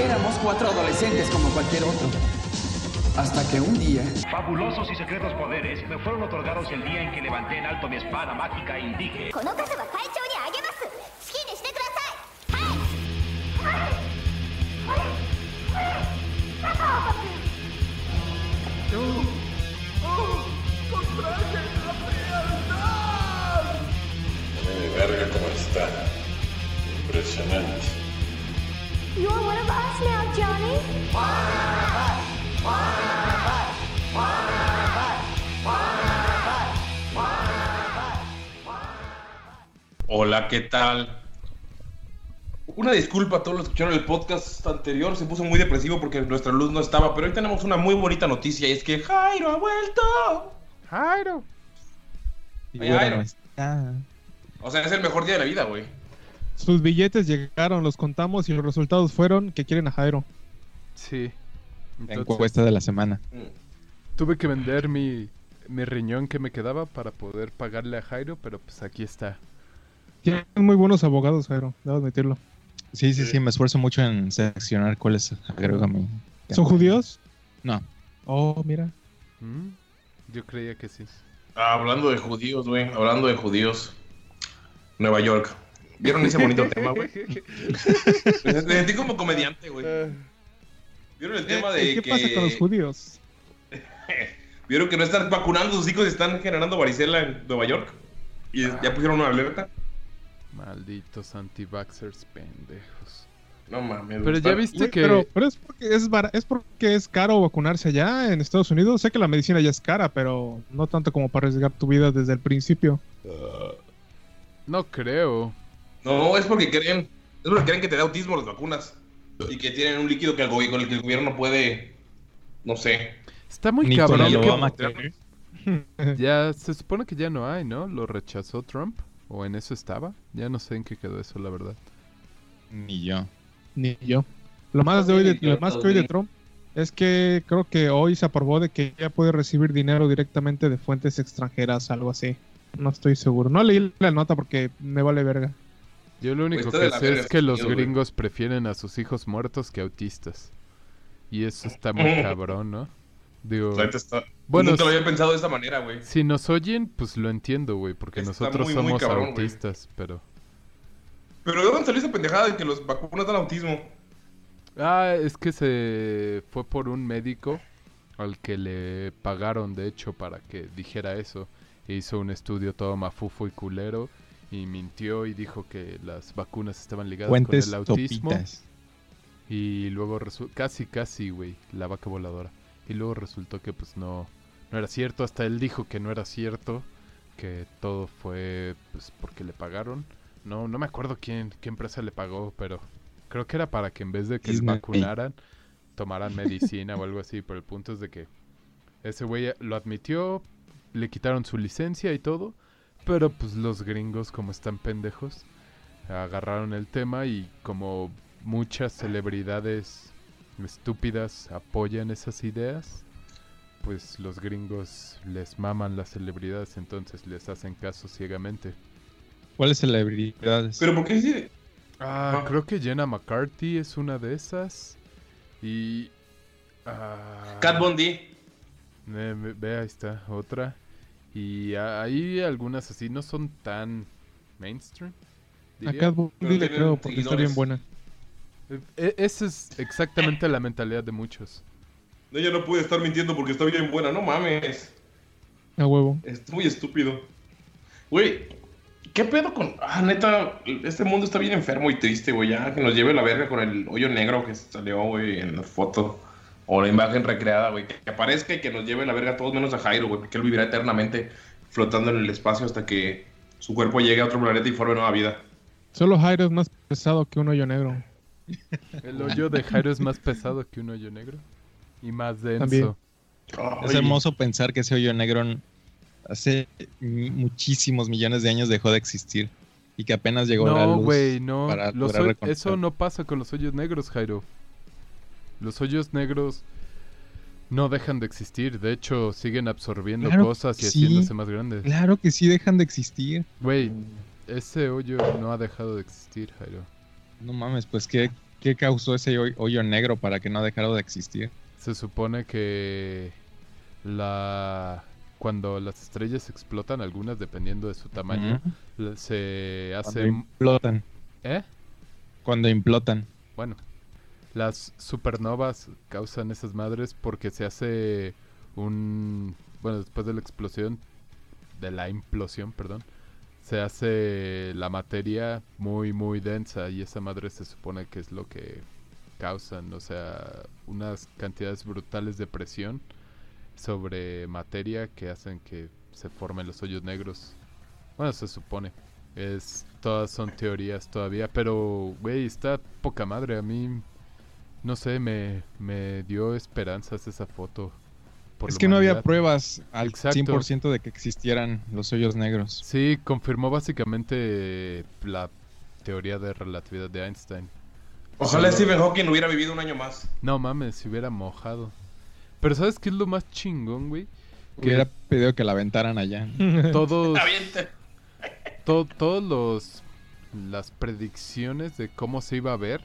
Éramos cuatro adolescentes como cualquier otro. Hasta que un día... Fabulosos y secretos poderes me fueron otorgados el día en que levanté en alto mi espada mágica y dije... verga cómo está. Impresionante. Hola, ¿qué tal? Una disculpa a todos los que escucharon el podcast anterior, se puso muy depresivo porque nuestra luz no estaba, pero hoy tenemos una muy bonita noticia y es que Jairo ha vuelto. Jairo. Oye, Jairo. O sea, es el mejor día de la vida, güey. Sus billetes llegaron, los contamos y los resultados fueron que quieren a Jairo. Sí. La Entonces, encuesta de la semana. tuve que vender mi, mi riñón que me quedaba para poder pagarle a Jairo, pero pues aquí está. Tienen muy buenos abogados, Jairo, debo admitirlo. Sí, sí, sí, me esfuerzo mucho en seleccionar cuáles agrego a mi. ¿Son judíos? No. Oh, mira. ¿Mm? Yo creía que sí. Ah, hablando de judíos, güey, hablando de judíos. Nueva York. ¿Vieron ese bonito tema, güey? Me sentí como comediante, güey. ¿Vieron el tema de Eh, ¿Qué que... pasa con los judíos? ¿Vieron que no están vacunando a sus hijos y están generando varicela en Nueva York? Y ya pusieron una alerta. Malditos anti-vaxxers pendejos. No mames. Pero ya viste que... Pero, pero es, porque es, bara- es porque es caro vacunarse allá en Estados Unidos. Sé que la medicina ya es cara, pero no tanto como para arriesgar tu vida desde el principio. No creo. No, es porque creen, es porque creen que te da autismo las vacunas. Y que tienen un líquido que el con el que el gobierno puede, no sé. Está muy cabrón que- Ya se supone que ya no hay, ¿no? Lo rechazó Trump. ¿O en eso estaba? Ya no sé en qué quedó eso, la verdad. Ni yo. Ni yo. Lo más de hoy de, lo más que hoy de Trump es que creo que hoy se aprobó de que ya puede recibir dinero directamente de fuentes extranjeras, algo así. No estoy seguro. No leí la nota porque me vale verga. Yo lo único que sé es que los gringos prefieren a sus hijos muertos que autistas. Y eso está muy cabrón, ¿no? Digo, está- Bueno, nunca lo había pensado de esta manera, güey. si nos oyen, pues lo entiendo, güey, porque Está nosotros muy, muy somos cabrón, autistas, pero... Pero ¿de dónde salió esa pendejada de que los vacunas dan autismo? Ah, es que se fue por un médico al que le pagaron, de hecho, para que dijera eso. E hizo un estudio todo mafufo y culero y mintió y dijo que las vacunas estaban ligadas Fuentes con el autismo. topitas. Y luego casi, casi, güey, la vaca voladora. Y luego resultó que pues no, no era cierto. Hasta él dijo que no era cierto, que todo fue pues porque le pagaron. No, no me acuerdo quién, qué empresa le pagó, pero creo que era para que en vez de que le vacunaran, tomaran medicina o algo así. Pero el punto es de que ese güey lo admitió, le quitaron su licencia y todo. Pero pues los gringos, como están pendejos, agarraron el tema y como muchas celebridades estúpidas apoyan esas ideas, pues los gringos les maman las celebridades, entonces les hacen caso ciegamente. ¿Cuáles celebridades? Pero ¿por qué sí? Ah, Ah. creo que Jenna McCarthy es una de esas. Y... ah, Cat. Ve, ve- ve, ahí está, otra. Y hay algunas así, no son tan mainstream. diría. Acá le creo porque está bien buena. E- e- Esa es exactamente la mentalidad de muchos. No, ella no puede estar mintiendo porque está bien buena, no mames. A huevo. Es muy estúpido. Güey, ¿qué pedo con...? Ah, neta, este mundo está bien enfermo y triste, güey. Ya que nos lleve la verga con el hoyo negro que salió, güey, en la foto. O la imagen recreada, güey. Que aparezca y que nos lleve la verga a todos menos a Jairo, güey. Porque él vivirá eternamente flotando en el espacio hasta que su cuerpo llegue a otro planeta y forme nueva vida. Solo Jairo es más pesado que un hoyo negro. El hoyo de Jairo es más pesado que un hoyo negro. Y más denso. También. Es hermoso pensar que ese hoyo negro hace muchísimos millones de años dejó de existir y que apenas llegó la No, luz. güey, no. para Los lograr hoy- reconocer. eso no pasa con los hoyos negros, Jairo. Los hoyos negros no dejan de existir. De hecho, siguen absorbiendo Claro cosas y sí. haciéndose más grandes. Claro que sí dejan de existir. Güey, ese hoyo no ha dejado de existir, Jairo. No mames, pues qué, qué causó ese hoy- hoyo negro para que no dejara de existir. Se supone que la cuando las estrellas explotan, algunas dependiendo de su tamaño, se Cuando hace... implotan. ¿Eh? Cuando implotan. Bueno, las supernovas causan esas madres porque se hace un... Bueno, después de la explosión, de la implosión, perdón, se hace la materia muy, muy densa y esa madre se supone que es lo que causan, o sea, unas cantidades brutales de presión sobre materia que hacen que se formen los hoyos negros. Bueno, se supone. Es, todas son teorías todavía, pero, güey, está poca madre. A mí, no sé, me, me dio esperanzas esa foto. por es que no había pruebas al Exacto. 100% de que existieran los hoyos negros. Sí, confirmó básicamente la teoría de relatividad de Einstein. Ojalá Solo- Stephen Hawking hubiera vivido un año más. No mames, si hubiera mojado. Pero ¿sabes qué es lo más chingón, güey? Que Hubiera pedido que la aventaran allá. todos, to- todos los las predicciones de cómo se iba a ver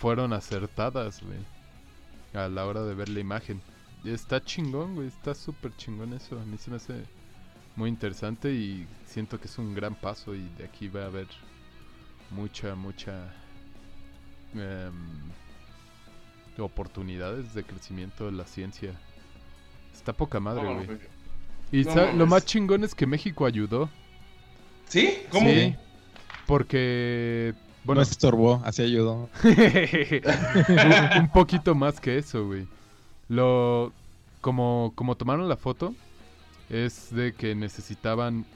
fueron acertadas, güey. A la hora de ver la imagen. Está chingón, güey. Está súper chingón eso. A mí se me hace muy interesante y siento que es un gran paso y de aquí va a haber mucha, mucha em, oportunidades de crecimiento de la ciencia. Está poca madre, No, güey. Y no lo más chingón es que México ayudó. ¿Sí? ¿Cómo? Sí, porque... Bueno, No estorbó, así ayudó. un, un poquito más que eso, güey. Lo... Como, como tomaron la foto, es de que necesitaban...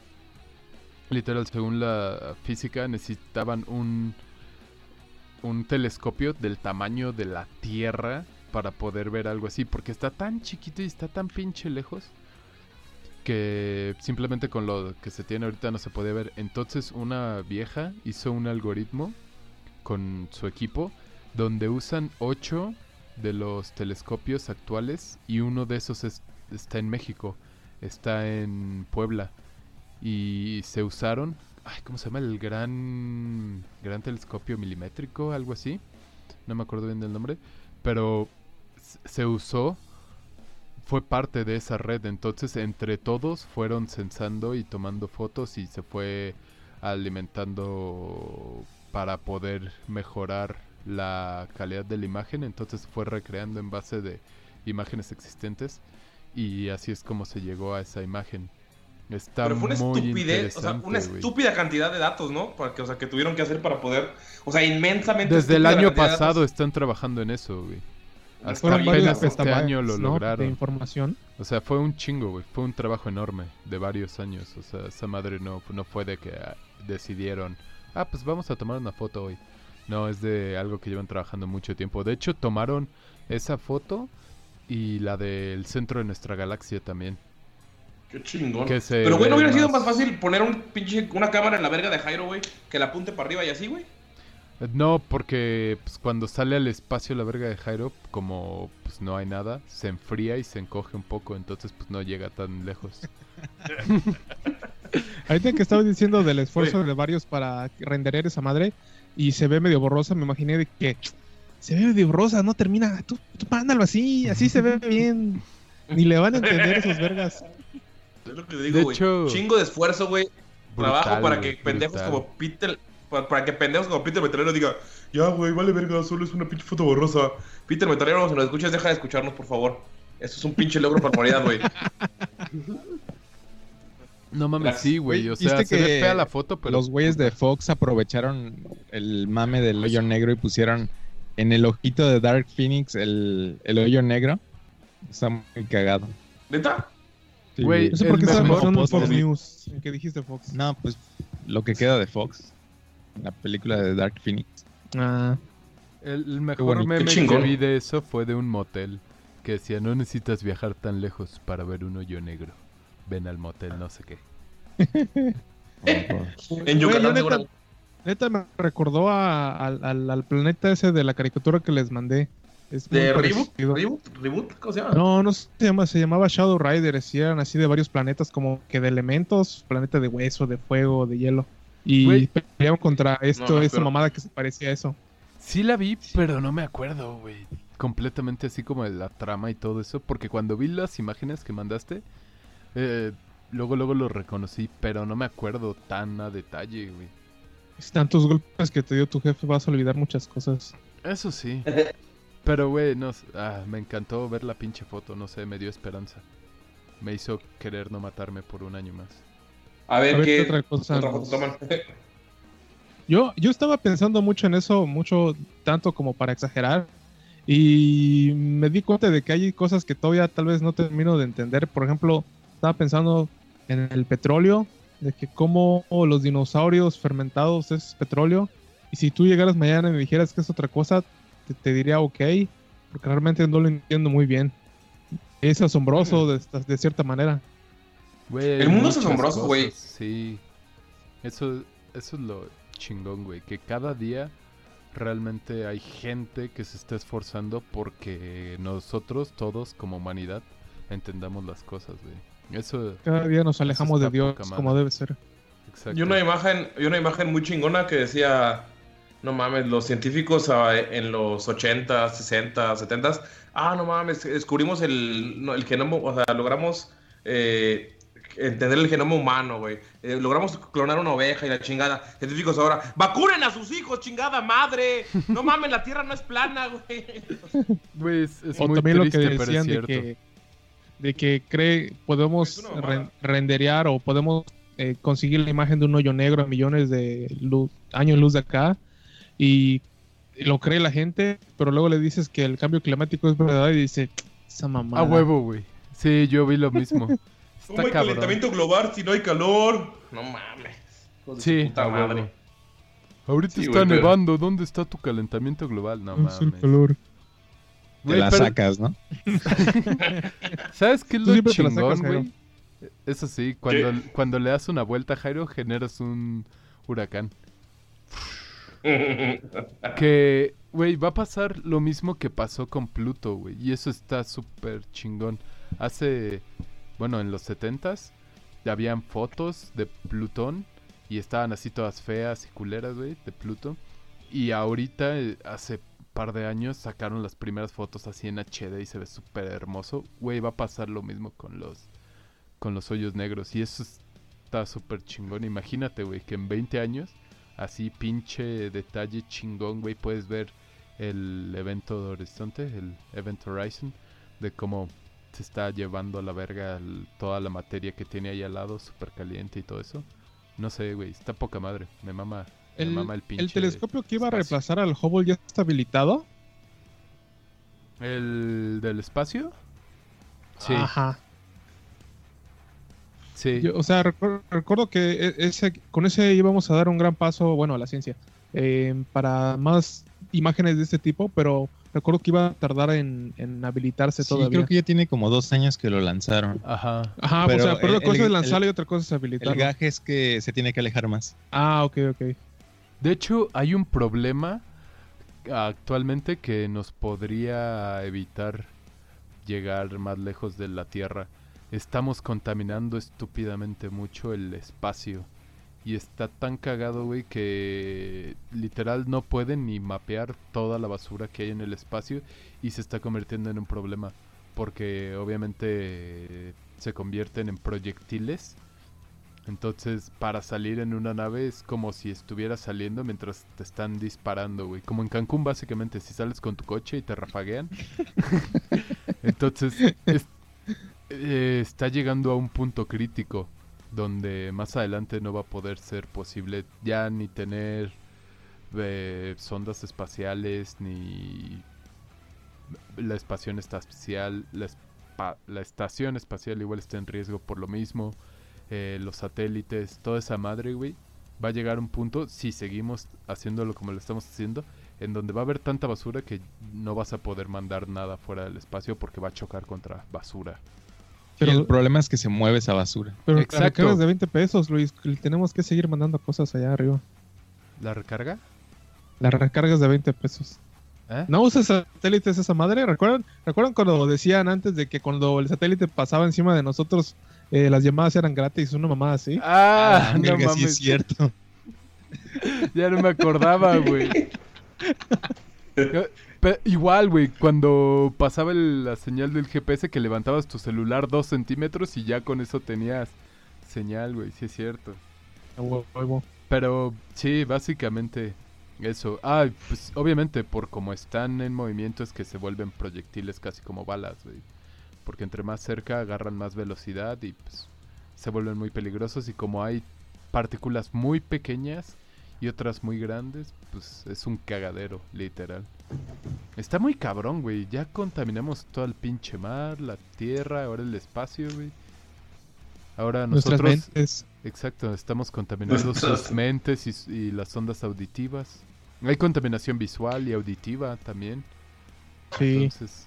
Literal, según la física, necesitaban un... Un telescopio del tamaño de la Tierra para poder ver algo así. Porque está tan chiquito y está tan pinche lejos que simplemente con lo que se tiene ahorita no se puede ver. Entonces una vieja hizo un algoritmo con su equipo donde usan 8 de los telescopios actuales y uno de esos es- está en México, está en Puebla y se usaron, ay, ¿cómo se llama? El gran gran telescopio milimétrico, algo así. No me acuerdo bien del nombre, pero se usó fue parte de esa red, entonces entre todos fueron censando y tomando fotos y se fue alimentando para poder mejorar la calidad de la imagen, entonces fue recreando en base de imágenes existentes y así es como se llegó a esa imagen. Está Pero fue una muy estupidez, o sea, una estúpida cantidad de datos, ¿no? Para que, o sea, que tuvieron que hacer para poder, o sea, inmensamente. Desde el año de pasado están trabajando en eso, güey. Hasta apenas este año lo ¿no? lograron. de información. O sea, fue un chingo, güey. Fue un trabajo enorme de varios años. O sea, esa madre no, no fue de que ah, decidieron, ah, pues vamos a tomar una foto hoy. No, es de algo que llevan trabajando mucho tiempo. De hecho, tomaron esa foto y la del centro de nuestra galaxia también. Qué chingón. Pero, güey, ¿no hubiera sido más- más fácil poner un pinche, una cámara en la verga de Jairo, güey? Que la apunte para arriba y así, güey. No, porque pues, cuando sale al espacio la verga de Jairo, como pues no hay nada, se enfría y se encoge un poco, entonces pues no llega tan lejos. Ahorita que estabas diciendo del esfuerzo de varios para renderer esa madre y se ve medio borrosa, me imaginé de que se ve medio borrosa, no termina. Tú, tú mándalo así, así se ve bien. Ni le van a entender esos vergas. Es lo que digo, De güey. hecho- Chingo de esfuerzo, güey. Trabajo para que pendejos brutal. como Peter. Para, para que pendejos como Peter Metalero diga, ya, güey, vale verga, solo es una pinche foto borrosa. Peter Metalero, si nos escuchas, deja de escucharnos, por favor. Eso es un pinche logro para la humanidad, güey. No mames, Gracias. sí, güey. O ¿Viste sea, se ve que fea la foto, pero. Los güeyes de Fox aprovecharon el mame del hoyo negro y pusieron en el ojito de Dark Phoenix el, el hoyo negro. Está muy cagado. ¿Neta? Sí, Güey, No sé El por qué. Fox News. ¿En qué dijiste Fox? No, pues lo que queda de Fox. La película de Dark Phoenix. Ah, El, el mejor meme que vi de eso fue de un motel que decía: No necesitas viajar tan lejos para ver un hoyo negro. Ven al motel, no sé qué. En Yucatán, neta- neta me recordó a- al, al- al planeta ese de la caricatura que les mandé. Es ¿De Reboot? ¿Reboot? ¿Reboot? ¿Cómo se llama? No, no se llama, se llamaba Shadow Riders y eran así de varios planetas como que de elementos, planeta de hueso, de fuego, de hielo. Y Güey. peleaban contra esto, No, esta pero- mamada que se parecía a eso. Sí la vi, pero no me acuerdo, güey. Completamente así como de la trama y todo eso. Porque cuando vi las imágenes que mandaste, eh, luego, luego lo reconocí, pero no me acuerdo tan a detalle, güey. Si tantos golpes que te dio tu jefe, vas a olvidar muchas cosas. Eso sí. Pero, güey, no, ah, me encantó ver la pinche foto, no sé, me dio esperanza. Me hizo querer no matarme por un año más. A ver, A ver, ¿qué ¿qué otra cosa otra foto nos- toman? Yo, yo estaba pensando mucho en eso, mucho tanto como para exagerar. Y me di cuenta de que hay cosas que todavía tal vez no termino de entender. Por ejemplo, estaba pensando en el petróleo, de que como los dinosaurios fermentados es petróleo. Y si tú llegaras mañana y me dijeras que es otra cosa, te, te diría ok, porque realmente no lo entiendo muy bien. Es asombroso de, de cierta manera. El mundo es asombroso, güey. Sí. Eso, eso es lo chingón, güey. Que cada día realmente hay gente que se está esforzando porque nosotros, todos como humanidad, entendamos las cosas, güey. Eso, Cada día nos alejamos de Dios como debe ser. exacto. Y una imagen, y una imagen muy chingona que decía, no mames, los científicos ah, en los 80, 60, 70, ah, no mames, descubrimos el, el genoma, o sea, logramos eh, entender el genoma humano, güey. Eh, logramos clonar una oveja y la chingada. Científicos ahora, vacunen a sus hijos, chingada madre. No mames, la Tierra no es plana, güey. Es, o muy también triste, lo que pero es decían de que, de que cree podemos renderear o podemos eh, conseguir la imagen de un hoyo negro a millones de luz, años luz de acá y lo cree la gente, pero luego le dices que el cambio climático es verdad y dice esa mamá. A huevo, güey. Sí, yo vi lo mismo. ¿Cómo hay cabrón. calentamiento global si no hay calor? No mames. Sí, puta a huevo. madre. Ahorita Sí, está güey, pero- nevando. ¿Dónde está tu calentamiento global? No Es el mames. calor. Te la pero- sacas, ¿no? ¿Sabes qué es lo chingón, sacas, güey? Eso sí, cuando, cuando le das una vuelta a Jairo, generas un huracán. Que, güey, va a pasar lo mismo que pasó con Pluto, güey. Y eso está súper chingón. Hace, bueno, en los setentas, ya habían fotos de Plutón y estaban así todas feas y culeras, güey, de Pluto. Y ahorita, eh, hace par de años, sacaron las primeras fotos así en HD y se ve súper hermoso. Güey, va a pasar lo mismo con los, con los hoyos negros. Y eso está súper chingón. Imagínate, güey, que en 20 años, así pinche detalle chingón, güey, puedes ver el evento de Horizonte, el Event Horizon, de cómo se está llevando a la verga toda la materia que tiene ahí al lado, súper caliente y todo eso. No sé, güey, está poca madre. Me mama, me El, mama el pinche. el telescopio que iba a reemplazar al Hubble ya está habilitado. ¿El del espacio? Sí, Ajá. sí. Yo, o sea, recuer- recuerdo que e- ese, con ese íbamos a dar un gran paso, bueno, a la ciencia, eh, para más imágenes de este tipo, pero recuerdo que iba a tardar en, en habilitarse Sí, todavía. creo que ya tiene como dos años que lo lanzaron. Ajá. Ajá, pero o sea, pero el- una cosa el- es lanzarlo el- y otra cosa es El habilitarlo. gaje es que se tiene que alejar más. Ah, ok, ok. De hecho, hay un problema actualmente que nos podría evitar llegar más lejos de la Tierra. Estamos contaminando estúpidamente mucho el espacio. Y está tan cagado, güey, que literal no pueden ni mapear toda la basura que hay en el espacio y se está convirtiendo en un problema. Porque obviamente se convierten en proyectiles. Entonces, para salir en una nave es como si estuvieras saliendo mientras te están disparando, güey. Como en Cancún, básicamente, si sales con tu coche y te rafaguean. Entonces, es- eh, está llegando a un punto crítico donde más adelante no va a poder ser posible ya ni tener eh, sondas espaciales ni la estación espacial la, la estación espacial igual está en riesgo por lo mismo eh, los satélites toda esa madre güey va a llegar un punto si seguimos haciéndolo como lo estamos haciendo en donde va a haber tanta basura que no vas a poder mandar nada fuera del espacio porque va a chocar contra basura Pero el problema es que se mueve esa basura. Pero Exacto. la recargas de 20 pesos, Luis. Tenemos que seguir mandando cosas allá arriba. la recarga Las recargas de 20 pesos. ¿Eh? ¿No usas satélites esa madre? ¿Recuerdan, ¿Recuerdan cuando decían antes de que cuando el satélite pasaba encima de nosotros, eh, las llamadas eran gratis? Una mamada así. ah, no verga, mames sí es cierto. ya no me acordaba güey Igual, güey, cuando pasaba el- la señal del GPS que levantabas tu celular dos centímetros y ya con eso tenías señal, güey, sí es cierto. Pero sí, básicamente eso. Ah, pues obviamente por como están en movimiento es que se vuelven proyectiles casi como balas, güey. Porque entre más cerca agarran más velocidad y pues se vuelven muy peligrosos y como hay partículas muy pequeñas y otras muy grandes, pues es un cagadero, literal. Está muy cabrón, güey. Ya contaminamos todo el pinche mar, la tierra, ahora el espacio, güey. Ahora Nuestras nosotros... mentes. Exacto, estamos contaminando Nuestras- sus mentes y, las ondas auditivas. Hay contaminación visual y auditiva también. Sí. Entonces,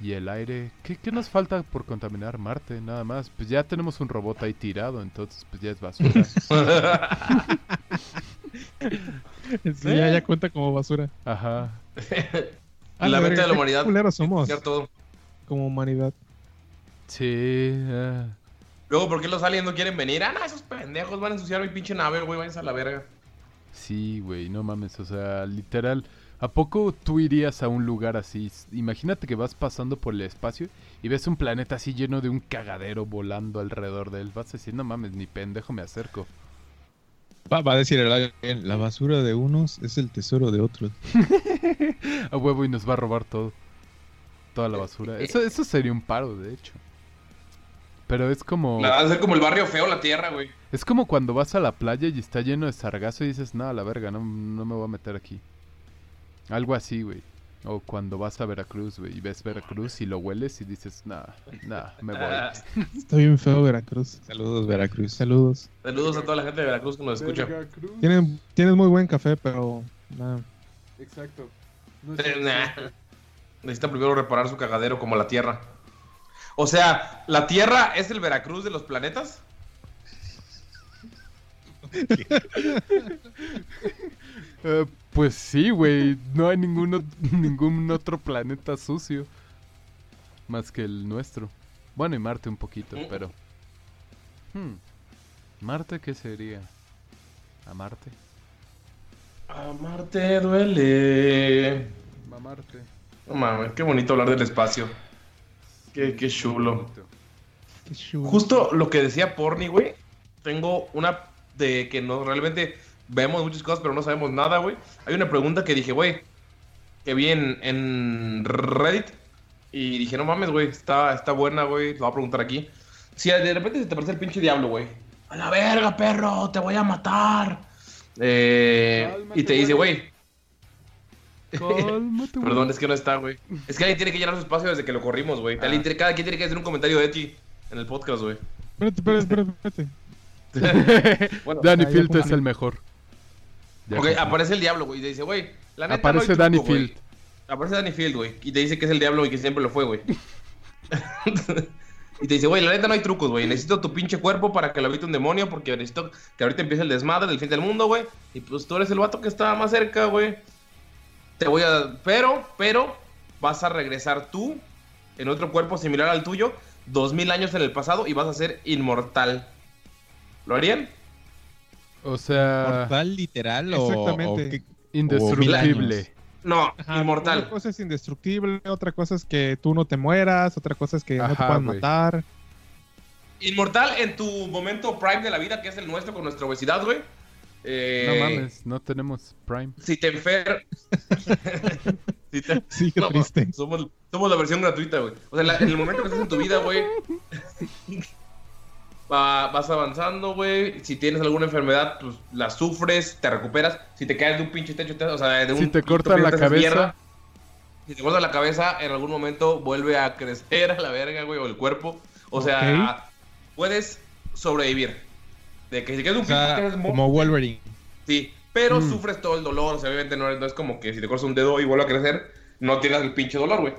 y el aire, ¿qué, qué nos falta por contaminar Marte? Nada más. Pues ya tenemos un robot ahí tirado, entonces pues ya es basura. Sí, ya, ya cuenta como basura. Ajá. Ah, la mente de la qué humanidad. culeros somos Cierto. como humanidad. Sí. ah. Luego, ¿por qué los aliens no quieren venir? Ah, no, esos pendejos van a ensuciar mi pinche nave, güey. Váyanse a la verga. Sí, güey, no mames, o sea, literal. ¿A poco tú irías a un lugar así? Imagínate que vas pasando por el espacio y ves un planeta así lleno de un cagadero volando alrededor de él. Vas a decir, no mames, ni pendejo me acerco. Va, va a decir el alien, la basura de unos es el tesoro de otros. A huevo y nos va a robar todo. Toda la basura. Eso, eso sería un paro, de hecho. Pero es como... La- Va a ser como el barrio feo, la tierra, güey. Es como cuando vas a la playa y está lleno de sargazo y dices, no, a la verga, no, no me voy a meter aquí. Algo así, güey. O cuando vas a Veracruz, güey, y ves Veracruz y lo hueles y dices, nah, nah, me voy. Está bien feo Veracruz. Saludos, Veracruz. Saludos. Saludos a toda la gente de Veracruz que nos escucha. Tienen, tienes muy buen café, pero nada. Exacto. Nah. Necesita primero reparar su cagadero como la Tierra. O sea, ¿la Tierra es el Veracruz de los planetas? Eh, pues sí, güey. No hay ningún, ot- ningún otro planeta sucio. Más que el nuestro. Bueno, y Marte un poquito, Mm. pero... Hmm. ¿Marte qué sería? ¿A Marte? Amarte duele. A Marte. No mames, qué bonito hablar del espacio. Qué, qué chulo. Qué chulo. Justo lo que decía Porni, güey. Tengo una de que no realmente vemos muchas cosas, pero no sabemos nada, güey. Hay una pregunta que dije, güey, que vi en, en Reddit. Y dije, no mames, güey, está, está buena, güey. Lo voy a preguntar aquí. Si de repente se te parece el pinche diablo, güey. A la verga, perro, te voy a matar. Eh, Cálmate, y te dice, güey. Perdón, es que no está, güey. Es que alguien tiene que llenar su espacio desde que lo corrimos, güey. Tiene- Cada quien tiene que hacer un comentario de ti en el podcast, güey. Espérate, espérate, espérate, espérate. Bueno, Danny Ah, Field es el mejor. Ya ok, cumplí. aparece el diablo, güey. Y te dice, güey, la neta Aparece no hay Danny truco, güey. Field. Aparece Danny Field, güey. Y te dice que es el diablo y que siempre lo fue, güey. y te dice, güey, la neta no hay trucos, güey. Necesito tu pinche cuerpo para que lo habite un demonio porque necesito que ahorita empiece el desmadre del fin del mundo, güey. Y pues tú eres el vato que está más cerca, güey. Te voy a... Pero, pero, vas a regresar tú en otro cuerpo similar al tuyo, dos mil años en el pasado y vas a ser inmortal. ¿Lo harían? O sea, ¿Mortal literal o, Exactamente. o qué? indestructible. No, Ajá, inmortal. Una cosa es indestructible, otra cosa es que tú no te mueras, otra cosa es que no te puedan matar. Inmortal en tu momento prime de la vida, que es el nuestro con nuestra obesidad, güey. Eh, No mames, no tenemos Prime. Si te enfer... si te- Sí, qué No, triste. Somos, somos la versión gratuita, güey. O sea, la- en el momento que estás en tu vida, güey. va- vas avanzando, güey. Si tienes alguna enfermedad, pues la sufres, te recuperas. Si te caes de un pinche techo, te- o sea, de un Si te piso, la cabeza. mierda. Si te cortan la cabeza, en algún momento vuelve a crecer a la verga, güey, o el cuerpo. O sea, puedes sobrevivir. De que si quedas de O un sea, pinche techo, como Wolverine. Sí, pero Mm. sufres todo el dolor. O sea, obviamente no, no es como que si te cortas un dedo y vuelve a crecer, no tienes el pinche dolor, güey.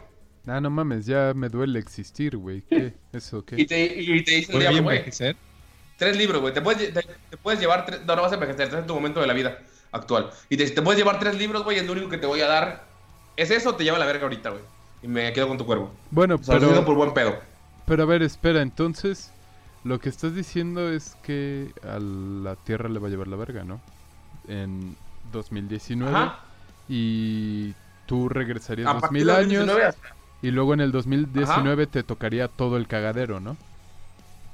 Ah, no mames, ya me duele existir, güey. ¿Qué? ¿Eso Y qué? te, y te dicen, ¿Voy a diablo, güey, envejecer? tres libros, güey. Te puedes, te, te puedes llevar tres. No, no vas a envejecer, estás en tu momento de la vida actual. Y te, te puedes llevar tres libros, güey. Es lo único que te voy a dar. ¿Es eso? Te lleva a la verga ahorita, güey. Y me quedo con tu cuervo. Bueno, O sea, lo digo por pero, buen pedo. pero a ver, espera, entonces, lo que estás diciendo es que a la Tierra le va a llevar la verga, ¿no? En 2019. Ajá. y tú regresarías A mil años 2019 hasta- y luego en el 2019 te tocaría todo el cagadero, ¿no?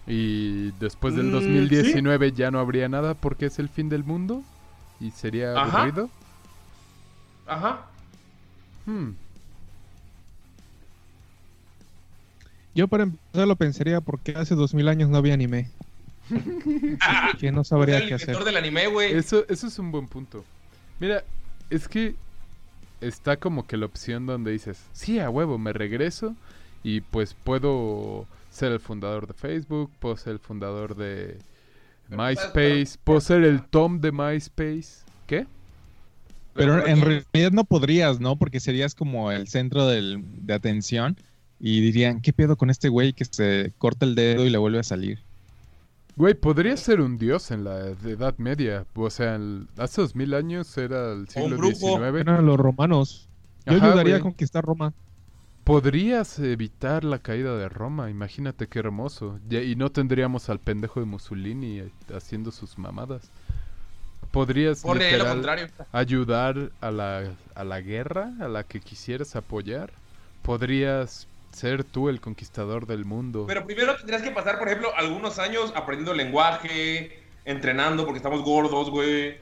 Y después del Mm, 2019 ya no habría nada porque es el fin del mundo y sería Ajá. aburrido. Ajá. Hmm. Yo para empezar lo pensaría porque hace 2000 años no había anime. que no sabría el qué hacer. del anime, güey. Eso, eso es un buen punto. Mira, es que está como que la opción donde dices, sí, a huevo, me regreso y pues puedo ser el fundador de Facebook, puedo ser el fundador de. MySpace, puedo ser el Tom de MySpace. ¿Qué? Pero en realidad no podrías, ¿no? Porque serías como el centro del- de atención y dirían, ¿qué pedo con este güey que se corta el dedo y le vuelve a salir? Güey, podría ser un dios en la Edad Media. O sea, el- hace dos mil años era el siglo. XIX. Eran los romanos. Yo Ajá, ayudaría güey. a conquistar Roma. Podrías evitar la caída de Roma, imagínate qué hermoso. Y no tendríamos al pendejo de Mussolini eh, haciendo sus mamadas. Podrías literal, ayudar a la, a la guerra a la que quisieras apoyar. Podrías ser tú el conquistador del mundo. Pero primero tendrías que pasar, por ejemplo, algunos años aprendiendo lenguaje, entrenando porque estamos gordos, güey.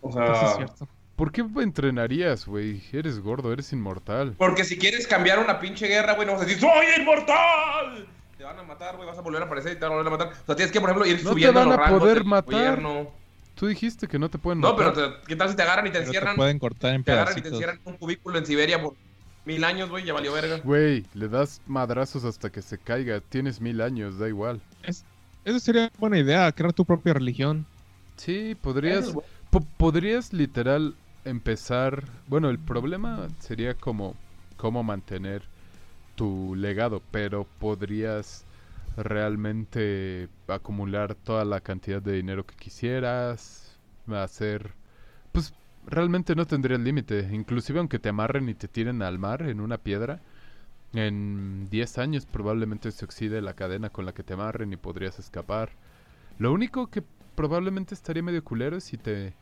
O Eso es sea, cierto. ¿Por qué entrenarías, güey? Eres gordo, eres inmortal. porque si quieres cambiar una pinche guerra, güey, no vas a decir ¡Soy inmortal! Te van a matar, güey, vas a volver a aparecer y te van a volver a matar. O sea, tienes que, por ejemplo, ir No te subiendo van los a rangos poder matar. gobierno. Tú dijiste que no te pueden No, matar. pero te- ¿qué tal si te agarran y te Pero te encierran? pueden cortar en Te agarran y te pedacitos. encierran en un cubículo en Siberia por mil años, güey, ya valió verga. Güey, le das madrazos hasta que se caiga. Tienes mil años, da igual. Eso sería buena idea, crear tu propia religión. Sí, podrías, es po- podrías literal empezar. Bueno, el problema sería como cómo mantener tu legado, pero podrías realmente acumular toda la cantidad de dinero que quisieras, hacer, pues realmente no tendrías límite, inclusive aunque te amarren y te tiren al mar en una piedra. En 10 años probablemente se oxide la cadena con la que te amarren y podrías escapar. Lo único que probablemente estaría medio culero es si te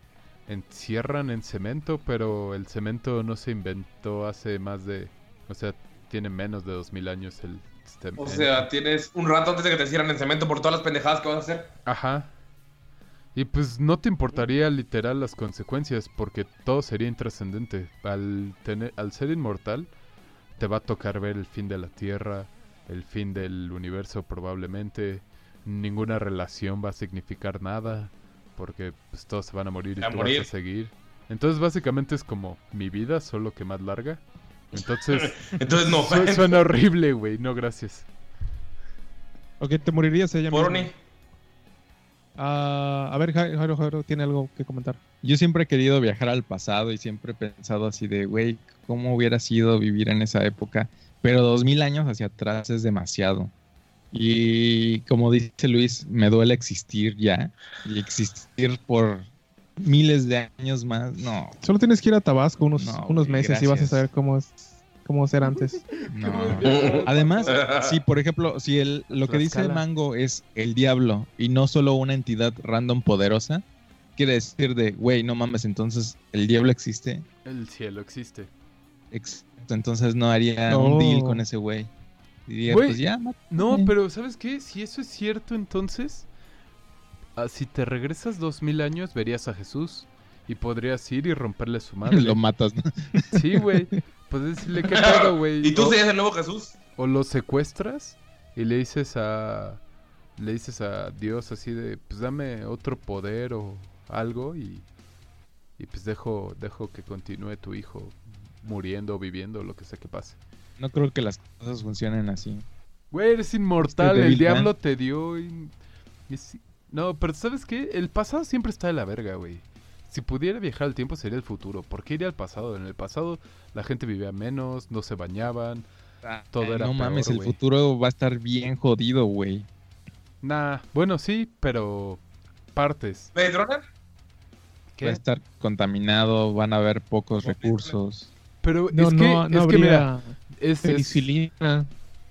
encierran en cemento, pero el cemento no se inventó hace más de... O sea, tiene menos de 2000 años el sistema. O sea, tienes un rato antes de que te encierran en cemento por todas las pendejadas que vas a hacer. Ajá. Y pues no te importaría literal las consecuencias porque todo sería intrascendente. Al, tener, al ser inmortal, te va a tocar ver el fin de la Tierra, el fin del universo probablemente. Ninguna relación va a significar nada porque pues todos se van a morir y A tú morir. vas a seguir. Entonces básicamente es como mi vida, solo que más larga. Entonces Entonces no. su- suena horrible, güey. No, gracias. Ok, te morirías ella misma. Ah, a ver, Ja- Jairo, Jairo tiene algo que comentar. Yo siempre he querido viajar al pasado y siempre he pensado así de, güey, ¿cómo hubiera sido vivir en esa época? Pero dos mil años hacia atrás es demasiado. Y como dice Luis, me duele existir ya. Y existir por miles de años más, no, Solo tienes que ir a Tabasco unos, No, unos meses y vas a saber cómo es cómo ser antes. no. Además, si por ejemplo, si el, lo que dice. Mango es el diablo y no solo una entidad random poderosa, quiere decir de, güey, no mames, entonces el diablo existe. El cielo existe. Exacto, entonces no haría No. un deal con ese güey. Diría, Güey, pues ya, mátame. No, pero ¿sabes qué? Si eso es cierto, entonces, ah, si te regresas dos mil años, verías a Jesús y podrías ir y romperle su madre. lo matas, ¿no? Sí, güey. Puedes decirle qué pedo, güey. ¿Y tú O- serías el nuevo Jesús? O lo secuestras y le dices a le dices a Dios así de, pues dame otro poder o algo y y pues dejo dejo que continúe tu hijo muriendo o viviendo, lo que sea que pase. No creo que las cosas funcionen así. Güey, eres inmortal, Este el débil, diablo te dio y... y sí- No, pero ¿sabes qué? El pasado siempre está de la verga, güey. Si pudiera viajar al tiempo sería el futuro. ¿Por qué iría al pasado? En el pasado la gente vivía menos, no se bañaban. Todo Ay, era no mames, el futuro va a estar bien jodido, güey. Nah, bueno, sí, pero partes. ¿Blade Runner? Va a estar contaminado, van a haber pocos recursos. Pero No, es que, no, no es que mira,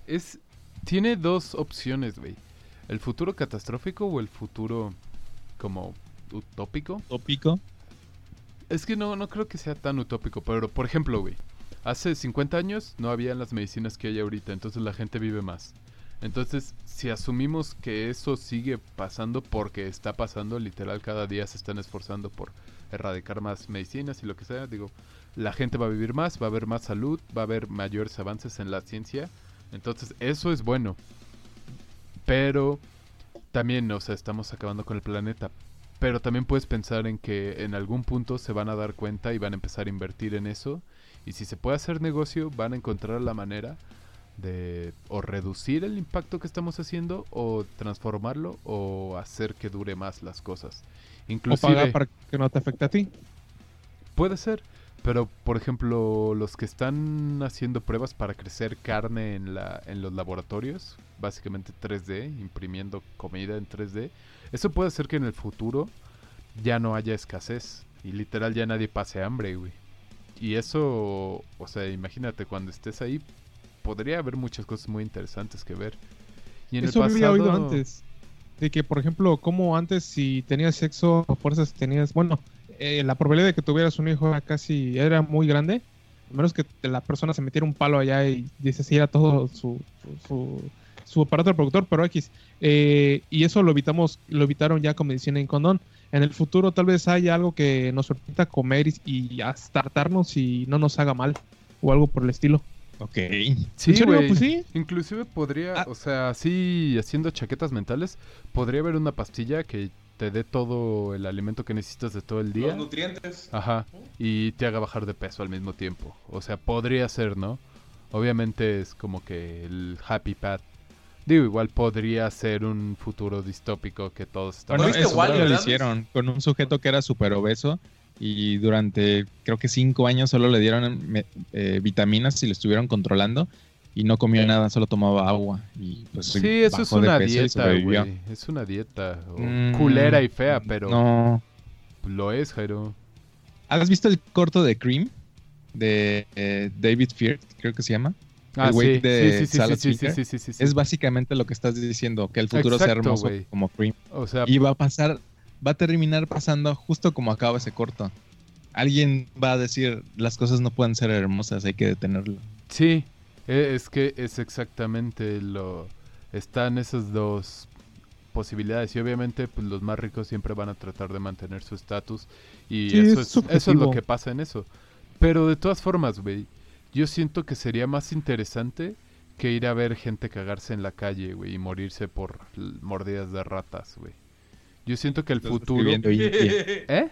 es- tiene dos opciones, güey. El futuro catastrófico o el futuro como utópico. Tópico. Es que no, no creo que sea tan utópico, pero por ejemplo, güey, hace 50 años no había las medicinas que hay ahorita, entonces la gente vive más. Entonces, si asumimos que eso sigue pasando porque está pasando, literal, cada día se están esforzando por erradicar más medicinas y lo que sea, digo, la gente va a vivir más, va a haber más salud, va a haber mayores avances en la ciencia. Entonces, eso es bueno. Pero también, o sea, estamos acabando con el planeta. Pero también puedes pensar en que en algún punto se van a dar cuenta y van a empezar a invertir en eso. Y si se puede hacer negocio, van a encontrar la manera de o reducir el impacto que estamos haciendo o transformarlo o hacer que dure más las cosas. O Inclusive pagar para que no te afecte a ti. puede ser, pero por ejemplo, los que están haciendo pruebas para crecer carne en la en los laboratorios, básicamente 3D, imprimiendo comida en 3D, eso puede hacer que en el futuro ya no haya escasez y literal ya nadie pase hambre, güey. Y eso, o sea, imagínate cuando estés ahí podría haber muchas cosas muy interesantes que ver. Y en Eso el había pasado oído antes. De que, por ejemplo, como antes si tenías sexo a fuerzas tenías... Bueno, eh, la probabilidad de que tuvieras un hijo era casi... Era muy grande. A menos que la persona se metiera un palo allá y deshiciera todo su, su, su- su aparato reproductor, pero X. Eh, y eso lo evitamos, lo evitaron ya con medicina en condón. En el futuro tal vez haya algo que nos permita comer y, y hasta hartarnos y no nos haga mal. O algo por el estilo. Ok. Sí. Pues sí. Inclusive podría, Ah. o sea, así haciendo chaquetas mentales, podría haber una pastilla que te dé todo el alimento que necesitas de todo el día. Los nutrientes. Ajá. Y te haga bajar de peso al mismo tiempo. O sea, podría ser, ¿no? Obviamente es como que el happy path. Digo, igual podría ser un futuro distópico que todos estamos... Bueno, ¿Viste eso Wall-E, lo hicieron con un sujeto que era súper obeso y durante creo que cinco años solo le dieron eh, vitaminas y lo estuvieron controlando y no comió nada, solo tomaba agua y pues Sí, eso es una dieta, güey. Es una dieta. Mm, culera y fea, pero No. lo es, Jairo. ¿Has visto el corto de Cream? De eh, David Fear, creo que se llama. Ah, sí, de sí, sí, sí. Es básicamente lo que estás diciendo, que el futuro sea hermoso como Cream. O sea, Y va a pasar, va a terminar pasando justo como acaba ese corto. Alguien va a decir, las cosas no pueden ser hermosas, hay que detenerlo. Sí, e- es que es exactamente lo... Están esas dos posibilidades y obviamente pues los más ricos siempre van a tratar de mantener su estatus y eso, es es, eso es lo que pasa en eso. Pero de todas formas, güey, yo siento que sería más interesante que ir a ver gente cagarse en la calle, güey, y morirse por mordidas de ratas, güey. Yo siento que el Estás futuro... escribiendo India. ¿Eh?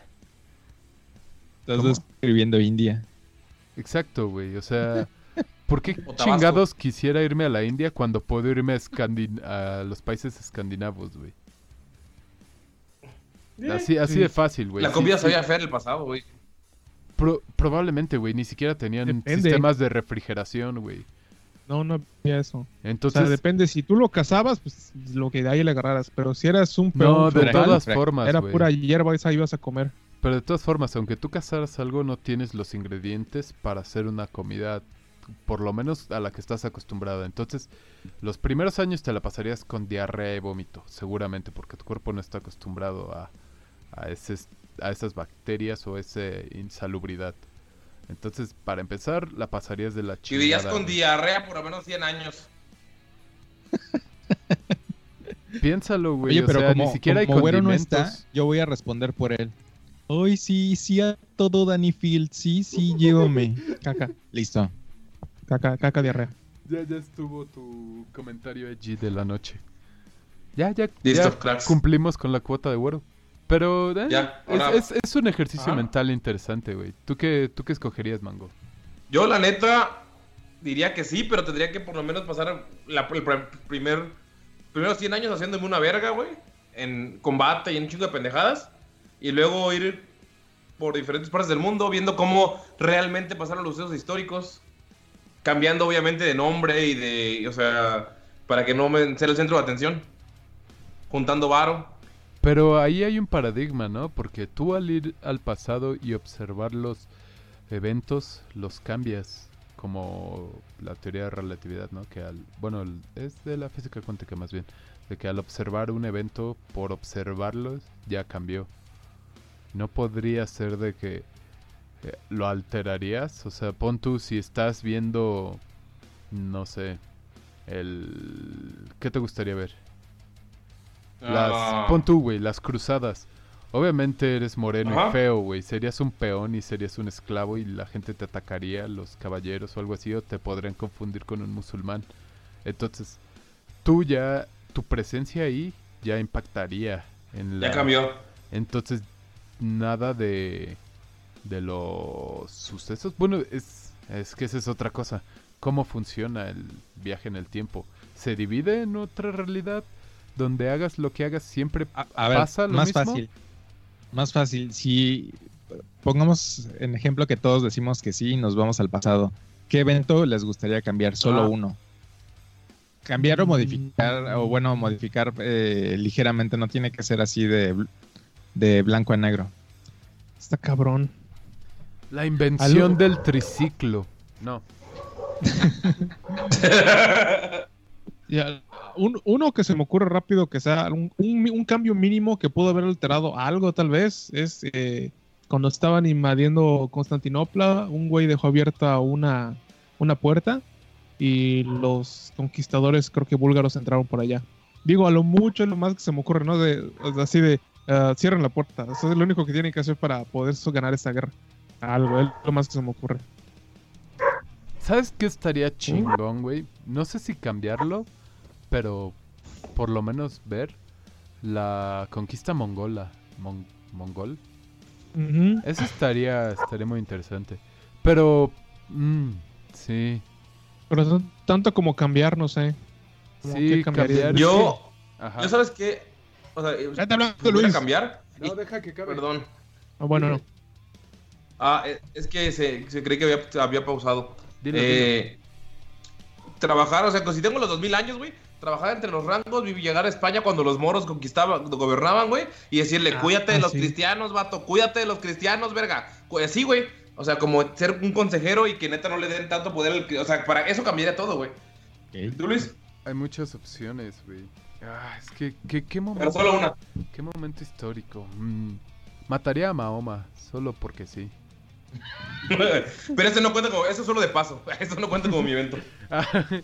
Estás ¿Cómo? escribiendo India. Exacto, güey. O sea, ¿por qué chingados quisiera irme a la India cuando puedo irme a, Escandin- a los países escandinavos, güey? Así, así sí. de fácil, güey. La Sí, comida sí. sabía fea en el pasado, güey. Pro- probablemente, güey. Ni siquiera tenían Depende. sistemas de refrigeración, güey. No, no había eso. O Entonces, sea, depende. Si tú lo cazabas, pues lo que de ahí le agarraras. Pero si eras un no, peón de feudal, todas formas, era pura hierba, esa ibas a comer. Pero de todas formas, aunque tú cazaras algo, no tienes los ingredientes para hacer una comida, por lo menos a la que estás acostumbrada. Entonces, los primeros años te la pasarías con diarrea y vómito, seguramente, porque tu cuerpo no está acostumbrado a, a, ese, a esas bacterias o esa insalubridad. Entonces, para empezar, la pasarías de la chingada. Vivirías con güey. diarrea por lo menos 100 años. Piénsalo, güey. Oye, o pero sea, como, ni siquiera hay como Güero no está, yo voy a responder por él. Hoy sí, sí a todo Danny Field, sí, sí, llévame. Caca, Listo. caca, caca, diarrea. Ya, ya estuvo tu comentario edgy de la noche. Ya, ya, Listo, ya cracks. cumplimos con la cuota de güero. Pero eh, Ya, es, ahora- es- es un ejercicio Ajá. mental interesante, güey. ¿Tú qué, ¿Tú qué escogerías, Mango? Yo, la neta, diría que sí, pero tendría que por lo menos pasar la, el pr- primer, primeros 100 años haciéndome una verga, güey. En combate y en un chingo de pendejadas. Y luego ir por diferentes partes del mundo viendo cómo realmente pasaron los sucesos históricos. Cambiando, obviamente, de nombre y de. O sea, para que no me sea el centro de atención. Juntando varo. Pero ahí hay un paradigma, ¿no? Porque tú al ir al pasado y observar los eventos, los cambias. Como la teoría de relatividad, ¿no? Que al. Bueno, es de la física cuántica más bien. De que al observar un evento, por observarlo, ya cambió. No podría ser de que eh, ¿lo alterarías? O sea, pon tú si estás viendo, no sé, el... ¿Qué te gustaría ver? Las, Ah. Pon tú, güey, las cruzadas. Obviamente eres moreno Ajá. y feo, güey. Serías un peón y serías un esclavo y la gente te atacaría, los caballeros o algo así, o te podrían confundir con un musulmán. Entonces, tú ya, tu presencia ahí ya impactaría en la... Ya cambió. Entonces, nada de, de los sucesos. Bueno, es, es que esa es otra cosa. ¿Cómo funciona el viaje en el tiempo? ¿Se divide en otra realidad? Donde hagas lo que hagas siempre A, a ver, pasa lo más mismo? fácil. Más fácil. Si pongamos en ejemplo que todos decimos que sí y nos vamos al pasado, ¿qué evento les gustaría cambiar? Solo Ah. uno. Cambiar o modificar, o bueno, modificar eh, ligeramente, no tiene que ser así de, de blanco a negro. Está cabrón. La invención Algo- del triciclo. No. Ya, un- uno que se me ocurre rápido que sea un, un- un cambio mínimo que pudo haber alterado algo tal vez es eh, cuando estaban invadiendo Constantinopla, un güey dejó abierta una, una puerta y los conquistadores creo que búlgaros entraron por allá. Digo, a lo mucho es lo más que se me ocurre, ¿no? De, así de, ah, cierren la puerta. Eso es lo único que tienen que hacer para poder so- ganar esta guerra. Algo, es lo más que se me ocurre. ¿Sabes qué estaría chingón, güey? No sé si cambiarlo, pero por lo menos ver la conquista mongola. Mon- ¿Mongol? Ujú. Eso estaría, estaría muy interesante. Pero, mm, sí. Pero son- tanto como cambiar, no sé. Como Sí, cambiar. Yo, Ajá. yo sabes qué, o sea, Ya te hablando, voy a Luis. cambiar. No, deja que cabe. Perdón. Ah, bueno, no. Ah, eh, es que se, se creí que había, había pausado. Dilo, Eh, Trabajar, o sea, que si tengo los 2000 años, güey, trabajar entre los rangos, vivir, llegar a España cuando los moros conquistaban, gobernaban, güey, y decirle, Ah, cuídate de ah, los sí. cristianos, vato, cuídate de los cristianos, verga. Así, güey. O sea, como ser un consejero y que neta no le den tanto poder al... O sea, para eso cambiaría todo, güey. ¿Tú, Luis? Hay muchas opciones, güey. Ah, es que, ¿qué, qué Pero momento? solo una. ¿Qué momento histórico? Mm, mataría a Mahoma, solo porque sí. Pero eso no cuenta como... Eso es solo de paso. Eso no cuenta como mi evento.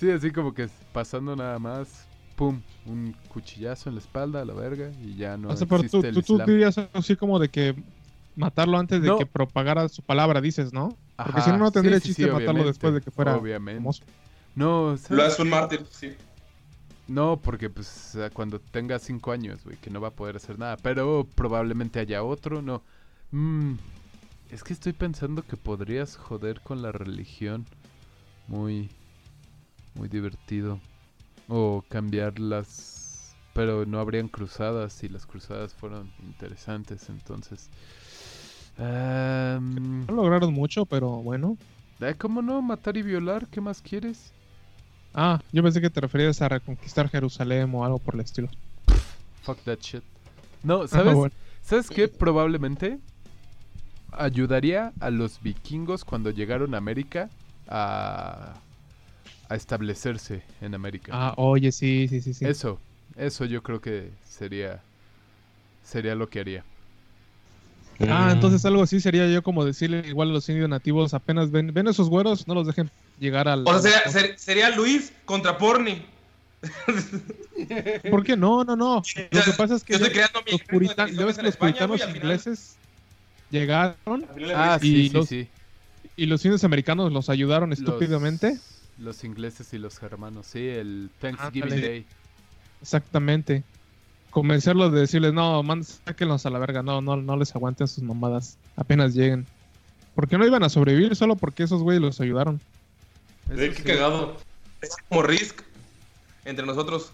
sí, así como que pasando nada más, pum, un cuchillazo en la espalda a la verga y ya no O sea, pero tú, existe el tú, dirías así como de que matarlo antes de No. que propagara su palabra, dices, ¿no? Porque Ajá, si no, no tendría sí, chiste sí, matarlo después de que fuera obviamente. famoso. No, Lo ¿sabes? hace un mártir, sí. No, porque pues o sea, cuando tenga cinco años, güey, que no va a poder hacer nada. Pero probablemente haya otro, no. Mm, es que estoy pensando que podrías joder con la religión. Muy, muy divertido. O cambiarlas. Pero no habrían cruzadas si las cruzadas fueron interesantes, entonces. No lograron mucho, pero bueno. eh, ¿Cómo no? Matar y violar, ¿qué más quieres? Ah, yo pensé que te referías a reconquistar Jerusalén o algo por el estilo. Fuck that shit. No, Ah, ¿sabes? bueno. ¿Sabes qué? Probablemente ayudaría a los vikingos cuando llegaron a América a, a establecerse en América. Ah, oye, sí, sí, sí, sí. Eso, eso yo creo que sería sería lo que haría. Ah, entonces algo así sería yo como decirle igual a los indios nativos, apenas ven, ven esos güeros, no los dejen llegar al... O sea, sería, ser- sería Luis contra Porni. ¿Por qué no? No, no. Lo que pasa es que Yo ya estoy creando mi los, puritanos, ya ves que los España, puritanos final- ingleses llegaron Ah, Y sí, los- sí. y los indios americanos los ayudaron estúpidamente. Los, ingleses y los germanos, sí, el Thanksgiving Ándale. Day. Exactamente. Convencerlos de decirles, no, man, sáquenlos a la verga, no, no, no les aguanten sus mamadas, apenas lleguen. Porque no iban a sobrevivir solo porque esos güeyes los ayudaron. Eso qué sí. cagado. Es como Risk entre nosotros.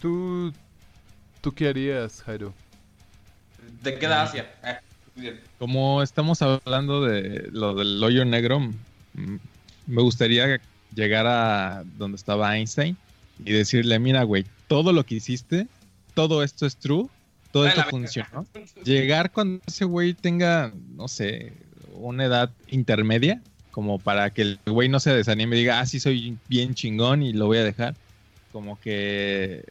¿Tú, ¿Tú qué harías, Jairo? ¿De qué da Asia? Eh, bien. Como estamos hablando de lo del hoyo negro, me gustaría llegar a donde estaba Einstein y decirle, mira, güey, todo lo que hiciste, todo esto es true, todo esto funcionó. Llegar cuando ese güey tenga, no sé, una edad intermedia, como para que el güey no se desanime y diga, ah, sí, soy bien chingón y lo voy a dejar. Como que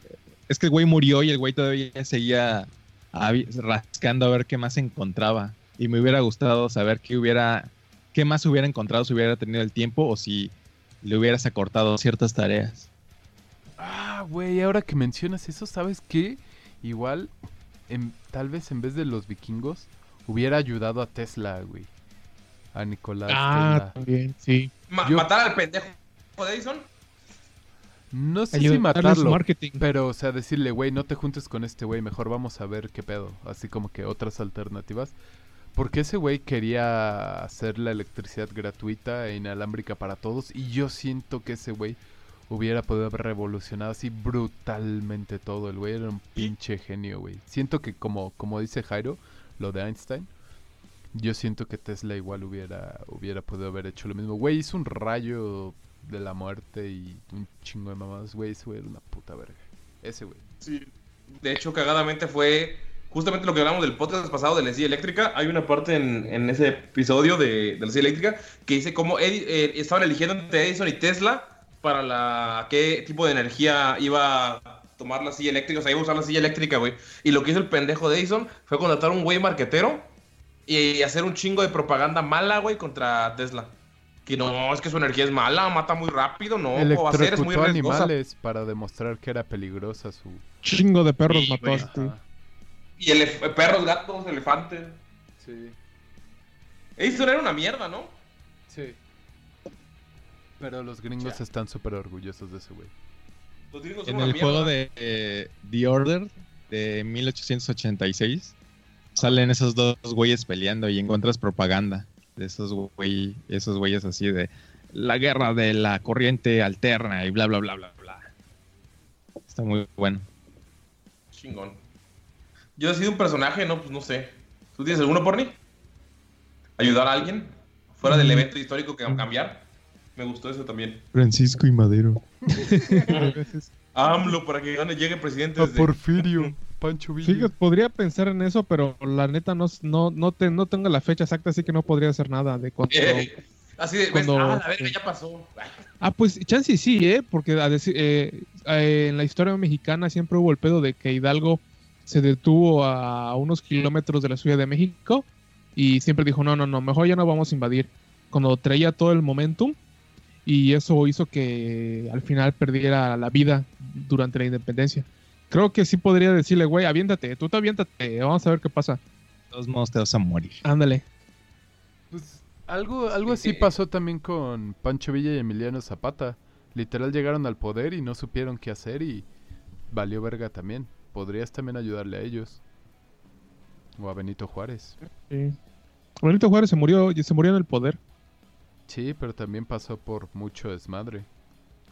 es que el güey murió y el güey todavía seguía rascando a ver qué más encontraba. y me hubiera gustado saber qué hubiera, qué más hubiera encontrado si hubiera tenido el tiempo o si le hubieras acortado ciertas tareas. Ah, güey, ahora que mencionas eso, ¿sabes qué? Igual, en- tal vez en vez de los vikingos, hubiera ayudado a Tesla, güey. A Nicolás Ah, Tesla. también, sí. Ma- Yo- ¿Matar al pendejo de Edison? No sé Ayudarle si matarlo, marketing. pero, o sea, decirle, güey, no te juntes con este güey, mejor vamos a ver qué pedo. Así como que otras alternativas. Porque ese güey quería hacer la electricidad gratuita e inalámbrica para todos. Y yo siento que ese güey hubiera podido haber revolucionado así brutalmente todo. El güey era un pinche genio, güey. Siento que, como, como dice Jairo, lo de Einstein. Yo siento que Tesla igual hubiera, hubiera podido haber hecho lo mismo. Güey, hizo un rayo de la muerte y un chingo de mamadas. Güey, ese güey era una puta verga. Ese güey. Sí. De hecho, cagadamente fue justamente lo que hablamos del podcast pasado de la energía eléctrica. Hay una parte en, en ese episodio de, de la energía eléctrica que dice cómo Edi- eh, estaban eligiendo entre Edison y Tesla para la qué tipo de energía iba a tomar la silla eléctrica. O sea, iba a usar la silla eléctrica, güey. Y lo que hizo el pendejo de Edison fue contratar a un güey marquetero y hacer un chingo de propaganda mala, güey, contra Tesla. Que no, es que su energía es mala, mata muy rápido, no, ¿cómo va a ser? Es muy riesgosa. animales para demostrar que era peligrosa su... Chingo de perros Sí, mató Y elef- perros, gatos, elefantes. Sí, Edison era una mierda, ¿no? sí. Pero los gringos están súper orgullosos de ese güey. Los gringos son En una el juego de eh, The Order de 1886 salen esos dos güeyes peleando y encuentras propaganda de esos güey, esos güeyes así de la guerra de la corriente alterna y bla bla bla bla bla. Está muy bueno. Chingón. Yo he sido un personaje, no, pues no sé. ¿Tú tienes alguno, Porni? ¿Ayudar a alguien? Fuera del evento histórico que cambiar. Me gustó eso también. Francisco y Madero. AMLO para que gane, llegue presidente A desde... Porfirio, Pancho Villa. Fíjate, podría pensar en eso, pero la neta no, no, no, te, no tengo la fecha exacta, así que no podría hacer nada de cuánto. Eh, así de, ves, Cuando- ah, la verga ya pasó. Ah, pues chance sí, ¿eh? Porque a decir, eh, eh, en la historia mexicana siempre hubo el pedo de que Hidalgo se detuvo a unos kilómetros de la Ciudad de México y siempre dijo, no, no, no, mejor ya no vamos a invadir. Cuando traía todo el momentum y eso hizo que al final perdiera la vida durante la independencia. Creo que sí podría decirle, güey, aviéntate, tú te aviéntate, vamos a ver qué pasa. De todos modos te vas a morir. Ándale. Pues algo, algo así pasó también con Pancho Villa y Emiliano Zapata. Literal llegaron al poder y no supieron qué hacer y valió verga también. Podrías también ayudarle a ellos. O a Benito Juárez. Sí. Benito Juárez se murió, se murió en el poder. Sí, pero también pasó por mucho desmadre.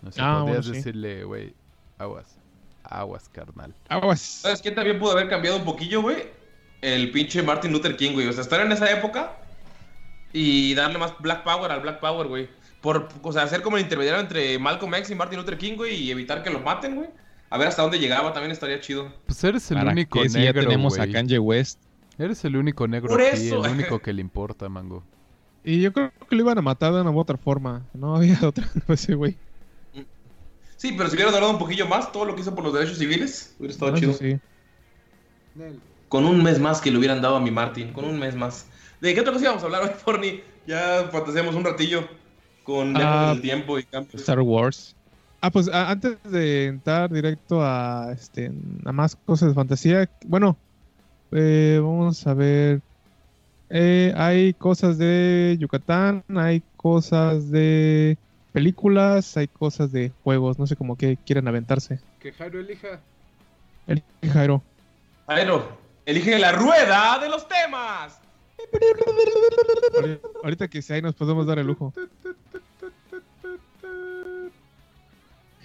O Ah, sea, podrías bueno, sí. decirle, güey, aguas. Aguas, carnal. Aguas. ¿Sabes quién también pudo haber cambiado un poquillo, güey? El pinche Martin Luther King, güey. O sea, estar en esa época y darle más Black Power al Black Power, güey. Por, o sea, hacer como el intermediario entre Malcolm X y Martin Luther King, güey, y evitar que lo maten, güey. A ver hasta dónde llegaba también estaría chido. Pues eres el ¿Para único qué si negro, ya tenemos a Kanye West? Eres el único negro Por aquí, eso. el único que le importa, mango. Y yo creo que lo iban a matar de una u otra forma. No había otra. Ese güey. Sí, pero si hubiera durado un poquillo más todo lo que hizo por los derechos civiles, hubiera estado chido. sí. Con un mes más que le hubieran dado a mi Martin, con un mes más. ¿De qué otra cosa íbamos a hablar hoy, Forni? Ya fantaseamos un ratillo con Ah, del tiempo y cambios. Star Wars. Ah, pues a- antes de entrar directo a, este, a más cosas de fantasía, bueno, eh, vamos a ver. Eh, hay cosas de Yucatán, hay cosas de películas, hay cosas de juegos, no sé cómo que quieren aventarse. Que Jairo elija. El Jairo. Jairo, elige la rueda de los temas. Ahori- Ahorita que si ahí nos podemos dar el lujo.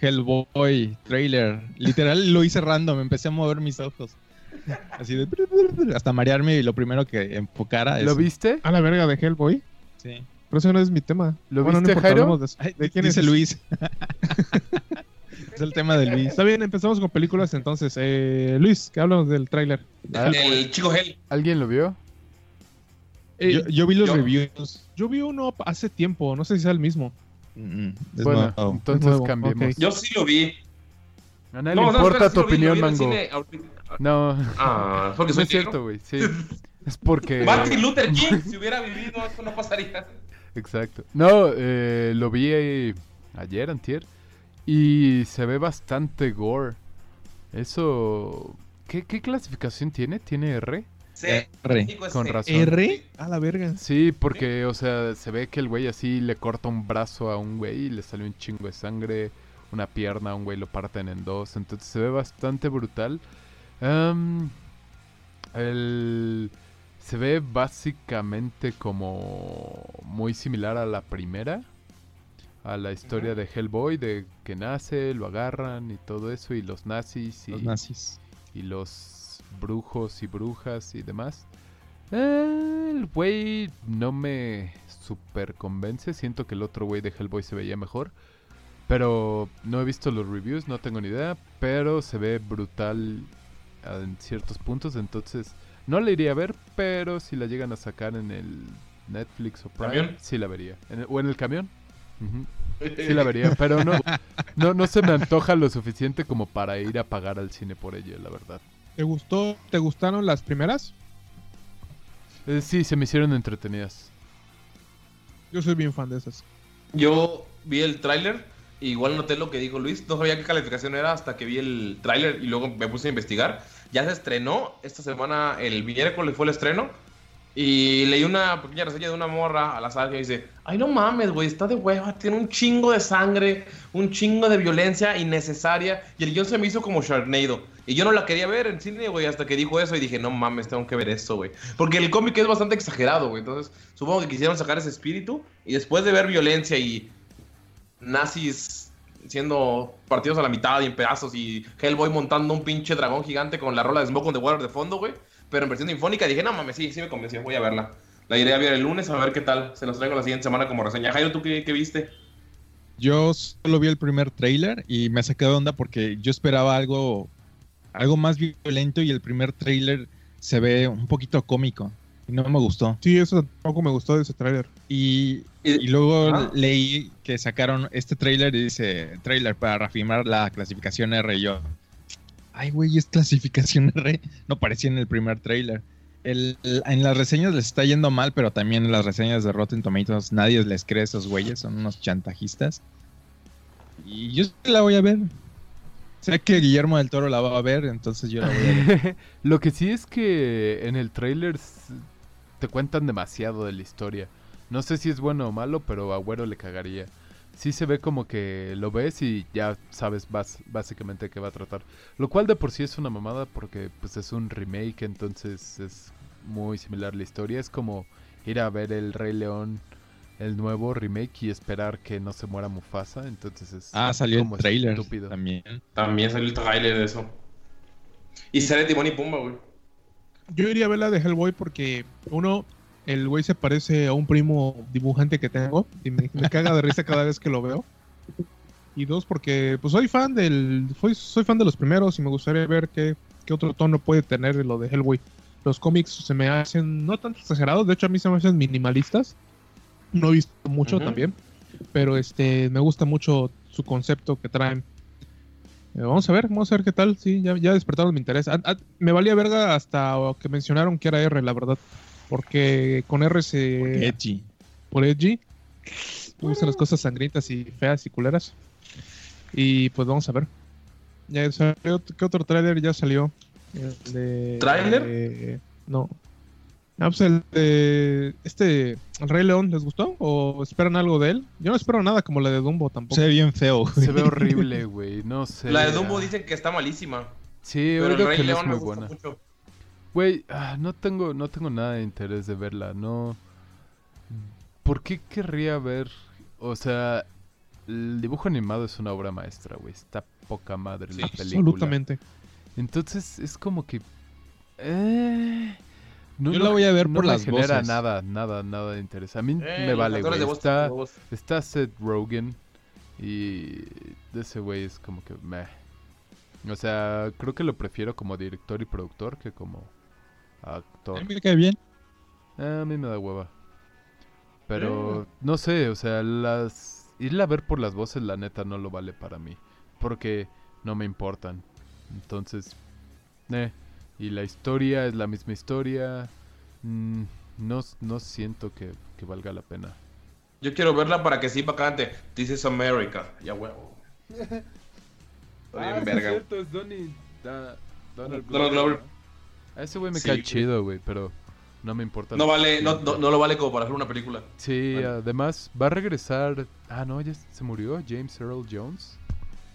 Hellboy, trailer. Literal lo hice random, empecé a mover mis ojos. Así de hasta marearme y lo primero que enfocara es ¿Lo viste? A la verga de Hellboy. Sí. Pero eso no es mi tema. ¿Lo Bueno, no viste, importa, Jairo? de ¿De quién dice es? Luis. es el tema de Luis. Está bien, empezamos con películas entonces. Eh, Luis, que hablamos del tráiler. Ah, El chico Hell. ¿Alguien lo vio? Eh, Yo, yo vi los yo- reviews. Yo vi uno hace tiempo, no sé si sea el mismo. Mm, bueno, nuevo. entonces nuevo, cambiemos. Yo sí lo vi. A nadie No, le no, importa sí tu opinión, vi mango. cine ahorita. No, Ah, porque no soy es cierto, güey. Sí. Es porque... Martin Luther King, si hubiera vivido, eso no pasaría. Exacto. No, eh, lo vi eh, ayer, antier, y se ve bastante gore. Eso... ¿Qué, qué clasificación tiene? ¿Tiene R? Sí, R. México es Con C. razón. R a la verga. Sí, porque, o sea, se ve que el güey así le corta un brazo a un güey y le sale un chingo de sangre, una pierna a un güey lo parten en dos, entonces se ve bastante brutal. Am, el- se ve básicamente como muy similar a la primera, a la historia de Hellboy, de que nace, lo agarran y todo eso, y los nazis y Los nazis. y los brujos y brujas y demás. Eh, el güey no me super convence. Siento que el otro güey de Hellboy se veía mejor. Pero no he visto los reviews, no tengo ni idea. Pero se ve brutal en ciertos puntos. Entonces no la iría a ver. Pero si la llegan a sacar en el Netflix o Prime, ¿Camión? sí la vería. En el- o en el camión. Ujú. Sí la vería, pero no, no, no se me antoja lo suficiente como para ir a pagar al cine por ella, la verdad. ¿Te gustó? ¿Te gustaron las primeras? Eh, sí, se me hicieron entretenidas. Yo soy bien fan de esas. Yo vi el tráiler, igual noté lo que dijo Luis, no sabía qué calificación era hasta que vi el tráiler y luego me puse a investigar. Ya se estrenó esta semana, el miércoles fue el estreno, y leí una pequeña reseña de una morra al azar que dice, ay no mames, güey, está de hueva, tiene un chingo de sangre, un chingo de violencia innecesaria, y el guion se me hizo como Sharknado. Y yo no la quería ver en cine, güey, hasta que dijo eso y dije, no mames, tengo que ver esto, güey. Porque el cómic es bastante exagerado, güey. Entonces, supongo que quisieron sacar ese espíritu. Y después de ver violencia y nazis siendo partidos a la mitad y en pedazos y Hellboy montando un pinche dragón gigante con la rola de Smoke on the Water de fondo, güey. Pero en versión sinfónica dije, no mames, sí, sí me convenció, voy a verla. La iré a ver el lunes a ver qué tal. Se los traigo la siguiente semana como reseña. Jairo, ¿tú qué, qué viste? Yo solo vi el primer trailer y me saqué de onda porque yo esperaba algo, algo más violento y el primer trailer se ve un poquito cómico y no me gustó. Sí, eso tampoco me gustó de ese tráiler. Y, Y- y luego Ah. leí que sacaron este trailer y dice trailer para reafirmar la clasificación R y yo. Ay, güey, es clasificación R. No parecía en el primer trailer. El- en las reseñas les está yendo mal, pero también en las reseñas de Rotten Tomatoes nadie les cree a esos güeyes, son unos chantajistas. Y yo la voy a ver. Sé que Guillermo del Toro la va a ver, entonces yo la voy a ver. Lo que sí es que en el trailer te cuentan demasiado de la historia. No sé si es bueno o malo, pero a Güero le cagaría. Sí se ve como que lo ves y ya sabes bas- básicamente de qué va a tratar. Lo cual de por sí es una mamada porque pues es un remake, entonces es muy similar la historia. Es como ir a ver el Rey León, el nuevo remake y esperar que no se muera Mufasa. Entonces es Ah, salió el como trailer estúpido. también. También salió el trailer de eso. Y sale Timón y Pumba, güey. Yo iría a ver la de Hellboy porque, uno, el güey se parece a un primo dibujante que tengo y me, me caga de risa cada vez que lo veo. Y dos, porque pues soy fan del. Soy, soy fan de los primeros y me gustaría ver qué, qué otro tono puede tener lo de Hellboy. Los cómics se me hacen no tanto exagerados, de hecho a mí se me hacen minimalistas. No he visto mucho también. Pero este me gusta mucho su concepto que traen. Eh, vamos a ver, vamos a ver qué tal. Sí, ya, ya despertaron mi interés. Ah, ah, me valía verga hasta que mencionaron que era R, la verdad. Porque con R se. Edgy. Por edgy. Me gustan las cosas sangrientas y feas y culeras. Y pues vamos a ver. Ya salió, ¿Qué otro tráiler ya salió? El de- ¿Tráiler? no. Ah, pues el de. Este. El Rey León, ¿les gustó? ¿O esperan algo de él? Yo no espero nada como la de Dumbo tampoco. Se ve bien feo. güey. Se ve horrible, güey. No sé. La de Dumbo dicen que está malísima. Sí, Pero el Rey que no es León me muy gusta buena. mucho. Güey, ah, no tengo, no tengo nada de interés de verla, no. ¿Por qué querría ver? O sea, el dibujo animado es una obra maestra, güey. Está poca madre la película. Absolutamente. Entonces es como que. eh, no, Yo la voy a ver no por me las genera voces. nada, nada, nada de interés. A mí Eh, me vale, güey. Está, está Seth Rogen y de ese güey es como que meh. O sea, creo que lo prefiero como director y productor que como actor. A mí me cae bien. A mí me da hueva. Pero no sé, o sea, las irla a ver por las voces la neta no lo vale para mí, porque no me importan. Entonces, eh, y la historia es la misma historia. Mm, no, no siento que, que valga la pena. Yo quiero verla para que sí cante This is America. Ya huevo. Ah, bien verga. es Donnie, da- Donald Donald Glover. A ese güey me Sí, cae güey. chido, güey, pero no me importa. No lo vale, no, no, no lo vale como para hacer una película. Sí, Bueno. además va a regresar. Ah, no, ya se murió James Earl Jones.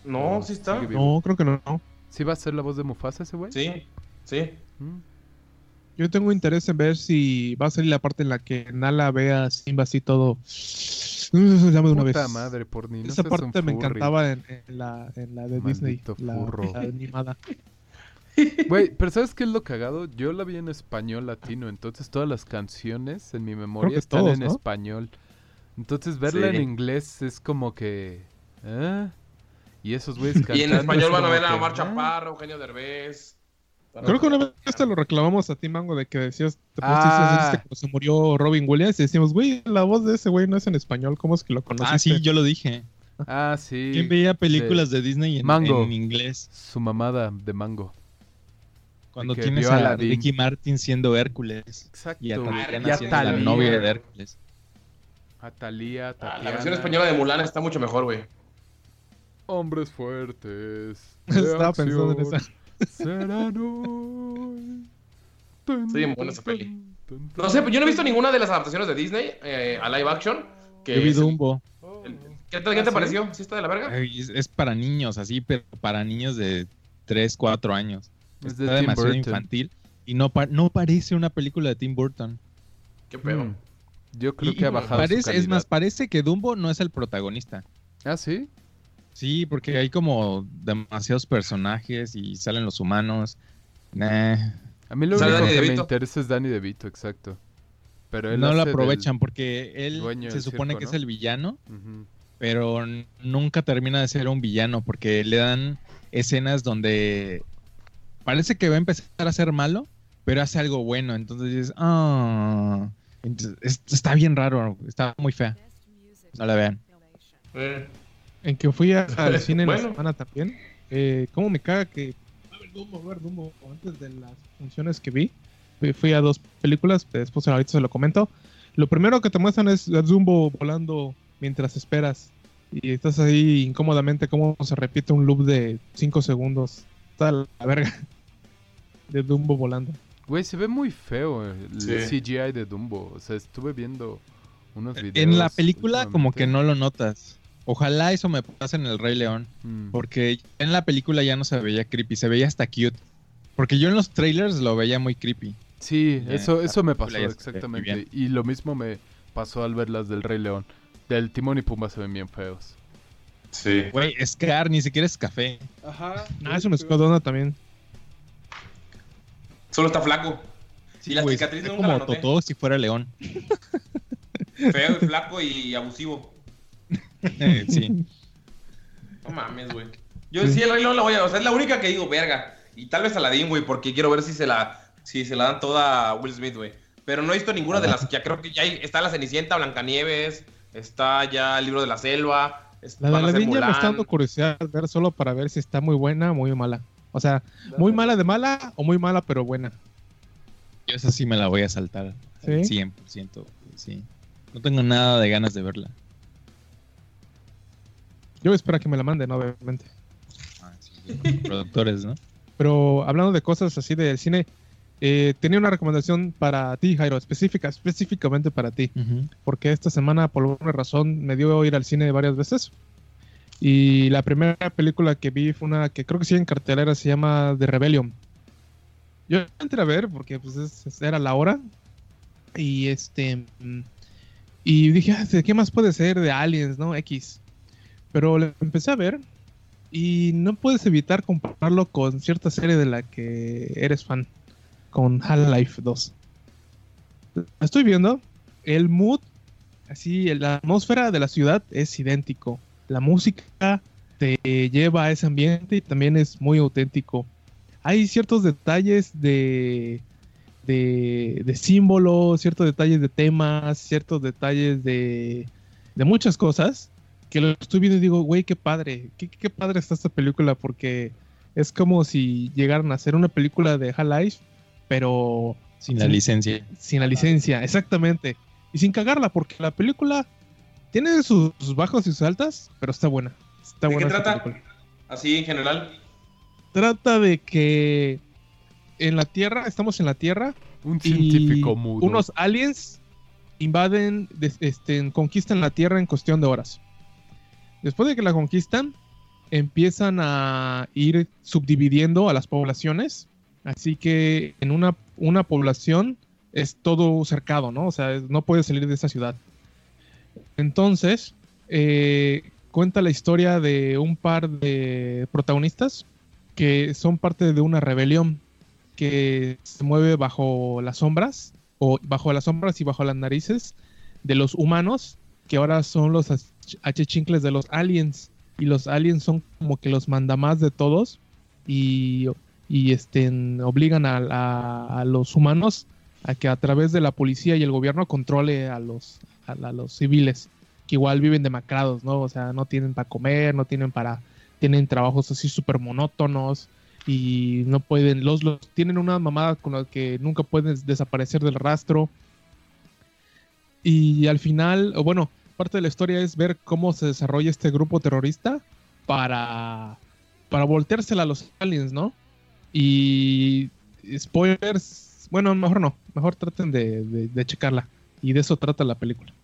No, Oh, sí está. No, creo que no. ¿Sí va a ser la voz de Mufasa ese güey? Sí, sí. Mm. Yo tengo interés en ver si va a salir la parte en la que Nala ve a Simba así todo. Llame de una Puta vez. madre, por ni no Esa parte me furry. encantaba en, en la, en la de Disney, Maldito la, furro. la animada. Güey, pero ¿sabes qué es lo cagado? Yo la vi en español latino, entonces todas las canciones en mi memoria que están todos, en ¿no? español. Entonces verla Sí. en inglés es como que... ¿eh? Y esos güeyes Y en español es van a ver a que, Omar ¿eh? Chaparro, Eugenio Derbez. Creo que una vez te lo reclamamos a ti, Mango, de que decías, te Ah. pusiste dijiste cuando se murió Robin Williams y decimos, güey, la voz de ese güey no es en español, ¿cómo es que lo conociste? Ah, sí, yo lo dije. Ah, sí. ¿Quién veía películas de, Disney en, Mango. en inglés? Su mamada de mango. Cuando que tienes a Aladdin. Ricky Martin siendo Hércules. Exacto. Y a. Tatiana Y a siendo la novia de Hércules. A Thalía, Ah, Tatiana. La versión española de Mulan está mucho mejor, güey. Hombres fuertes. Estaba pensando en esa. Serán hoy. Bien buena esa peli. No sé, yo no he visto ninguna de las adaptaciones de Disney eh, a live action. Que Yo vi Dumbo. el- ¿Qué te, qué ¿Ah, te sí? pareció? ¿Sí está de la verga? Es, es para niños, así, pero para niños de 3, 4 años. Es de Está Tim demasiado Burton. infantil. Y no, pa- no parece una película de Tim Burton. ¿Qué pedo? Mm. Yo creo Y- que ha bajado su Es más, parece que Dumbo no es el protagonista. Ah, ¿sí? Sí, porque hay como demasiados personajes y salen los humanos. Nah, A mí lo ¿Sale único Danny que me interesa es Danny DeVito, exacto. Pero él no lo aprovechan porque él se supone circo, que ¿no? es el villano, pero nunca termina de ser un villano porque le dan escenas donde parece que va a empezar a ser malo, pero hace algo bueno. Entonces dices, ah, es- está bien raro, está muy fea. No la vean. Eh, En que fui a- al cine en la Bueno. semana también. Eh, ¿Cómo me caga que... A ver, Dumbo, a ver, Dumbo. Antes de las funciones que vi, fui, fui a dos películas, después ahorita se lo comento. Lo primero que te muestran es a Dumbo volando mientras esperas. Y estás ahí incómodamente como se repite un loop de 5 segundos. Está la verga. De Dumbo volando. Güey, se ve muy feo el Sí. CGI de Dumbo. O sea, estuve viendo unos videos. En la película como que no lo notas. Ojalá eso me pase en el Rey León. Mm. Porque en la película ya no se veía creepy, se veía hasta cute. Porque yo en los trailers lo veía muy creepy. Sí, Ya, eso, eso me pasó exactamente. Y lo mismo me pasó al ver las del Rey León. Del Timón y Pumba se ven bien feos. sí. Güey, Scar, ni siquiera es café. Ajá. Ah, es un escuadrona también. Solo está flaco. Y la Güey, cicatriz es nunca la como noté. Totó si fuera león. Feo y flaco y abusivo. Eh, sí. No mames, güey. Yo sí, el Rey León la voy a... O sea, es la única que digo, verga. Y tal vez Aladdin, güey, porque quiero ver si se la... Si se la dan toda a Will Smith, güey. Pero no he visto ninguna de las que ya creo que ya hay... Está La Cenicienta, Blancanieves, está ya El Libro de la Selva, es- La de Aladdin ya me está dando curiosidad ver solo para ver si está muy buena o muy mala. O sea, muy mala de mala o muy mala pero buena. Yo esa sí me la voy a saltar. al ¿Sí? 100%. Sí. No tengo nada de ganas de verla. Yo espero a que me la manden, obviamente. Ah, sí, productores, ¿no? Pero hablando de cosas así del cine, eh, tenía una recomendación para ti, Jairo, específica, específicamente para ti. Porque esta semana, por alguna razón, me dio ir al cine varias veces. Y la primera película que vi fue una que creo que sí en cartelera, se llama The Rebellion. Yo entré a ver porque pues es- es- era la hora. Y este. Y dije, "Ah, ¿de qué más puede ser de Aliens, no? X. Pero le empecé a ver. Y no puedes evitar compararlo con cierta serie de la que eres fan. Con Half-Life 2. La estoy viendo. El mood, así, la atmósfera de la ciudad es idéntico. La música te lleva a ese ambiente y también es muy auténtico. Hay ciertos detalles de, de, de símbolos, ciertos detalles de temas, ciertos detalles de, de muchas cosas que lo estoy viendo y digo, güey, qué padre, qué, qué padre está esta película porque es como si llegaran a hacer una película de Half-Life, pero Sin la licencia. sin la licencia, exactamente. Y sin cagarla, porque la película tiene sus bajos y sus altas, pero está buena. Está ¿De qué buena esa trata? película. Así en general. Trata de que en la Tierra, estamos en la Tierra, Un y científico mudo. unos aliens invaden, este, conquistan la Tierra en cuestión de horas. Después de que la conquistan, empiezan a ir subdividiendo a las poblaciones. Así que en una, una población es todo cercado, ¿no? O sea, no puedes salir de esa ciudad. Entonces, eh, cuenta la historia de un par de protagonistas que son parte de una rebelión que se mueve bajo las sombras, o bajo las sombras y bajo las narices de los humanos, que ahora son los ach- achichincles de los aliens. Y los aliens son como que los mandamás de todos y, y este, obligan a los humanos a que a través de la policía y el gobierno controle a los, a, los civiles, que igual viven demacrados, ¿no? O sea, no tienen para comer, no tienen para... Tienen trabajos así súper monótonos y no pueden, los, los tienen una mamada con la que nunca pueden desaparecer del rastro. Y al final, o bueno, parte de la historia es ver cómo se desarrolla este grupo terrorista para, para volteársela a los aliens, ¿no? Y spoilers, bueno, mejor no, mejor traten de- de checarla. Y de eso trata la película.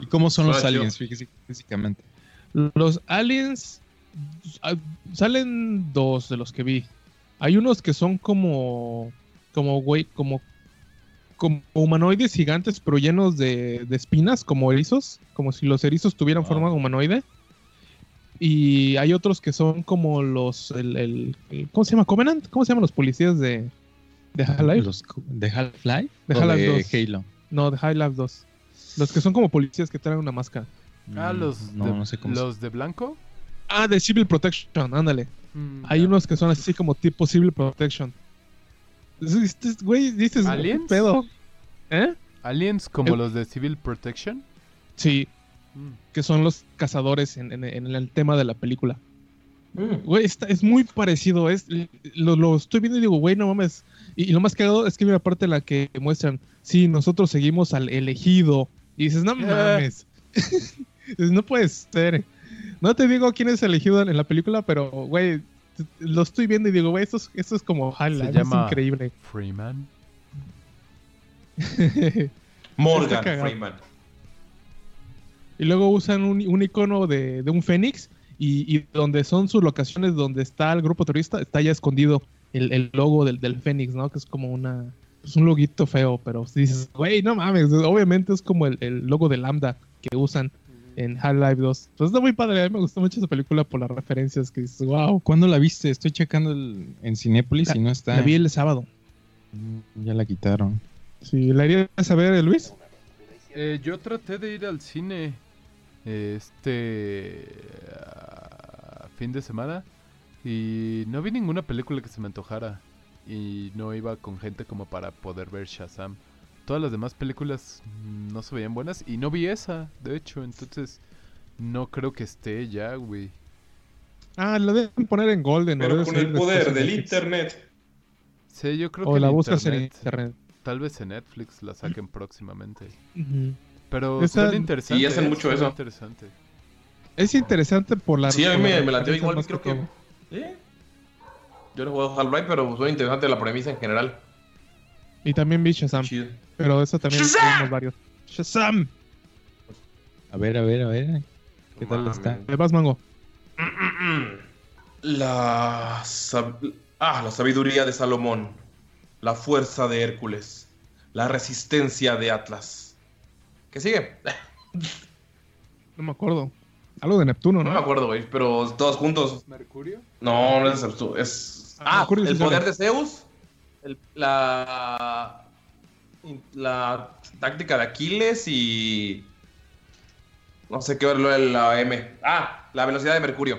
¿Y cómo son los aliens físi- físicamente? Los aliens ah, salen dos de los que vi. Hay unos que son como como güey, como como humanoides gigantes pero llenos de, de espinas como erizos, como si los erizos tuvieran Ah. forma humanoide. Y hay otros que son como los el, el- el- ¿cómo se llama? Covenant, ¿cómo se llaman los policías de de Half-Life? ¿De Half-Life? De ¿O Half-Life de 2. Halo? No, de Half-Life 2. Los que son como policías que traen una máscara. Ah, Mm, los, No, de, no sé cómo los de blanco. Ah, de Civil Protection, ándale. Mm, Hay unos que son así como tipo Civil Protection. Güey, dices, ¿qué ¿Aliens? pedo? ¿Eh? Aliens como El- los de Civil Protection. Sí, Mm. que son los cazadores en, en- en el tema de la película. Mm. Güey, está- es muy parecido. Es, lo, lo estoy viendo y digo, güey, no mames. Y, y lo más cagado es que hay una parte en la que muestran, sí, nosotros seguimos al elegido. Y dices, no mames. Dices, no puede ser. No te digo quién es elegido en la película, pero, güey, lo estoy viendo y digo, güey, esto es, esto es como llama- Es increíble. Freeman. Morgan. Freeman. Y luego usan un, un icono de, de un fénix y, y donde son sus locaciones donde está el grupo terrorista, está ya escondido el, el logo del, del fénix, ¿no? Que es como una... Es un loguito feo, pero dices, güey, no mames, obviamente es como el, el logo de Lambda que usan en Half-Life 2. Pues está muy padre, a mí me gustó mucho esa película por las referencias que dices, wow. ¿Cuándo la viste? Estoy checando el- en Cinépolis y no está. La vi el sábado. Mm, Ya la quitaron. Sí, ¿la irías a ver, Luis? Eh, yo traté de ir al cine este fin de semana y no vi ninguna película que se me antojara y no iba con gente como para poder ver Shazam. Todas las demás películas mm, no se veían buenas y no vi esa, de hecho, entonces no creo que esté ya, güey. Ah, la deben poner en Golden. Pero con el poder del internet. Sí, yo creo O que la buscas en internet, tal vez en Netflix la saquen próximamente. Pero suena interesante. Sí, hacen ¿eh? mucho eso. interesante. Es interesante por la... Sí, a mí me, la me lateó referencia igual, creo que... ¿Eh? Yo no he jugado Half-Life, pero suena interesante la premisa en general. Y también vi Shazam. Chido. Pero eso también vimos varios. Shazam. A ver, a ver, a ver. ¿Qué tal está? ¿Le vas, Mango? La... sab- Ah, la sabiduría de Salomón. La fuerza de Hércules. La resistencia de Atlas. ¿Qué sigue? No me acuerdo. Algo de Neptuno, No ¿no? me acuerdo, güey, pero todos juntos. ¿Mercurio? No, no es Zeus, es... Ah, el poder de Zeus. el- la... La táctica de Aquiles y... No sé qué ver lo de la M. Ah, la velocidad de Mercurio.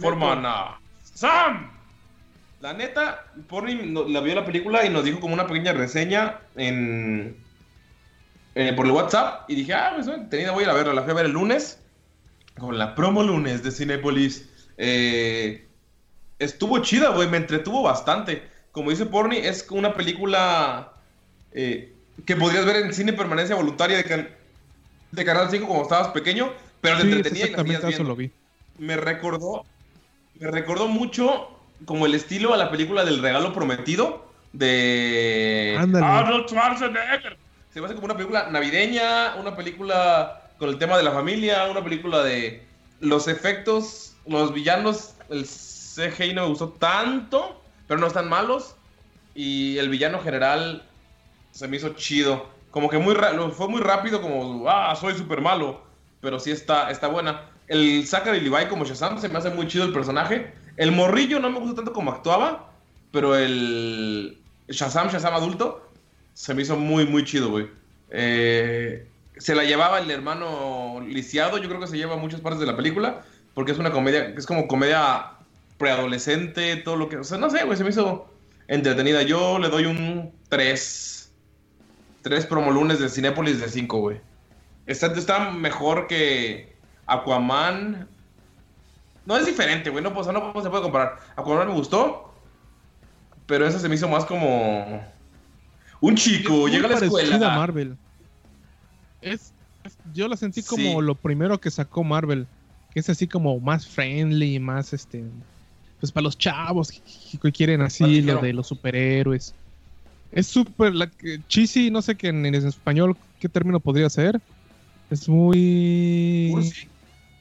Forman a... ¡Sam! La neta, Porni la vio la película y nos dijo como una pequeña reseña en... por el WhatsApp y dije, ah, pues tenida voy a ir a verla. La fui a ver el lunes con la promo lunes de Cinepolis. Eh, estuvo chida, güey, me entretuvo bastante. como dice Porni, es una película eh, que podrías ver en cine permanencia voluntaria de, can- de Canal 5 como estabas pequeño, pero te Sí, entretenía y la exactamente eso lo vi. Me recordó, me recordó mucho como el estilo a la película del regalo prometido de Ándale. Arnold Schwarzenegger. Se me hace como una película navideña, una película con el tema de la familia, una película de los efectos, los villanos, el CGI no me gustó tanto, pero no están malos. Y el villano general se me hizo chido. Como que muy fue muy rápido, como, ah, soy súper malo. Pero sí está, está buena. El Zachary Levi como Shazam se me hace muy chido el personaje. El morrillo no me gusta tanto como actuaba. Pero el Shazam, Shazam adulto, se me hizo muy, muy chido, güey. Eh, se la llevaba el hermano lisiado. Yo creo que se lleva muchas partes de la película. Porque es una comedia, es como comedia preadolescente, todo lo que. O sea, no sé, güey, se me hizo entretenida. Yo le doy un 3. 3 promolunes de Cinépolis de 5, güey. Está, está mejor que Aquaman. No es diferente, güey. No, sea, no se puede comparar. Aquaman me gustó. Pero esa se me hizo más como. Un chico, llega a la escuela. a Marvel. Es, es- yo la sentí como Sí. lo primero que sacó Marvel, que es así como más friendly, más este, pues para los chavos que, quieren así lo de los superhéroes. Es súper que- cheesy, no sé qué en, en español qué término podría ser. Es muy Cursi.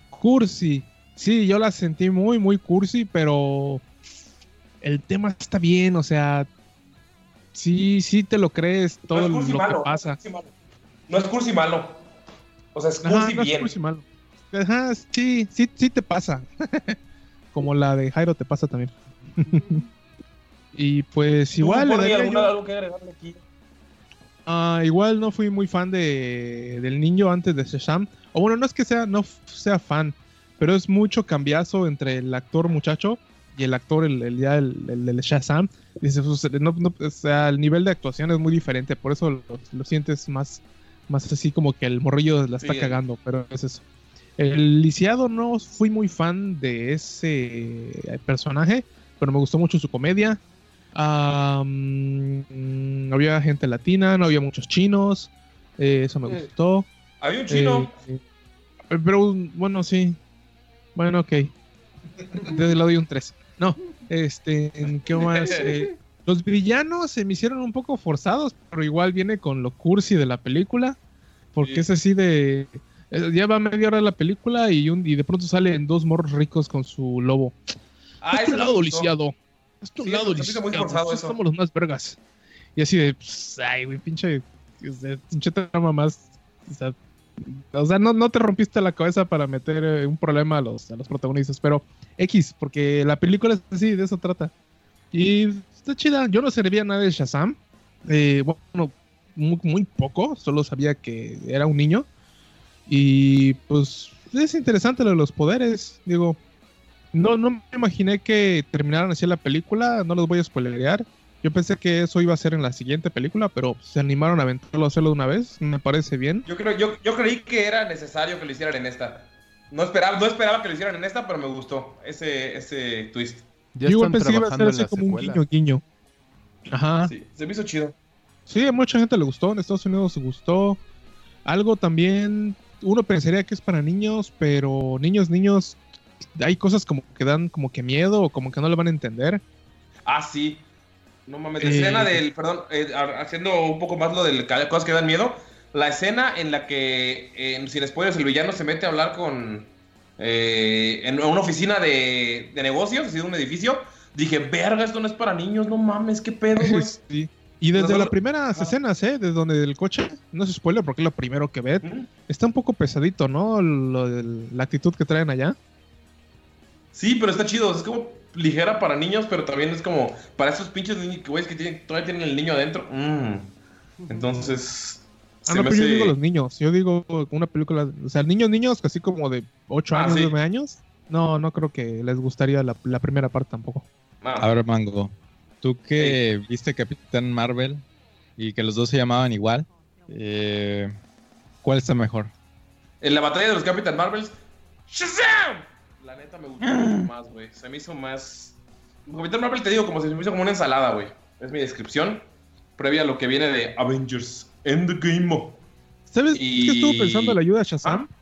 cursi. Sí, yo la sentí muy muy cursi, pero el tema está bien, o sea, sí, sí te lo crees todo no es lo cursi que malo, pasa. No es cursi malo. No es cursi malo. O sea, es Ajá, cursi no es bien. cursi malo. Ajá, sí, sí, sí te pasa. Como la de Jairo te pasa también. y pues ¿Tú, igual, le Porni, daría alguna- yo- algo que agregarle aquí? ah, igual no fui muy fan de, del niño antes de Shazam. O bueno, no es que sea, no sea fan, pero es mucho cambiazo entre el actor muchacho y el actor, el, el ya el, el, del Shazam. Dices, pues, no, no, o sea, el nivel de actuación es muy diferente, por eso lo, lo sientes más, más así como que el morrillo la está Sí. cagando, pero es eso. El lisiado no fui muy fan de ese eh, personaje, pero me gustó mucho su comedia. Mm, había gente latina, no había muchos chinos, eh, eso me gustó. Había un chino. Eh, pero bueno, sí. Bueno, ok. Le doy un 3. No, este, ¿qué más? Eh, los villanos se me hicieron un poco forzados, pero igual viene con lo cursi de la película. Porque Sí. es así de. Eh, Ya va media hora la película y, un, y de pronto salen dos morros ricos con su lobo. ah, es lado lisiado. Es tu Sí, lado lisiado. nosotros. Somos los más vergas. Y así de. pues, ay, güey, pinche. Pinche trama más. O sea, o sea, no, no te rompiste la cabeza para meter eh, un problema a los, a los protagonistas, pero X, porque la película es así, de eso trata. Y está chida. Yo no sabía nada de Shazam. Eh, bueno, muy, muy poco, solo sabía que era un niño. Y pues es interesante lo de los poderes. Digo, no, no me imaginé que terminaran así la película, no los voy a spoilerear. Yo pensé que eso iba a ser en la siguiente película, pero se animaron a aventarlo a hacerlo de una vez. Me parece bien. Yo, creo, yo, yo creí que era necesario que lo hicieran en esta. No esperaba, no esperaba que lo hicieran en esta, pero me gustó ese, ese twist. Ya Yo igual pensé que iba a ser así como un guiño, guiño. Ajá. Sí. Sí, se me hizo chido. a mucha gente le gustó. En Estados Unidos se gustó. Algo también. Uno pensaría que es para niños, pero niños, niños. Hay cosas como que dan como que miedo o como que no le van a entender. Ah, sí. No mames, la Eh, escena del, perdón, eh, ha- haciendo un poco más lo de cosas que dan miedo. La escena en la que, eh, sin spoilers, el villano se mete a hablar con. eh, en una oficina de, de negocios, así de un edificio. Dije, verga, esto no es para niños, no mames, qué pedo, güey. Sí. Y desde las primeras escenas, ¿eh? Desde donde el coche, no se spoiler porque es lo primero que ve, Ujú. está un poco pesadito, ¿no? Lo la actitud que traen allá. Sí, pero está chido. Es como ligera para niños, pero también es como para esos pinches niños güeyes que tienen, todavía tienen el niño adentro. Mm. Entonces. Ah, no, pero yo digo los niños. Yo digo una película, o sea, niños, niños, así como de 8 Ah, años, sí. 9 años. No, no creo que les gustaría la, la primera parte tampoco. Ah. A ver, Mango, tú que viste Capitán Marvel y que los dos se llamaban igual, eh, ¿cuál está mejor? En la batalla de los Captain Marvels. ¡Shazam! La neta me gustó mucho más, güey. Se me hizo más. Capitán Marvel te digo como si se me hizo como una ensalada, güey. Es mi descripción previa a lo que viene de Avengers Endgame. ¿Sabes Y- qué estuvo pensando la ayuda a Shazam? Ah.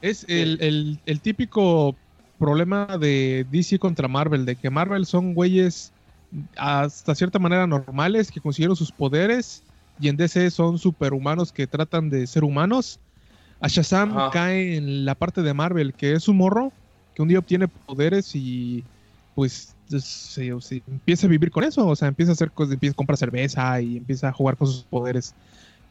Es el, el- el típico problema de DC contra Marvel, de que Marvel son güeyes hasta cierta manera normales que consiguieron sus poderes y en DC son superhumanos que tratan de ser humanos. A Shazam Ajá. cae en la parte de Marvel, que es un morro que un día obtiene poderes y pues se, se empieza a vivir con eso, o sea, empieza a hacer cosas, empieza a comprar cerveza y empieza a jugar con sus poderes.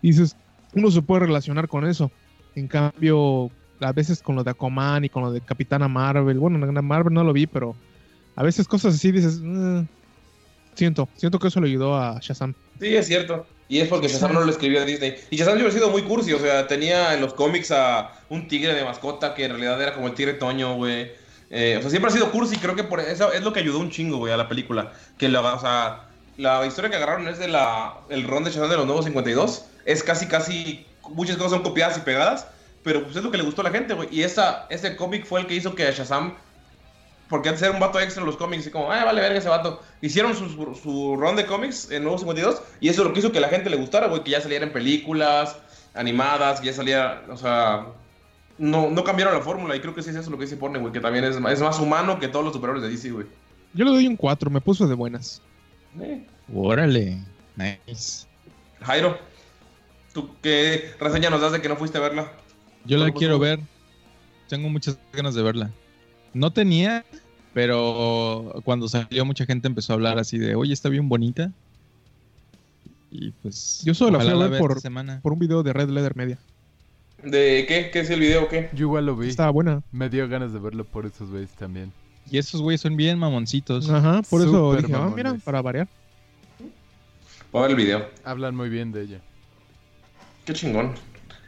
Y dices, uno se puede relacionar con eso. En cambio, a veces con lo de Aquaman y con lo de Capitana Marvel, bueno, en Marvel no lo vi, pero a veces cosas así dices, "Mm, siento, siento que eso le ayudó a Shazam. Sí, es cierto. Y es porque Shazam no lo escribió a Disney. Y Shazam siempre ha sido muy cursi, o sea, tenía en los cómics a un tigre de mascota que en realidad era como el tigre Toño, güey. Eh, o sea, siempre ha sido cursi, creo que por eso es lo que ayudó un chingo, güey, a la película. Que lo, o sea, la historia que agarraron es de la el ron de Shazam de los nuevos 52. Es casi, casi, muchas cosas son copiadas y pegadas, pero pues es lo que le gustó a la gente, güey. Y esa, ese cómic fue el que hizo que a Shazam porque antes era un vato extra en los cómics, y como, ah, vale verga ese vato. Hicieron su, su, su run de cómics en Nuevo 52, y eso es lo que hizo que la gente le gustara, güey, que ya saliera en películas, animadas, que ya saliera, o sea, no, no cambiaron la fórmula, y creo que sí es eso lo que se pone, güey, que también es, es más humano que todos los superhéroes de DC, güey. Yo le doy un 4, me puso de buenas. Eh. Órale. Nice. Jairo, ¿tú qué reseña nos das de que no fuiste a verla? Yo la quiero ver. Tengo muchas ganas de verla. No tenía, pero cuando salió mucha gente empezó a hablar así de, oye, está bien bonita. Y pues... Yo solo la fui a ver por- semana. Por un video de Red Leather Media. ¿De qué? ¿Qué es el video o qué? Yo igual lo vi. Estaba buena. Me dio ganas de verlo por esos güeyes también. Y esos güeyes son bien mamoncitos. Ajá, por eso dije, ah, mira, para variar. Voy a ver el video. Hablan muy bien de ella. Qué chingón.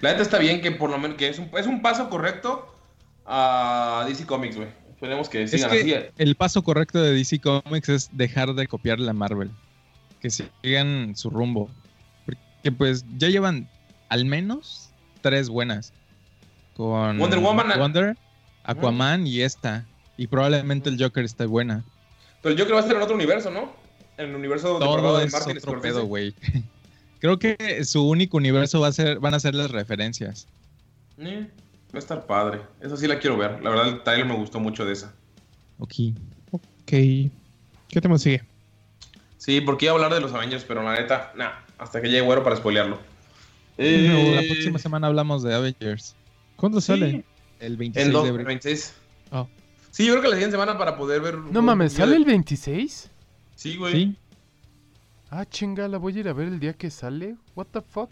La neta está bien que por lo menos que es un, es un paso correcto a DC Comics, güey. Esperemos que Es sigan que así. el paso correcto de DC Comics es dejar de copiar la Marvel. Que sigan su rumbo. Porque pues ya llevan al menos tres buenas. Con Wonder Woman, ah. Wonder, Aquaman y esta. Y probablemente el Joker esté buena. Pero creo que va a estar en otro universo, ¿no? En el universo de Todo es otro pedo, güey. Creo que su único universo va a ser, van a ser las referencias. Eh, va a estar padre. Esa sí la quiero ver. La verdad, el trailer me gustó mucho de esa. Ok. Ok. ¿Qué tema sigue? Sí, porque iba a hablar de los Avengers, pero la neta, nah, hasta que llegue güero para spoilearlo. No, Eh, la próxima semana hablamos de Avengers. ¿Cuándo sí, sale? El 26 En de abril. 26. Ah. Sí, yo creo que la siguiente semana para poder ver. No mames, ¿sale el 26? Sí, güey. Sí. Ah, chinga, la voy a ir a ver el día que sale. What the fuck?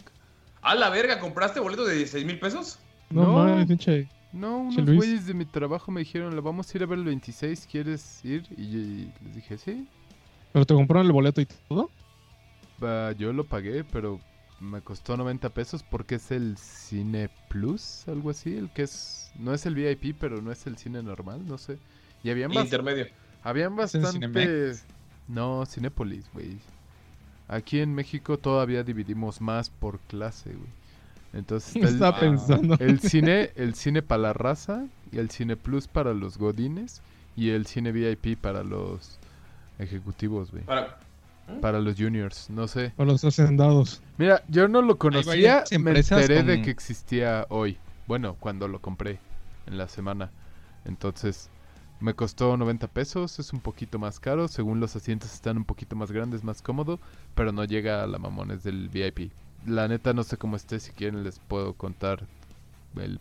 A la verga, ¿compraste boleto de 16 mil pesos? No, No. mames, pinche. No, unos güeyes de mi trabajo me dijeron, la vamos a ir a ver el 26, ¿quieres ir? Y, y les dije, sí. ¿Pero te compraron el boleto y todo? Va, yo lo pagué, pero me costó 90 pesos porque es el Cine Plus, algo así, el que es... No es el VIP, pero no es el cine normal, no sé. Y habían, intermedio. habían en bastante... Cinemex. No, Cinépolis, güey. Aquí en México todavía dividimos más por clase, güey. Entonces está el- Estaba pensando. el cine, el cine para la raza, y el cine plus para los godines y el cine VIP para los ejecutivos, güey. Para... Para los juniors, no sé. O los hacendados. Mira, yo no lo conocía, me enteré de que existía hoy. Bueno, cuando lo compré en la semana. Entonces, me costó 90 pesos, es un poquito más caro, según los asientos están un poquito más grandes, más cómodo, pero no llega a la mamones del VIP. La neta no sé cómo esté, si quieren les puedo contar el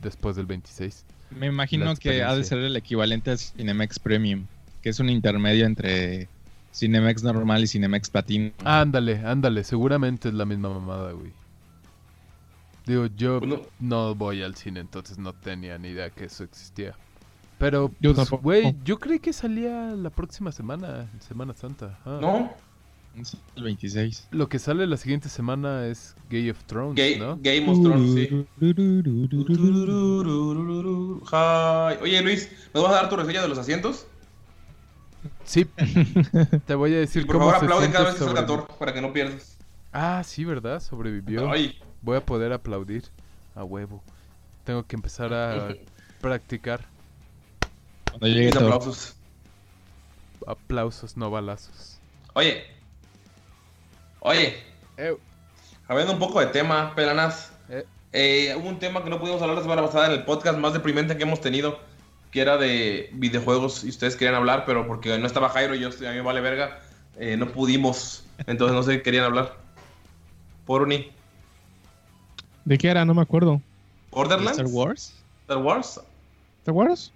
después del 26. Me imagino que ha de ser el equivalente a Cinemex Premium, que es un intermedio entre Cinemex normal y Cinemex Platino. Ándale, ándale, seguramente es la misma mamada, güey. Digo, yo Pues no. voy al cine, entonces no tenía ni idea que eso existía. Pero, Yo pues, güey, yo creí que salía la próxima semana, Semana Santa. Ah. ¿No? El 26. Lo que sale la siguiente semana es Game of Thrones, Ga- ¿no? Game of Thrones, sí. Hi. Oye, Luis, ¿nos vas a dar tu reseña de los asientos? Sí. Te voy a decir Por cómo favor, se aplaude cada vez que salga Thor, para que no pierdas. Ah, sí, ¿verdad? Sobrevivió. Ay, Voy a poder aplaudir a huevo. Tengo que empezar a practicar. Cuando llegue aplausos. aplausos, no balazos. Oye. Oye. Eh, Hablando un poco de tema, pelanas. eh, Eh, hubo un tema que no pudimos hablar la semana pasada en el podcast más deprimente que hemos tenido, que era de videojuegos y ustedes querían hablar, pero porque no estaba Jairo y yo, estoy- a mí me vale verga, eh, no pudimos. Entonces no sé qué querían hablar. Por Uni. ¿De qué era? No me acuerdo. ¿Borderlands? Star Wars. ¿Star Wars? ¿Te acuerdas?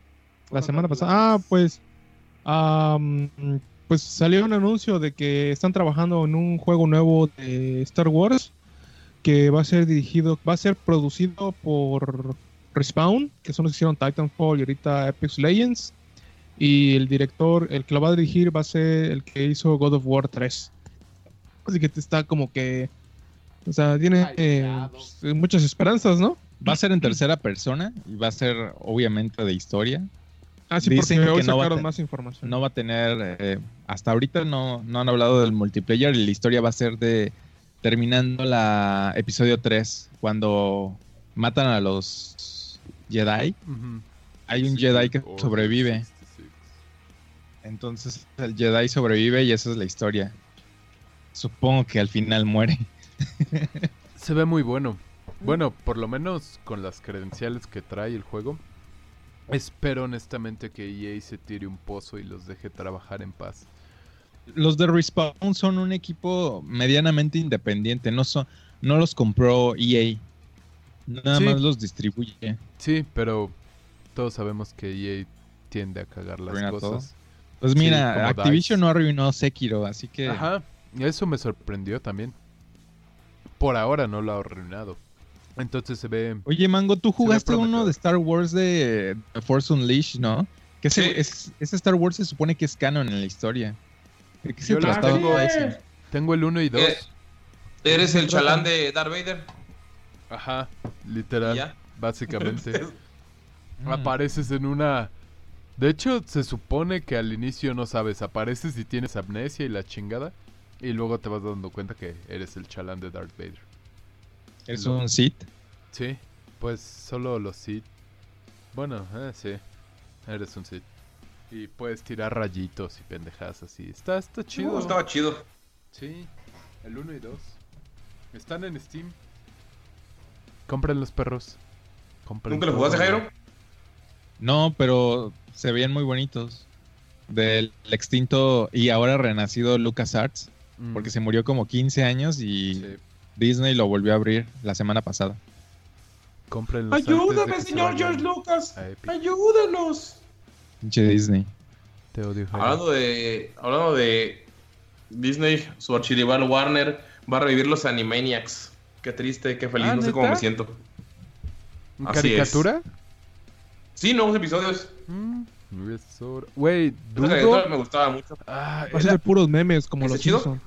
La semana pasada. Ah, pues. am, pues salió un anuncio de que están trabajando en un juego nuevo de Star Wars que va a ser dirigido, va a ser producido por Respawn, que son los que hicieron Titanfall y ahorita Apex Legends. Y el director, el que lo va a dirigir, va a ser el que hizo God of War 3. Así que está como que. O sea, tiene eh, pues, muchas esperanzas, ¿no? Va a ser en tercera persona y va a ser obviamente de historia. Ah, sí, Dicen porque hoy que no sacaron más información. No va a tener, eh, hasta ahorita no, no han hablado del multiplayer y la historia va a ser de terminando la episodio 3, cuando matan a los Jedi. Hay un Jedi que Order sobrevive. 66. Entonces el Jedi sobrevive y esa es la historia. Supongo que al final muere. Se ve muy bueno. Bueno, por lo menos con las credenciales que trae el juego. Espero honestamente que EA se tire un pozo y los deje trabajar en paz. Los de Respawn son un equipo medianamente independiente, no son, no los compró EA. Nada Sí. más los distribuye. Sí, pero todos sabemos que EA tiende a cagar las Arruina cosas. Pues mira, Activision DICE. no arruinó Sekiro, así que Ajá, eso me sorprendió también. Por ahora no lo ha arruinado. Entonces se ve... Oye, Mango, tú jugaste uno de Star Wars de, Force Unleashed, ¿no? Que ese, Sí. es- ese Star Wars se supone que es canon en la historia. ¿De qué se Yo la trataba tengo- ese? Tengo el 1 y 2. Eh, ¿Eres el chalán de Darth Vader? Ajá, literal. Ya. Básicamente. Mm. Apareces en una... De hecho, se supone que al inicio no sabes. Apareces y tienes amnesia y la chingada. Y luego te vas dando cuenta que eres el chalán de Darth Vader. Es un Sith. Sí, pues solo los Sith. Bueno, eh, sí. Eres un Sith. Y puedes tirar rayitos y pendejadas así. Está, está chido. No, estaba chido. Sí, el 1 y 2. Están en Steam. Compren los perros. Compren ¿Nunca lo todo. jugaste, Jairo? No, pero se veían muy bonitos. Del extinto y ahora renacido LucasArts, Mm, porque se murió como 15 años y sí. Disney lo volvió a abrir la semana pasada. De Ayúdame, se señor vayan George Lucas. a Epic. Ayúdanos. Pinche Disney. Te odio. Hablando de, hablando de Disney, su archirival Warner va a revivir los Animaniacs. Qué triste, qué feliz, Ah, no sé cómo me siento. así ¿Caricatura? Sí, nuevos episodios. Mm, Güey, dudo. me gustaba mucho. Ah, Va a ser era- de puros memes como ¿Está los chido?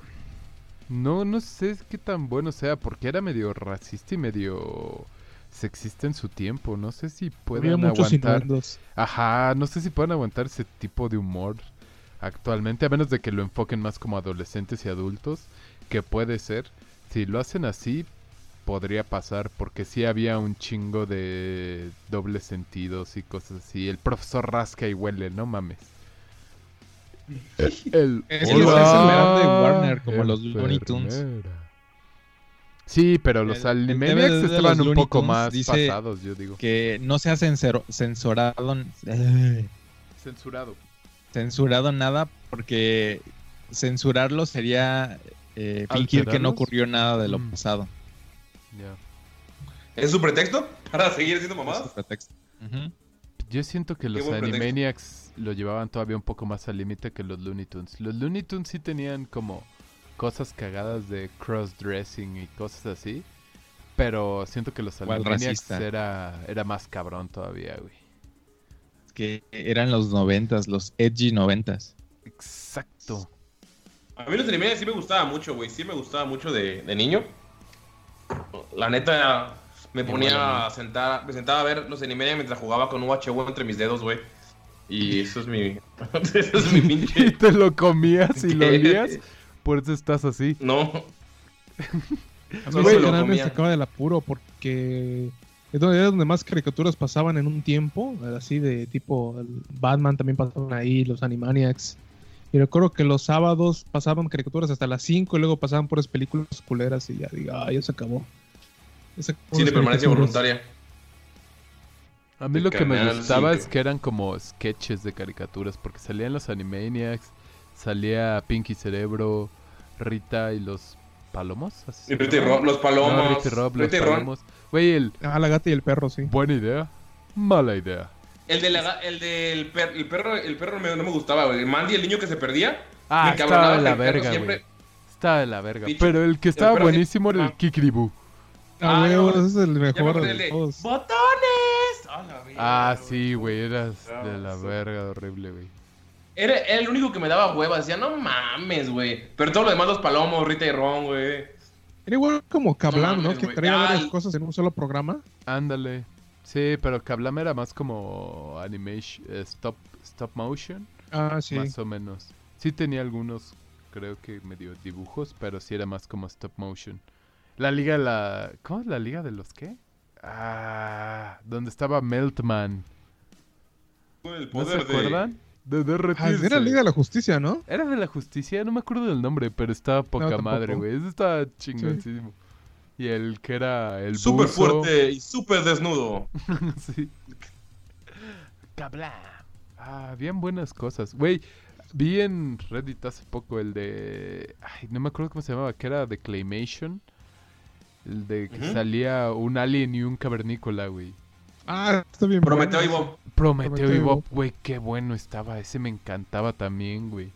No, no sé qué tan bueno sea, porque era medio racista y medio sexista en su tiempo. No sé si Había pueden muchos aguantar. Ajá, no sé si pueden aguantar ese tipo de humor actualmente, a menos de que lo enfoquen más como adolescentes y adultos, que puede ser. Si lo hacen así, podría pasar, porque sí había un chingo de dobles sentidos y cosas así. El profesor rasca y huele, no mames. El Es que es enfermedad de Warner, como los Looney Tunes. Sí, pero los Animaniacs los estaban un poco más dice pasados, yo digo. Que no se ha censero- censurado, Censurado. censurado nada porque censurarlo sería eh, fingir que no ocurrió nada de lo Mm. pasado. Ya. ¿Es su pretexto para seguir haciendo mamadas? es pretexto. Ujú. Yo siento que los pretexto. Animaniacs lo llevaban todavía un poco más al límite que los Looney Tunes. Los Looney Tunes sí tenían como cosas cagadas de cross-dressing y cosas así. Pero siento que los Animaniacs era, era más cabrón todavía, güey. Que eran los noventas, los edgy noventas. Exacto. A mí los Animaniacs sí me gustaba mucho, güey. Sí me gustaba mucho de, de niño. La neta, me ponía Igual a sentar, me sentaba a ver los Animaniacs mientras jugaba con un UHU entre mis dedos, güey. Y eso es mi... eso es mi Y pinche... te lo comías y lo olías. Por eso estás así. No. A mí canal me sacaba del apuro porque es donde, era donde más caricaturas pasaban en un tiempo, así de tipo Batman también pasaban ahí, los Animaniacs. Y recuerdo que los sábados pasaban caricaturas hasta las 5 y luego pasaban puras películas culeras y ya digo, ah, ya se acabó. Las permanencia voluntaria. A mí lo que me gustaba cinco. es que eran como sketches de caricaturas, porque salían los Animaniacs, salía Pinky Cerebro, Rita y los Palomos. ¿así Y Rita y? Rob, los palomos. No, Rita y Rob, los Rita y Ron. Palomos. Güey, el Ah, la gata y el perro, sí. buena idea, mala idea. El, de la el del per- el perro, el perro me- no me gustaba, güey. Mandy, el niño que se perdía. Ah, me estaba de la verga, siempre- güey. Estaba de la verga. Pero el que estaba buenísimo era el ah. Kikribu. Ah, Ah, ese es el me mejor de todos. ¡Botones! La Ah, güey. sí, güey, eras Ah, de la sí. verga horrible, güey. Era, era el único que me daba hueva. Decía, no mames, güey. Pero todo lo demás, los palomos, Rita y Ron, güey. Era igual como Kablam, ¿no? mames, Que traía Ah, varias cosas en un solo programa. Ándale. Sí, pero Kablam era más como animation, eh, stop, stop motion, Ah, sí. más o menos. Sí tenía algunos, creo que medio dibujos, pero sí era más como stop motion. La liga de la... ¿Cómo es la liga de los qué? Ah, donde estaba Meltman. El ¿No poder se de- acuerdan? De Ah, derretirse. era Liga de la Justicia, ¿no? Era de la justicia, no me acuerdo del nombre, pero estaba poca madre, güey. Eso estaba chingoncísimo. Y el que era el Súper buzo. fuerte y súper desnudo. sí. Kablam. Ah, bien buenas cosas. Güey, vi en Reddit hace poco el de... Ay, no me acuerdo cómo se llamaba, que era de Claymation. El de que salía un alien y un cavernícola, güey. Ah, está bien. Prometeo y bueno. Bob. Prometeo Prometeo y y Bob, güey, qué bueno estaba. Ese me encantaba también, güey.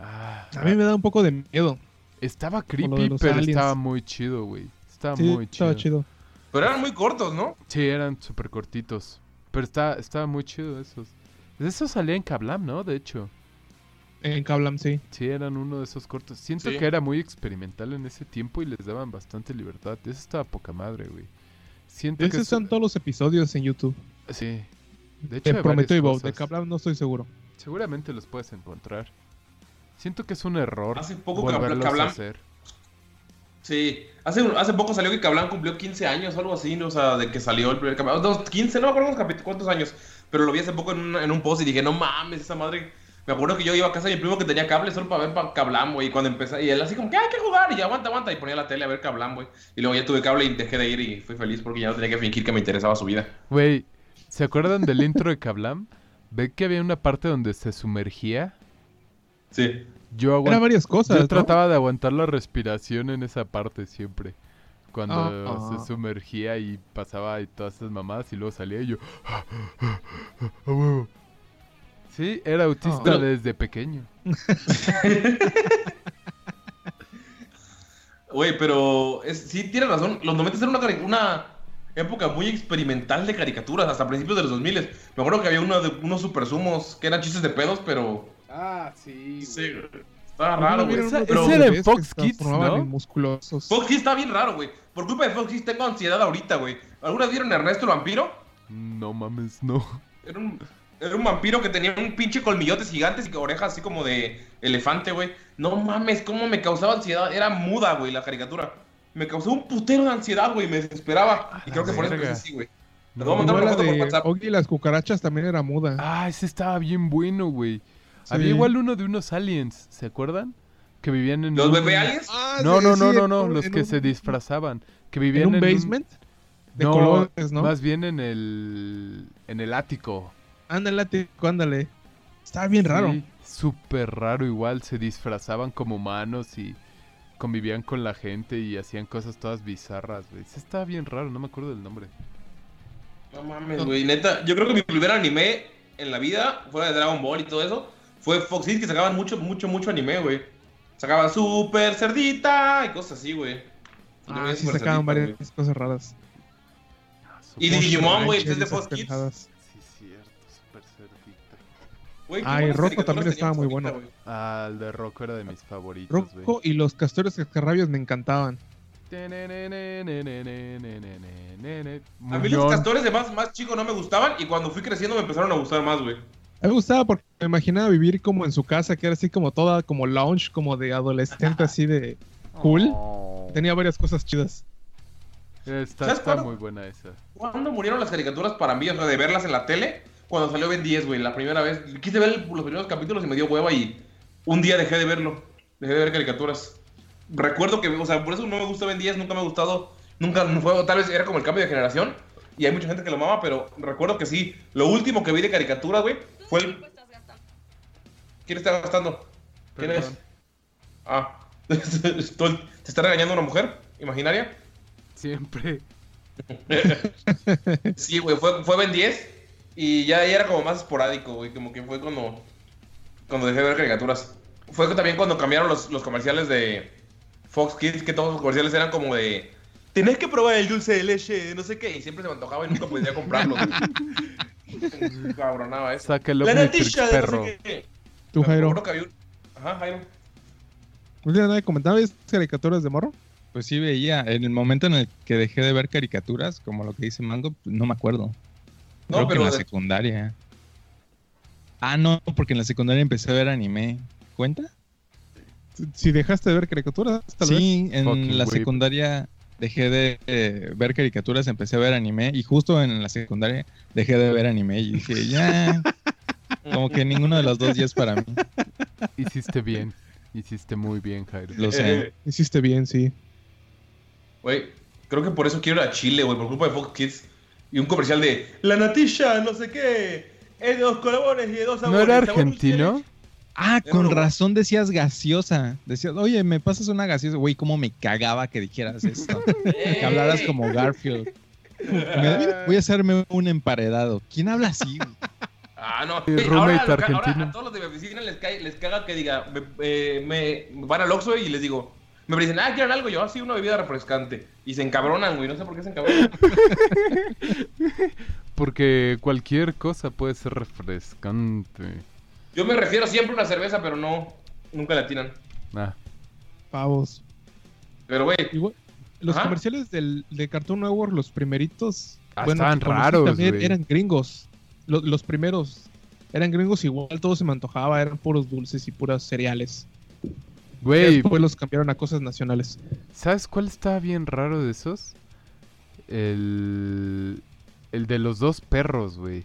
Ah, A mí me da un poco de miedo. Estaba de creepy, pero aliens. estaba muy chido, güey. Estaba Sí, muy chido. estaba chido. Pero eran muy cortos, ¿no? Sí, eran súper cortitos. Pero está, estaba muy chido esos. Eso salía en Kablam, ¿no? De hecho. En Kablam, sí. Sí, eran uno de esos cortos. Siento Sí. que era muy experimental en ese tiempo y les daban bastante libertad. Eso estaba poca madre, güey. Siento que... Esos eso- están todos los episodios en YouTube. Sí. De hecho, De Prometeo y Bob. De. Kablam no estoy seguro. Seguramente los puedes encontrar. Siento que es un error Hace poco Kablam-. Sí. Hace, hace poco salió que Kablam cumplió 15 años o algo así, ¿no? O sea, de que salió el primer Kablam. No, 15, no me acuerdo cuántos años. Pero lo vi hace poco en, un- en un post y dije, no mames, esa madre. Me acuerdo que yo iba a casa de mi primo que tenía cable solo para ver pa- Kablam, güey. Y cuando empecé, y él así como que hay que jugar. Y ya aguanta, aguanta. Y ponía la tele a ver Kablam, güey. Y luego ya tuve cable y dejé de ir y fui feliz porque ya no tenía que fingir que me interesaba su vida. Güey, ¿se acuerdan del intro de Kablam? ¿Ve que había una parte donde se sumergía? Sí. Yo, Eran varias cosas. yo ¿no? trataba de aguantar la respiración en esa parte siempre. Cuando Ah. se sumergía y pasaba y todas esas mamadas y luego salía y yo... Sí, era autista Pero- desde pequeño. Güey, pero es, sí tienes razón. Los 90 era una, una época muy experimental de caricaturas, hasta principios de los 2000. Me acuerdo que había uno de, unos super sumos que eran chistes de pedos, pero. Ah, sí. Sí, güey. Estaba raro, güey. Unos ese bebés era en Fox Kids, ¿no? musculosos. Fox Kids está bien raro, güey. Por culpa de Fox Kids tengo ansiedad ahorita, güey. ¿Alguna vez vieron Ernesto el vampiro? No mames, no. Era un, era un vampiro que tenía un pinche colmillotes gigantes y orejas así como de elefante, güey. No mames, cómo me causaba ansiedad. Era muda, güey, la caricatura. Me causó un putero de ansiedad, güey. Me desesperaba. Y creo que por eso empecé así, güey. No. Te voy a mandar Igual una la foto por de WhatsApp. Oggy y las cucarachas también era muda. Ah, ese estaba bien bueno, güey. Sí. Había igual uno de unos aliens, ¿se acuerdan? Que vivían en ¿Los un- bebé aliens? Ah, No, sí, no, no, sí, no, no, los que un- se disfrazaban, que vivían ¿En un en basement? De no, colores, ¿no? más bien en el en el ático. Ándale, ándale. Estaba bien raro. Sí, Súper raro igual, se disfrazaban como humanos y convivían con la gente y hacían cosas todas bizarras, güey. Estaba bien raro, no me acuerdo del nombre. No mames, güey. Neta, yo creo que mi primer anime en la vida, fuera de Dragon Ball y todo eso, fue Fox Kids que sacaban mucho, mucho, mucho anime, güey. Sacaban Super Cerdita y cosas así, güey. Y Ah, sí sacaban Cerdita, varias cosas raras. Y Monster Digimon, güey, es de y Fox Kids. Güey. qué Ah, y buenas Rocco también estaba muy ahorita, bueno. Ah, el de Rocco era de mis favoritos. Rocco y los castores cascarrabias me encantaban. A mí los castores de más, más chico no me gustaban y cuando fui creciendo me empezaron a gustar más, güey. A mí me gustaba porque me imaginaba vivir como en su casa, que era así como toda, como lounge, como de adolescente, así de cool. Oh. Tenía varias cosas chidas. Está, muy buena esa. ¿Cuándo murieron las caricaturas para mí? O sea, de verlas en la tele. Cuando salió Ben 10, güey, la primera vez. Quise ver los primeros capítulos y me dio hueva y un día dejé de verlo. Dejé de ver caricaturas. Recuerdo que, o sea, por eso no me gusta Ben 10, nunca me ha gustado. Nunca fue, tal vez era como el cambio de generación. Y hay mucha gente que lo amaba, pero recuerdo que sí. Lo último que vi de caricaturas, güey, fue el. ¿Quién está gastando? ¿Quién es? Ah. ¿Te está regañando una mujer imaginaria? Siempre. Sí, güey, fue, fue Ben 10 y ya, ya era como más esporádico, güey, como que fue cuando, cuando dejé de ver caricaturas. Fue también cuando cambiaron los, los comerciales de Fox Kids, que todos los comerciales eran como de... Tenés que probar el dulce de leche, no sé qué, y siempre se me antojaba y nunca podía comprarlo. Cabronaba eso. Saca el La natilla de perro. no sé qué. Tú, Me Jairo. que había un- Ajá, Jairo. ¿No tienes nada de comentar? ¿Ves caricaturas de morro? Pues sí veía. En el momento en el que dejé de ver caricaturas, como lo que dice Mango, pues, no me acuerdo. No, Creo que en la de- secundaria. Ah, no, porque en la secundaria empecé a ver anime. ¿Cuenta? Si- dejaste de ver caricaturas, tal vez. sí, en Fucking la whip. secundaria dejé de eh, ver caricaturas, empecé a ver anime y justo en la secundaria dejé de ver anime y dije, ya, como que ninguno de los dos ya es para mí. Hiciste bien. Hiciste muy bien, Jairo. Lo sé. Hiciste bien, sí. Güey, creo que por eso quiero ir a Chile, güey, por culpa de Fox Kids. Y un comercial de La natilla, no sé qué. Es de dos colores y de dos ¿No sabores. era sabor dulce de argentino? Ah, Era con razón decías gaseosa. Decías, oye, ¿me pasas una gaseosa? Güey, cómo me cagaba que dijeras esto. que hablaras como Garfield. Me- voy a hacerme un emparedado. ¿Quién habla así? Ah, no. Ahora, a todos los de mi oficina les, cae, les caga que diga, me, eh, me van al Oxxo y les digo, me dicen, ah, ¿quieren algo? Yo, así, una bebida refrescante. Y se encabronan, güey, no sé por qué se encabronan. Porque cualquier cosa puede ser refrescante. Yo me refiero siempre a una cerveza, pero no, nunca la tiran. Ah, Pavos. Pero, güey, los Ajá. comerciales del, de Cartoon Network, los primeritos. Ah, bueno, estaban raros, también güey. Eran gringos. Los, los primeros eran gringos igual, todo se me antojaba, eran puros dulces y puras cereales. Güey, Después los cambiaron a cosas nacionales. ¿sabes cuál estaba bien raro de esos? El. El de los dos perros, güey.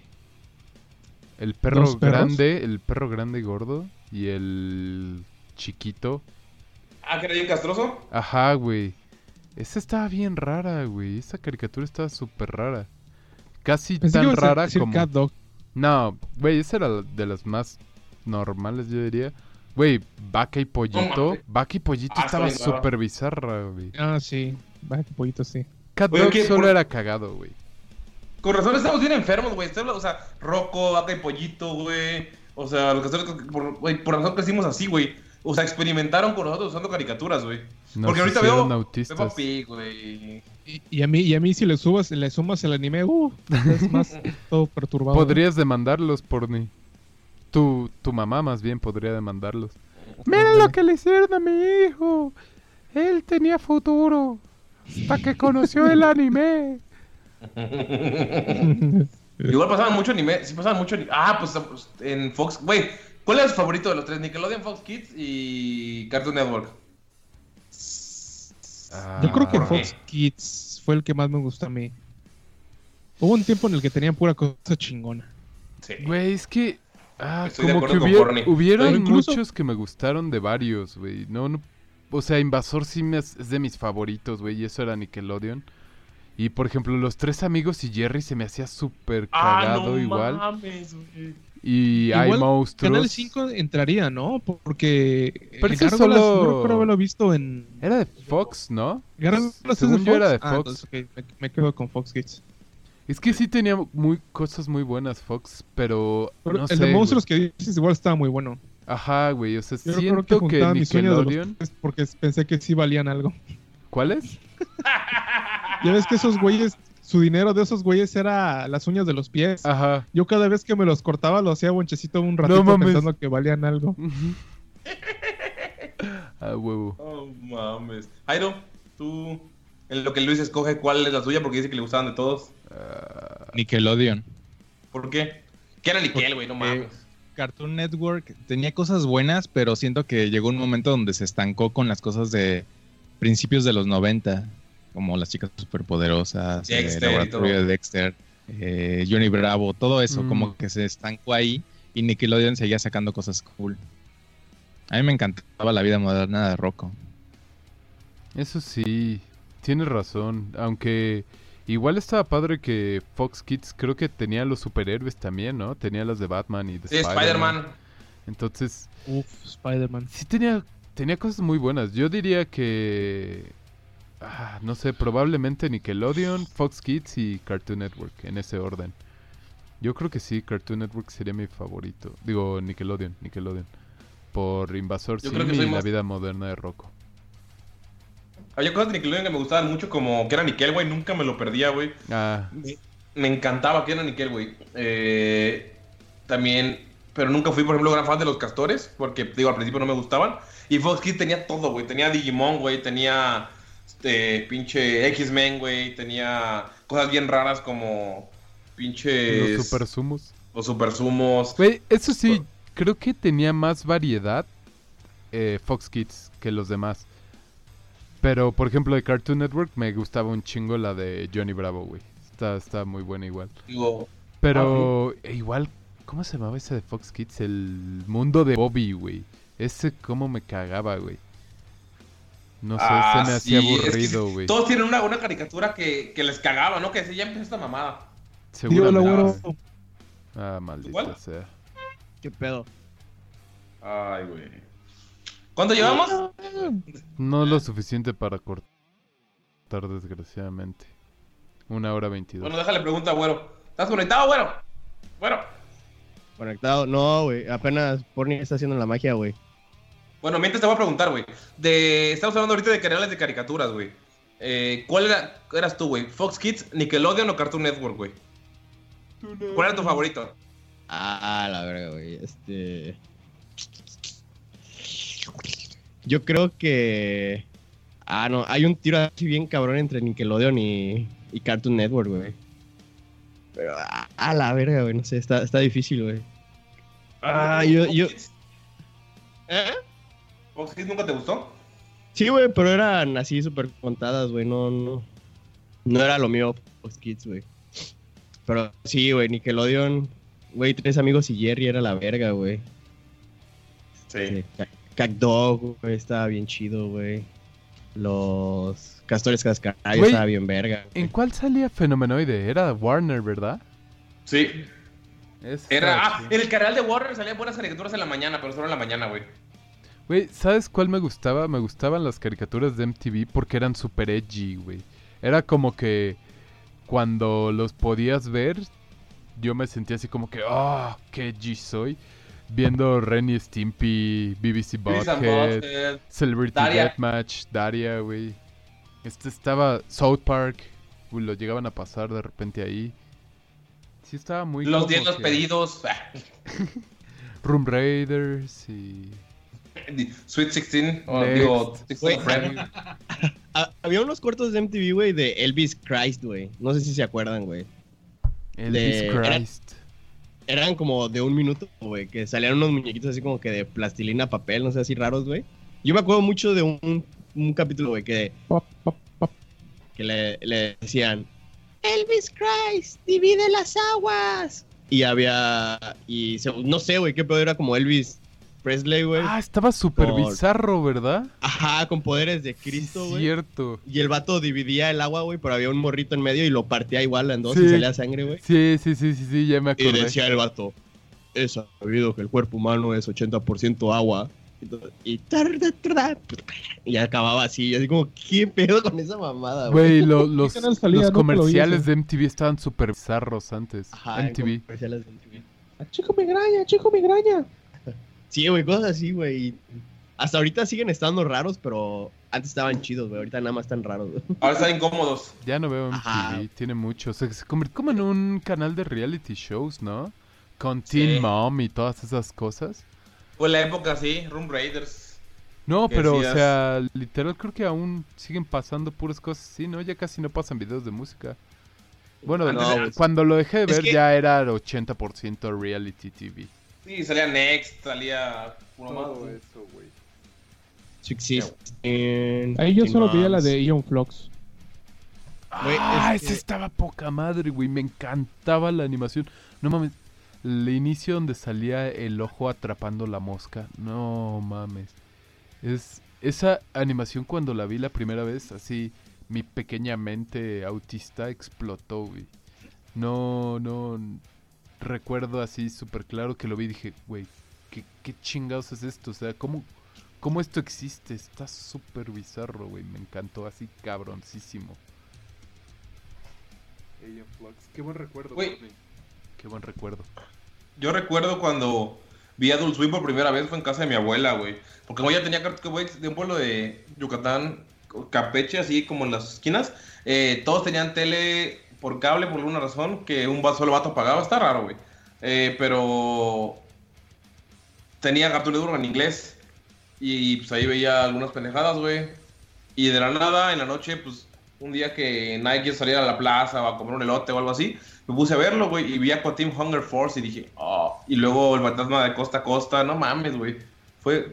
El perro grande, el perro grande y gordo. Y el chiquito. ah, que era bien castroso. Ajá, güey. Esa estaba bien rara, güey. Esa caricatura estaba súper rara. Casi Pensé que tan rara decir como. Cat Dog. No, güey, esa era de las más normales, yo diría. Güey, Vaca y Pollito. Vaca y Pollito Ah, estaba súper bizarra, güey. Ah, sí. Vaya que pollito, sí. Cat Oye, Dog ¿qué? solo Por- era cagado, güey. Con razón estamos bien enfermos, güey. O sea, Rocco, vaca y pollito, güey. O sea, los castores, por, güey, por razón crecimos así, güey. O sea, experimentaron con nosotros usando caricaturas, güey. Nos Porque ahorita veo autistas. Peppa Pig, güey. Y, y a mí, y a mí si le subas, le sumas el anime, uh, es más todo perturbado. Podrías demandarlos, Porni. Tu, tu mamá más bien podría demandarlos. Mira lo que le hicieron a mi hijo. Él tenía futuro. Hasta que conoció el anime. Igual pasaban mucho anime. Sí, pasaban mucho anime. Ah, pues, pues, en Fox. Güey, ¿cuál es tu favorito de los tres? Nickelodeon, Fox Kids y Cartoon Network. Yo creo que ¿por qué? Fox Kids fue el que más me gustó a mí. Hubo un tiempo en el que tenían pura cosa chingona. Sí. Güey, es que. Ah, Estoy de como que acuerdo con hubiera- hubieron incluso- muchos que me gustaron de varios, güey. No, no. O sea, Invasor sí me es, es de mis favoritos, güey. Y eso era Nickelodeon. Y por ejemplo, Los Tres Amigos y Jerry se me hacía súper cagado ah, no igual. mames, güey. Y hay Igual, monstruos. Canal 5 entraría, ¿no? Porque Pero Gárgolas solo- no recuerdo haberlo visto en... Era de Fox, ¿no? Gárgolas es de yo era de Ah, Fox. entonces, ok, me, me quedo con Fox Kids. Es que sí tenía muy cosas muy buenas Fox, pero Pero no el sé, de monstruos güey. que dices igual estaba muy bueno. Ajá, güey, o sea, Yo creo que siento que, los Nickelodeon... tres porque pensé que sí valían algo. ¿Cuáles? Ya ves que esos güeyes, su dinero de esos güeyes era las uñas de los pies. Ajá. Yo cada vez que me los cortaba lo hacía bonchecito un ratito pensando que valían algo. ah, huevo. Oh, mames. Jairo, tú, en lo que Luis escoge, ¿cuál es la suya? Porque dice que le gustaban de todos. Nickelodeon. ¿Por qué? ¿Qué era Nickel, güey? No mames. Cartoon Network tenía cosas buenas, pero siento que llegó un momento donde se estancó con las cosas de principios de los 90, como las chicas superpoderosas, Dexter el y laboratorio todo. de Dexter. eh, Johnny Bravo, todo eso, Mm. como que se estancó ahí y Nickelodeon seguía sacando cosas cool. A mí me encantaba la vida moderna de Rocco. Eso sí, tienes razón. Aunque igual estaba padre que Fox Kids creo que tenía los superhéroes también, ¿no? Tenía las de Batman y de Sí, Spider-Man. Entonces, Uf, Spider-Man. sí tenía, tenía cosas muy buenas. Yo diría que... ah, no sé, probablemente Nickelodeon, Fox Kids y Cartoon Network, en ese orden. Yo creo que sí, Cartoon Network sería mi favorito. Digo, Nickelodeon, Nickelodeon. Por Invasor Yo Sim creo que y la vida moderna de Rocco. Había cosas de Nickelodeon que me gustaban mucho, como que era Nickel, güey. Nunca me lo perdía, güey. Ah, Me- Me encantaba que era Nickel, güey. Eh, también, pero nunca fui, por ejemplo, gran fan de los castores, porque, digo, al principio no me gustaban. Y Fox Kids tenía todo, güey. Tenía Digimon, güey. Tenía este, pinche X-Men, güey. Tenía cosas bien raras como pinches... los super sumos. Los super sumos. Güey, eso sí, creo que tenía más variedad eh, Fox Kids que los demás. Pero, por ejemplo, de Cartoon Network me gustaba un chingo la de Johnny Bravo, güey. Está, está muy buena igual. Digo, Pero eh, igual, ¿cómo se llamaba ese de Fox Kids? El mundo de Bobby, güey. Ese cómo me cagaba, güey. No sé, ah, se me hacía sí, es que aburrido, güey. Todos tienen una, una caricatura que, que les cagaba, ¿no? Que decía, ya empezó esta mamada. Abuelo. Ah, maldita ¿Igual? sea. ¿Qué pedo? Ay, güey. ¿Cuánto llevamos? No lo suficiente para cortar, desgraciadamente. Una hora veintidós. Bueno, déjale pregunta, güero. ¿Estás conectado, güero? Bueno. Conectado. No, güey. Apenas Porni está haciendo la magia, güey. Bueno, mientras te voy a preguntar, güey. De... Estamos hablando ahorita de canales de caricaturas, güey. Eh, ¿Cuál era, eras tú, güey? ¿Fox Kids, Nickelodeon o Cartoon Network, güey? ¿Cuál era tu favorito? Ah, la verga, güey. Este. Yo creo que. Ah, no. Hay un tiro así bien cabrón entre Nickelodeon y, y Cartoon Network, güey. Pero, ah, a la verga, güey. No sé, está, está difícil, güey. Ah, yo. ¿Fox yo... Kids? ¿Eh? ¿Fox Kids nunca te gustó? Sí, güey, pero eran así súper contadas, güey. No, no. No era lo mío, Fox Kids, güey. Pero sí, güey, Nickelodeon. Güey, tres amigos y Jerry era la verga, güey. Sí. Cacdog, güey, estaba bien chido, güey. Los Castores Cascarayos estaba bien verga. ¿En cuál salía Fenomenoide? Era Warner, ¿verdad? Sí. Era... Ah, en el canal de Warner salían buenas caricaturas en la mañana, pero solo en la mañana, güey. Güey, ¿sabes cuál me gustaba? Me gustaban las caricaturas de MTV porque eran super edgy, güey. Era como que cuando los podías ver, yo me sentía así como que, oh, qué edgy soy. Viendo Ren y Stimpy, BBC Butthead. Celebrity Daria. Deathmatch, Daria, güey. Este estaba South Park, güey, lo llegaban a pasar de repente ahí. Sí estaba muy Los como 10 los que- pedidos. Room Raiders y... Sweet 16. o Next. digo, 16 Güey, Friend. Ah, había unos cortos de MTV, güey, de Elvis Christ, güey. No sé si se acuerdan, güey. Elvis De- era- Christ. Eran como de un minuto, güey, que salían unos muñequitos así como que de plastilina, papel, no sé, así raros, güey. Yo me acuerdo mucho de un, un capítulo, güey, que, Pop, pop, pop. que le, le decían, Elvis Christ, divide las aguas. Y había, y se- no sé, güey, qué pedo era como Elvis Presley, güey. Ah, estaba súper bizarro, ¿verdad? Ajá, con poderes de Cristo, Sí, güey. Cierto. Y el vato dividía el agua, güey, pero había un morrito en medio y lo partía igual en dos Sí. y salía sangre, güey. Sí, sí, sí, sí, sí, ya me Y acordé. decía el vato, es sabido que el cuerpo humano es 80% agua. Y, y acababa así, y así como, ¿qué pedo con esa mamada, güey? Güey, lo- los, salía? los comerciales de MTV estaban súper bizarros antes. Ajá, MTV. comerciales de MTV. Ah, Chico migraña, chico migraña. Sí, güey, cosas así, güey. Hasta ahorita siguen estando raros, pero antes estaban chidos, güey. Ahorita nada más están raros, güey. Ahora están incómodos. Ya no veo MTV, Ajá. tiene mucho. Se, se convirtió como en un canal de reality shows, ¿no? Con Teen Sí. Mom y todas esas cosas. Fue la época, sí, Room Raiders. No, ¿Qué pero, decías? o sea, literal creo que aún siguen pasando puras cosas así, ¿no? Ya casi no pasan videos de música. Bueno, Ah, no, cuando lo dejé de Es ver que- ya era 80% reality TV. Sí, salía Next, salía puro más. güey. eso, güey. Ahí yo solo veía la de Ion Flux. Ah, es ese que- estaba poca madre, güey. Me encantaba la animación. No mames. El inicio donde salía el ojo atrapando la mosca. No mames. Es esa animación cuando la vi la primera vez, así mi pequeña mente autista explotó, güey. No, no recuerdo así súper claro que lo vi y dije, güey, ¿qué, ¿qué chingados es esto? O sea, ¿cómo, cómo esto existe? Está súper bizarro, güey. Me encantó así cabroncísimo. Qué buen recuerdo, Güey. Qué buen recuerdo. Yo recuerdo cuando vi Adult Swim por primera vez fue en casa de mi abuela, güey. Porque como ella tenía Cartoon Network de un pueblo de Yucatán, Campeche, así como en las esquinas, eh, todos tenían tele por cable por alguna razón que un solo vato pagaba. Está raro, güey. Eh, pero tenía Cartoon Network en inglés y pues ahí veía algunas pendejadas, güey. Y de la nada, en la noche, pues un día que nadie quiso salir a la plaza o a comer un elote o algo así, me puse a verlo, güey, y vi a Team Hunger Force y dije, oh. Y luego el fantasma de Costa a Costa, no mames, güey. Fue.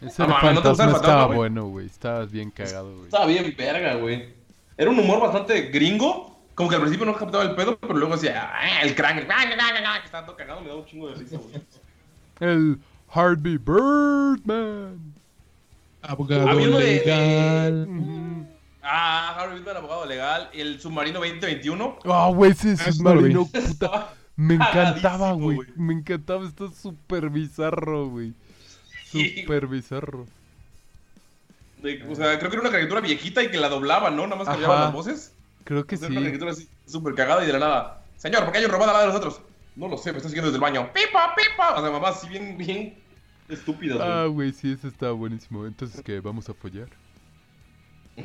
Ese No mames, ¿no te gusta fantasma el fantasma, estaba güey? bueno, güey. Estabas bien cagado, güey. Estaba bien verga, güey. Era un humor bastante gringo. Como que al principio no captaba el pedo, pero luego decía, ah, el crank, el crank, el crank, el crank", que estaba todo cagado, me daba un chingo de risa, güey. El Harvey Birdman. Abogado uno de- legal. Ah, Harvey Birdman, abogado legal. El submarino 2021. Ah, güey, ese Eso submarino, puta. Me encantaba, güey. Me encantaba. Está súper bizarro, güey. Súper bizarro. De- o sea, creo que era una caricatura viejita y que la doblaban, ¿no? Nada más cambiaban Ajá. las voces. Creo que sí. una caricatura así, súper cagada y de la nada. Señor, ¿por qué hay un robado al lado de nosotros? No lo sé, me está siguiendo desde el baño. ¡Pipa, pipa! O sea, mamá, así bien, bien estúpidas, güey. Ah, güey, sí, ese estaba buenísimo. Entonces, ¿qué? ¿Vamos a follar?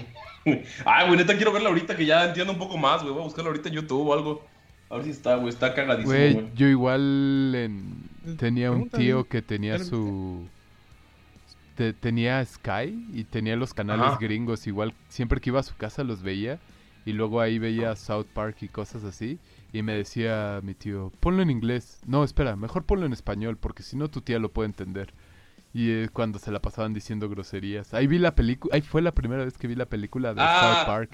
Ay, güey, neta quiero verla ahorita que ya entiendo un poco más, güey. Voy a buscarla ahorita en YouTube o algo. A ver si está, güey. Está cagadísimo, Güey, yo igual en- tenía un tío que tenía ¿Ya lo su... te- tenía Sky y tenía los canales Ajá. gringos. Igual siempre que iba a su casa los veía. Y luego ahí veía South Park y cosas así. Y me decía mi tío, ponlo en inglés. No, espera, mejor ponlo en español porque si no tu tía lo puede entender. Y eh, cuando se la pasaban diciendo groserías. Ahí vi la película, ahí fue la primera vez que vi la película de South Ah, Park.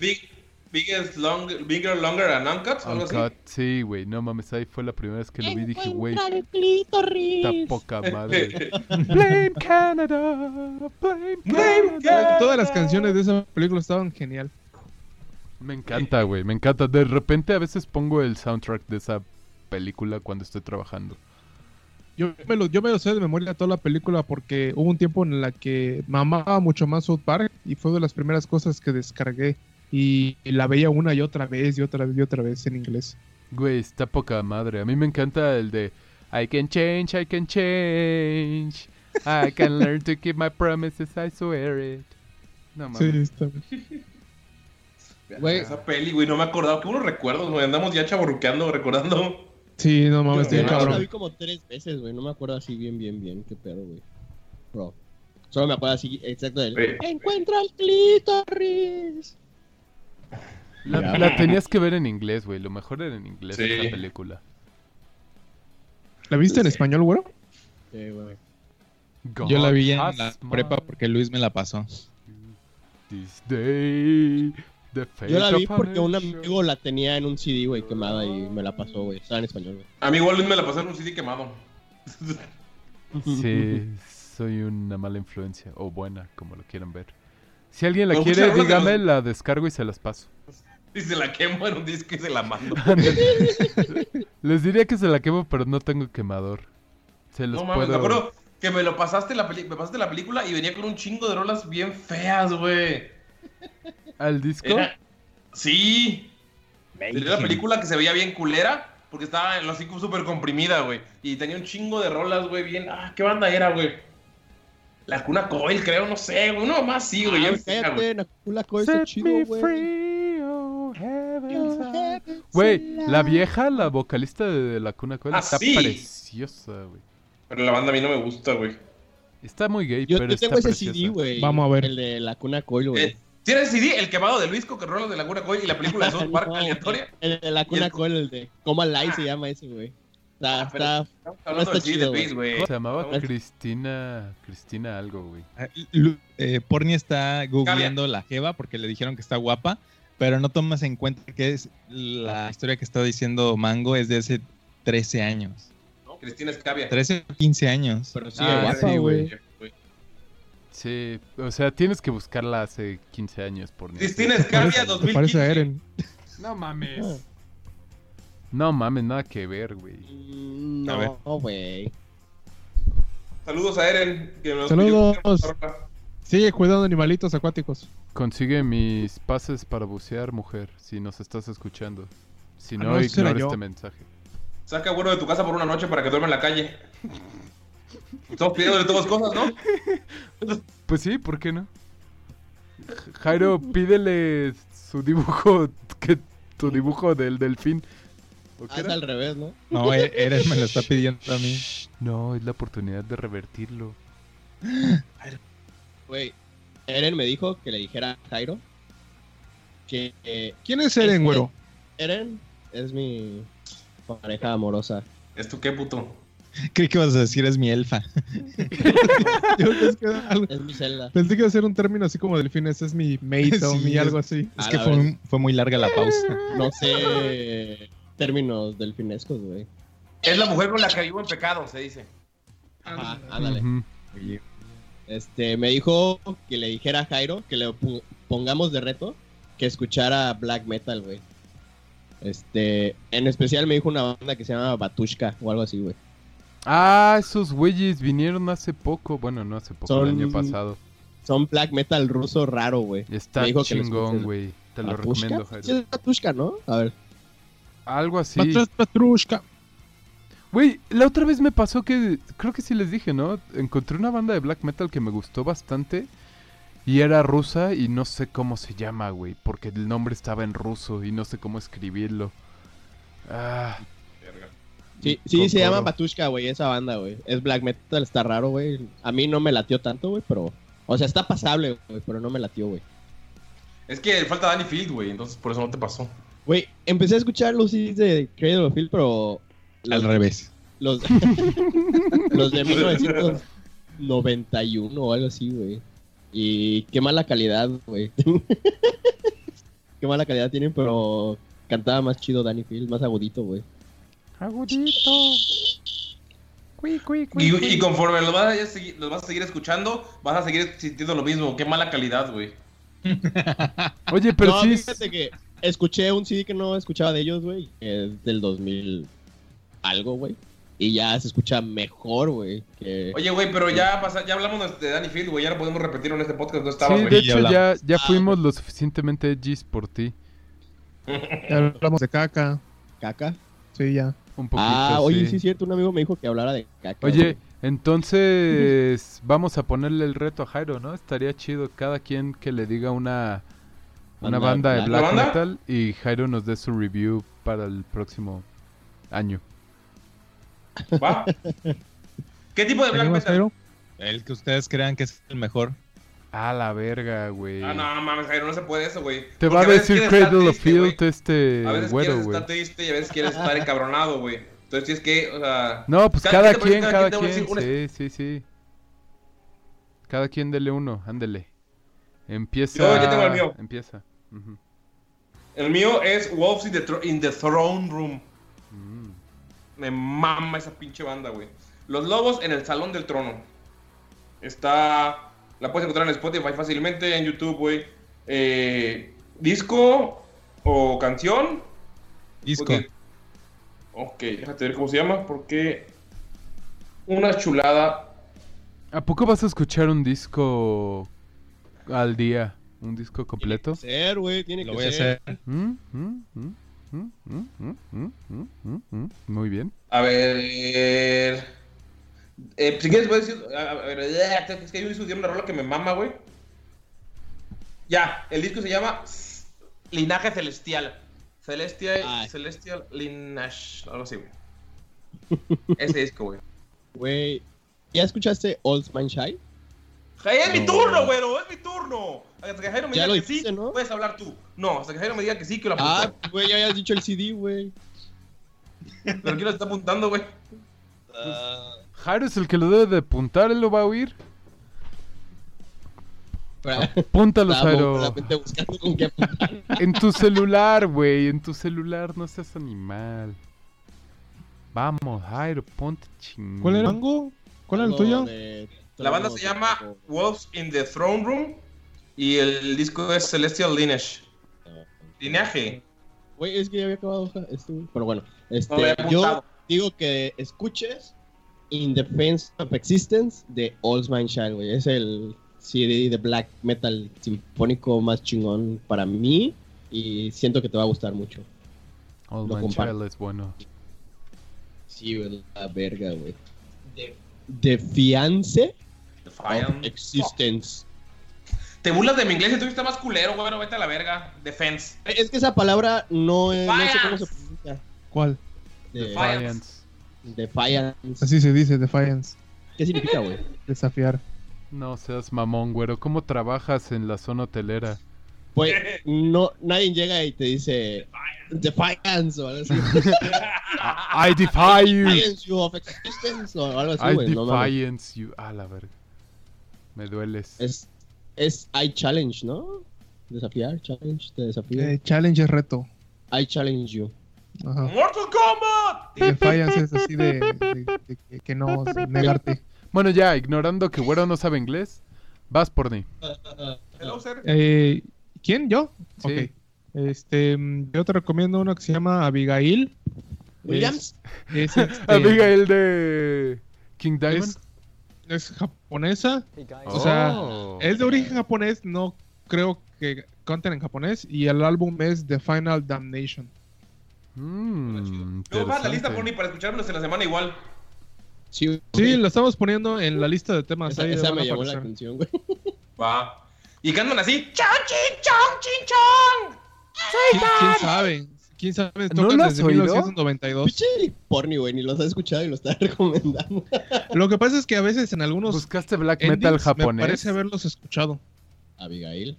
Biggest, long, bigger, longer and uncut, algo así. Uncut, sí, güey, no mames, ahí fue la primera vez que lo vi. Dije, güey, está poca madre. Blame Canada, blame Blame Canada. Todas las canciones de esa película estaban genial. Me encanta, güey, me encanta. De repente a veces pongo el soundtrack de esa película cuando estoy trabajando. Yo me, lo, yo me lo sé de memoria toda la película porque hubo un tiempo en la que me amaba mucho más South Park y fue de las primeras cosas que descargué y, la veía una y otra vez y otra vez y otra vez en inglés. Güey, está poca madre. A mí me encanta el de I can change, I can change. I can learn to keep my promises, I swear it. No mames. Sí, está bien. Güey. Esa peli, güey, no me acordaba. Qué buenos recuerdos, güey. Andamos ya chaborruqueando, recordando. Sí, no mames, Yo- estoy la vi como tres veces, güey. No me acuerdo así bien, bien, bien. Qué pedo, güey. Bro. Solo me acuerdo así, exacto del... Encuentra el clítoris. La, tenías que ver en inglés, güey. Lo mejor era en inglés Sí. esa película. ¿La viste en español, güero? Sí, güey. Yo la vi en la prepa porque Luis me la pasó. this day, the fate Yo la vi porque un amigo la tenía en un CD, güey, quemada y me la pasó, güey. Estaba en español, güey. A mí igual Luis me la pasé en un CD quemado. Sí, soy una mala influencia. O buena, como lo quieran ver. Si alguien la Me quiere, gusta dígame, los- la descargo y se las paso. Y se la quemo en un disco y se la mando. Les diría que se la quemo, pero no tengo quemador. Se los No mames, puedo... me acuerdo que me lo pasaste la peli me pasaste la película y venía con un chingo de rolas bien feas, güey. ¿Al disco? Era- Sí. Tenía la película que se veía bien culera porque estaba en los cinco súper comprimida, güey. Y tenía un chingo de rolas, güey, bien. Ah, ¿qué banda era, güey? La cuna Coil, creo, no sé, güey. No, más sí, güey. Ah, cállate, Nakula Coil está chido, me güey. free, oh Güey, la vieja, la vocalista de La Cuna Coil, Ah, está sí. preciosa, güey. Pero la banda a mí no me gusta, güey. Está muy gay, Yo, pero yo está tengo ese preciosa. CD, güey. Vamos a ver. El de la cuna Coil, güey. Eh, ¿Tienes CD? El quemado de Luis rolas de la cuna Coil y la película de South Park No, aleatoria. El de la cuna el- Coil, el de Coma Light se llama ese, güey. Está, Ah, pero está, Estamos no hablando está chido, de güey. Se llamaba No. Cristina. Cristina algo, güey. Ah, eh, Porni está googleando la Jeva porque le dijeron que está guapa, pero no tomas en cuenta que es la historia que está diciendo Mango es de hace 13 años. Cristina Escavia. 13 o 15 años. Pero sigue Ah, guapa, sí, güey. Sí, o sea, tienes que buscarla hace 15 años por ni- Cristina Escavia Te 2015. parece a Eren. No mames. No mames, nada que ver, güey. Mm. No, güey. Saludos a Eren. Que nos Saludos. Sigue cuidando animalitos acuáticos. Consigue mis pases para bucear, mujer, si nos estás escuchando. Si Ah, no, no, ignora este mensaje. Saca bueno de tu casa por una noche para que duerma en la calle. Estamos pidiéndole todas cosas, ¿no? Pues sí, ¿por qué no? Jairo, pídele su dibujo, que tu dibujo del delfín. ¿O qué Ah, es al revés, ¿no? No, e- Eren me lo está pidiendo a mí. No, es la oportunidad de revertirlo. Güey, Eren me dijo que le dijera a Jairo que eh, ¿Quién es Eren, Este- güero? Eren es mi pareja amorosa. ¿Es tu qué, puto? Creí que ibas a decir es mi elfa. Yo pensé que algo- Es mi celda. pensé que iba a ser un término así como delfín. Ese es mi mate o mi algo así. Es que fue, un- fue muy larga la pausa. No sé términos delfinescos, güey. Es la mujer con la que vivo en pecado, se dice. Ajá, ándale. Este, me dijo que le dijera a Jairo que le pongamos de reto que escuchara black metal, güey. Este, en especial me dijo una banda que se llama Batushka o algo así, güey. Ah, esos güeyes vinieron hace poco. Bueno, no hace poco, el año pasado. Son black metal ruso raro, güey. Está Me dijo chingón, güey. Te lo ¿Batushka? recomiendo, Sí, Jairo. es Batushka, ¿no? A ver. Algo así. Patrushka. Güey, la otra vez me pasó que, creo que sí les dije, ¿no? Encontré una banda de black metal que me gustó bastante y era rusa y no sé cómo se llama, güey, porque el nombre estaba en ruso y no sé cómo escribirlo. Ah, Sí, sí se llama. Batushka, güey, esa banda, güey. Es black metal, está raro, güey. A mí no me latió tanto, güey, pero... O sea, está pasable, güey, pero no me latió, güey. Es que falta Danny Field, güey, entonces por eso no te pasó. Güey, empecé a escuchar los CDs de Cradle of Filth, pero... Al revés. Los, los de 1991 o algo así, güey. Y qué mala calidad, güey. qué mala calidad tienen, pero cantaba más chido Danny Field, más agudito, güey. agudito. Cui, cui, cui, Y, cui. y conforme los vas, a seguir, los vas a seguir escuchando, vas a seguir sintiendo lo mismo. Qué mala calidad, güey. Oye, pero no, sí fíjate que escuché un CD que no escuchaba de ellos, güey. Es del 2000 algo, güey. Y ya se escucha mejor, güey. Que... Oye, güey, pero ya, pasa, ya hablamos de Danny Field, güey. Ya no podemos repetirlo en este podcast. No Sí, estaba, de güey. hecho ya, ya Ah, fuimos lo suficientemente edgys por ti. Ya hablamos de caca. ¿Caca? Sí, ya. Un poquito, Ah, oye, sí. sí es cierto, un amigo me dijo que hablara de caca. Oye, entonces vamos a ponerle el reto a Jairo, ¿no? Estaría chido cada quien que le diga una, una Banda de black. black ¿Una banda? metal y Jairo nos dé su review para el próximo año. ¿Va? ¿Qué tipo de black ¿Tenemos, metal? Jairo? El que ustedes crean que es el mejor. A la verga, güey. Ah, no, mames, Jairo, no se puede eso, güey. Te Porque va a decir Cradle of. Field este A veces güero, quieres güey. estar triste y a veces quieres estar encabronado, güey. Entonces tienes que, o sea... No, pues Cada cada, quien cada quien Sí, sí, sí. Cada quien dele uno, ándele. Empieza. Yo ya tengo el mío. Empieza. El mío es Wolves in the, Tro- in the Throne Room. Mm. Me mama esa pinche banda, güey. Los Lobos en el Salón del Trono. Está... La puedes encontrar en Spotify fácilmente, en YouTube, güey. Eh, disco o canción. Disco. Porque- Ok, déjate ver cómo se llama, porque... Una chulada. ¿A poco vas a escuchar un disco al día un disco completo. Tiene que ser, güey, tiene Lo que voy ser. A hacer. Muy bien. A ver. Eh, si quieres, voy a decir. A ver, es que yo hice una rola que me mama, güey. Ya, el disco se llama Linaje Celestial. Celestial, Celestial Lineage, algo así, güey. Ese disco, güey. Güey, ¿ya escuchaste Old Man Shy? Jai, es mi No. turno, güero, es mi turno. Hasta que Jairo me Ya diga que sí, ¿no? puedes hablar tú. No, hasta que Jairo me diga que sí, que lo Ah, apunto. güey, ya habías dicho el CD, güey. Pero quién lo está apuntando, güey. Jairo es el que lo debe de apuntar, él lo va a oír. Apúntalo, Jairo. solamente buscando con qué apuntar. En tu celular, güey. En tu celular, no seas animal. Vamos, Jairo, ponte chingón. ¿Cuál era? ¿Cuál era el tuyo? de La banda se llama Wolves in the Throne Room y el disco es Celestial Lineage. Lineaje. Güey, es que ya había acabado esto, güey. Pero bueno, este, yo digo que escuches In Defense of Existence de All's Mine Child, güey. Es el CD de black metal sinfónico más chingón para mí y siento que te va a gustar mucho. Comparto. Child es bueno. Sí, güey, la verga, güey. De, Defiance Defiance. Of Existence. Te burlas de mi inglés y tú estás más culero, güey. Vete a la verga. Defense. Es que esa palabra no, es, no sé cómo se pronuncia. ¿Cuál? De- Defiance. Defiance. Así se dice, Defiance. ¿Qué significa, güey? Desafiar. No seas mamón, güero. ¿Cómo trabajas en la zona hotelera? Pues no, nadie llega y te dice Defiance o algo así. I defy you. Defiance you of existence o algo así, I no defiance you. Ah, la verga. Me dueles. es, es I challenge, ¿no? Desafiar, challenge, te desafío. Eh, challenge es reto. I challenge you. Ajá. Mortal Kombat. Defiance es así de, de- de que- que no, de negarte. Bueno, ya, ignorando que güero no sabe inglés, vas por mí. Hello, sir. Eh, ¿Quién? ¿Yo? Sí. Ok. Este, mm, yo te recomiendo uno que se llama Abigail. Williams. Es, es, este, Abigail de King Diamond. es, es japonesa. O sea, Oh. es de origen japonés. No creo que canten en japonés. Y el álbum es The Final Damnation. Mm, a la lista. Pony, para escuchármelos en la semana igual. Sí, Sí, lo estamos poniendo en la lista de temas. esa, ahí esa me llamó la atención, güey. Va. Y cantan así. ¡Chon, chin, chon, chin, chon! ¿Quién, quién sabe? ¿Quién sabe? ¿No Tocan lo has desde oído? 1992. Pinche porni, güey, ni los has escuchado y lo está recomendando. Lo que pasa es que a veces en algunos ¿Buscaste black endings metal me japonés? parece haberlos escuchado. Abigail.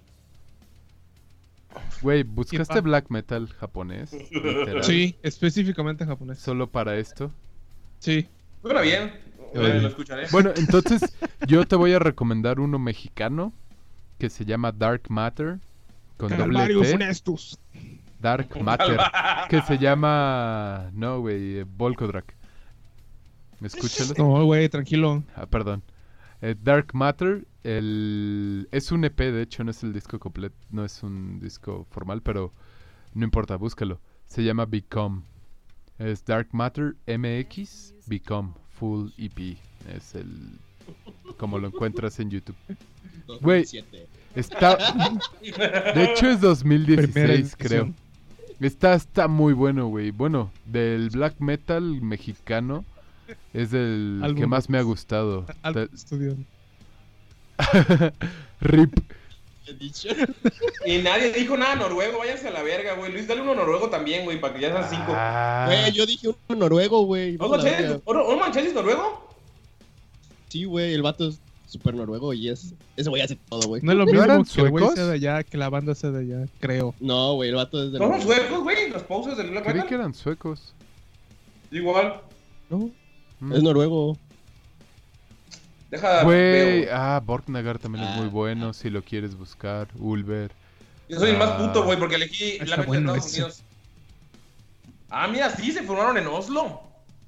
Güey, ¿buscaste black metal japonés? Literal. Sí, específicamente en japonés. ¿Solo para esto? Sí. Suena bien. Oye. Lo escucharé. Bueno, entonces yo te voy a recomendar uno mexicano que se llama Dark Matter con doble Calvario T. Funestus. Dark Matter que se llama no, güey, Volkodrak. Escúchalo. No, güey, tranquilo. Ah, perdón. Eh, Dark Matter, el... es un EP, de hecho, no es el disco completo, no es un disco formal, pero no importa, búscalo. Se llama Become. Es Dark Matter MX Become Full EP. Es el... como lo encuentras en YouTube. Güey. 2007. Está... De hecho es 2016, Primera creo. Está, está muy bueno, güey. Bueno, del black metal mexicano es el que más me ha gustado. Al estudio. Rip. Y nadie dijo nada noruego. Váyanse a la verga, güey. Luis, dale uno noruego también, güey, para que ya sean cinco. Ah, Güey, yo dije uno noruego, güey. ¿No Vete a la manches? verga. ¿No manches es noruego? Sí, güey, el vato es súper noruego y es... Ese güey hace todo, güey. No es lo ¿No mismo eran que el güey suecos? sea de allá, que la banda sea de allá, creo. No, güey, el vato es de ¿No son suecos, güey? Los poses del Black creí que eran suecos. Igual. No, Mm. es noruego. Deja. Güey, ah, Borknagar también es Ah. muy bueno si lo quieres buscar. Ulver. Yo soy el más Ah. puto, güey, porque elegí Está Black Metal bueno de Estados ese. Unidos. Ah, mira, sí, se formaron en Oslo.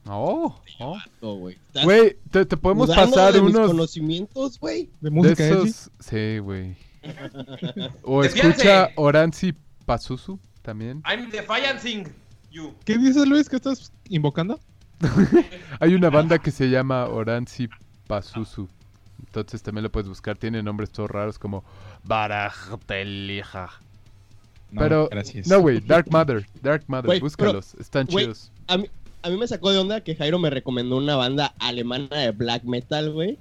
Oh, oh. No, güey. Estás Güey, te, te podemos pasar de mis unos conocimientos, güey. De de música edgy. esos. Sí, güey. O escucha Oranzi Pazuzu también. I'm defiancing you. ¿Qué dices, Luis? ¿Qué estás invocando? Hay una banda que se llama Oranzi Pazuzu. Entonces también lo puedes buscar. Tiene nombres todos raros como Barajtelija. No, Pero, gracias. no, güey, Dark Mother. Dark Mother, Güey, búscalos. Están güey, chidos. A mí, a mí me sacó de onda que Jairo me recomendó una banda alemana de black metal, güey.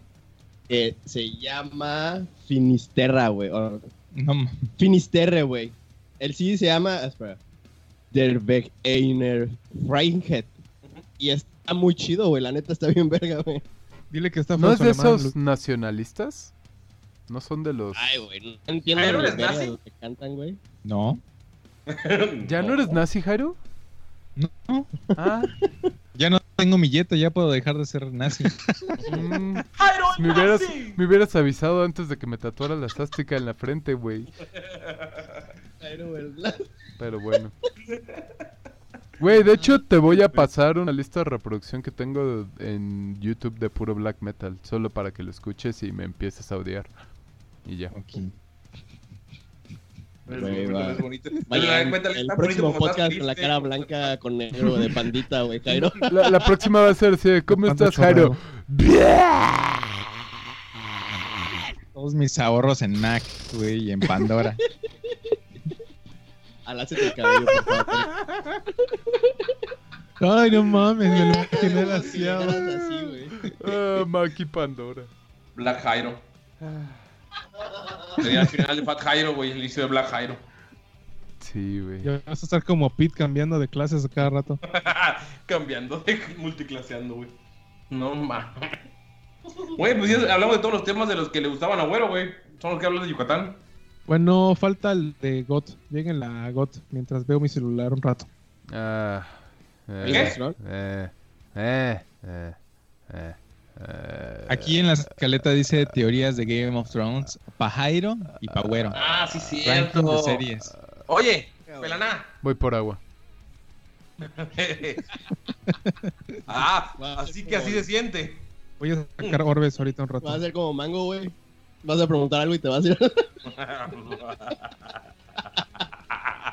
Que se llama Finisterra, güey. o- No, Finisterre, güey. El sí se llama. Espera. Der Weg Einer Freiheit. Y está muy chido, güey. La neta está bien verga, güey. Dile que está ¿No es de alemán, esos nacionalistas? ¿No son de los... Ay, güey. No entiendo ¿Jairo lo eres verga nazi? lo que cantan, güey. no. ¿Ya no eres nazi, Jairo? No, Ah, ya no tengo mi yeta, ya puedo dejar de ser nazi. mm, me, hubieras, me hubieras avisado antes de que me tatuara la sástica en la frente, güey. Pero bueno. Güey, de hecho te voy a pasar una lista de reproducción que tengo en YouTube de puro black metal, solo para que lo escuches y me empieces a odiar. Y ya. Ok. Güey, va. Es bonito. Vaya, El el está próximo podcast con la cara blanca con negro de pandita, güey, Jairo. La, la próxima va a ser así, de, ¿cómo estás, Jairo? Todos mis ahorros en Mac, güey, y en Pandora. Alácete el cabello, por favor. Ay, no mames, me lo imaginé así, güey. Ah, Maki Pandora. Black Jairo. Sería el final de Fat Jairo, güey. El inicio de Black Jairo. Sí, güey. Ya vas a estar como Pete cambiando de clases a cada rato. Cambiando, multiclaseando, güey. No mames. Güey, pues ya hablamos de todos los temas de los que le gustaban a Güero, güey. Son los que hablan de Yucatán. Bueno, falta el de GOT. Lleguen a GOT mientras veo mi celular un rato. Ah, eh, ¿Qué? eh, eh, eh, eh, eh. Aquí en la escaleta dice teorías de Game of Thrones, pa' Jairo y pa' Güero. Ah, sí, Ranking cierto. de series. Oye, Pelaná. Voy por agua. ah, así que así se siente. Voy a sacar orbes ahorita un Vas a rato. ser como mango, güey. Vas a preguntar algo y te vas a ir.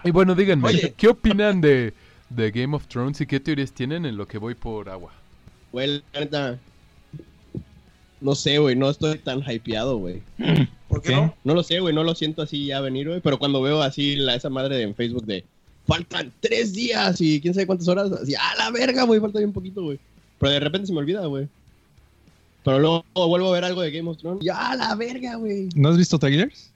Y bueno, díganme, Oye. ¿qué opinan de, de Game of Thrones y qué teorías tienen en lo que voy por agua? Güey, la neta. No sé, güey, no estoy tan hypeado, güey. ¿Por qué no? No lo sé, güey, no lo siento así ya venir, güey. Pero cuando veo así la, esa madre en Facebook de faltan tres días y quién sabe cuántas horas, así, a la verga, güey, falta bien poquito, güey. Pero de repente se me olvida, güey. Pero luego vuelvo a ver algo de Game of Thrones y a la verga, güey. ¿No has visto trailers?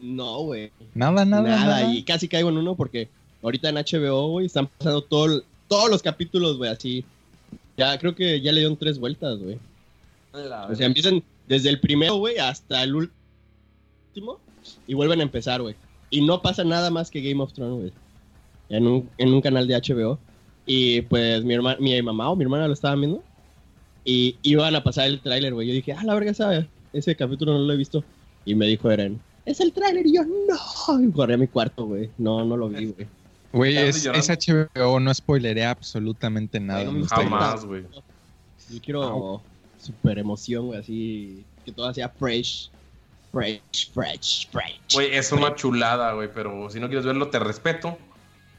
No, güey. Nada, nada, Nada, nada. y casi caigo en uno porque ahorita en HBO, güey, están pasando todo, todos los capítulos, güey, así. Ya creo que ya le dieron tres vueltas, güey. O sea, empiezan desde el primero, güey, hasta el último y vuelven a empezar, güey. Y no pasa nada más que Game of Thrones, güey. En un, en un canal de HBO. Y pues mi, herma, mi mamá o mi hermana lo estaban viendo. Y iban a pasar el tráiler, güey. Yo dije, ah, la verga, esa, ese capítulo no lo he visto. Y me dijo Eren, es el tráiler. Y yo, no. Y corrí a mi cuarto, güey. No, no lo vi, güey. Güey, es, es HBO, no spoileré absolutamente nada. Ay, no me Jamás, güey. Yo quiero super emoción, güey, así. Que todo sea fresh. Fresh, fresh, fresh. Güey, es una chulada, güey, pero si no quieres verlo, te respeto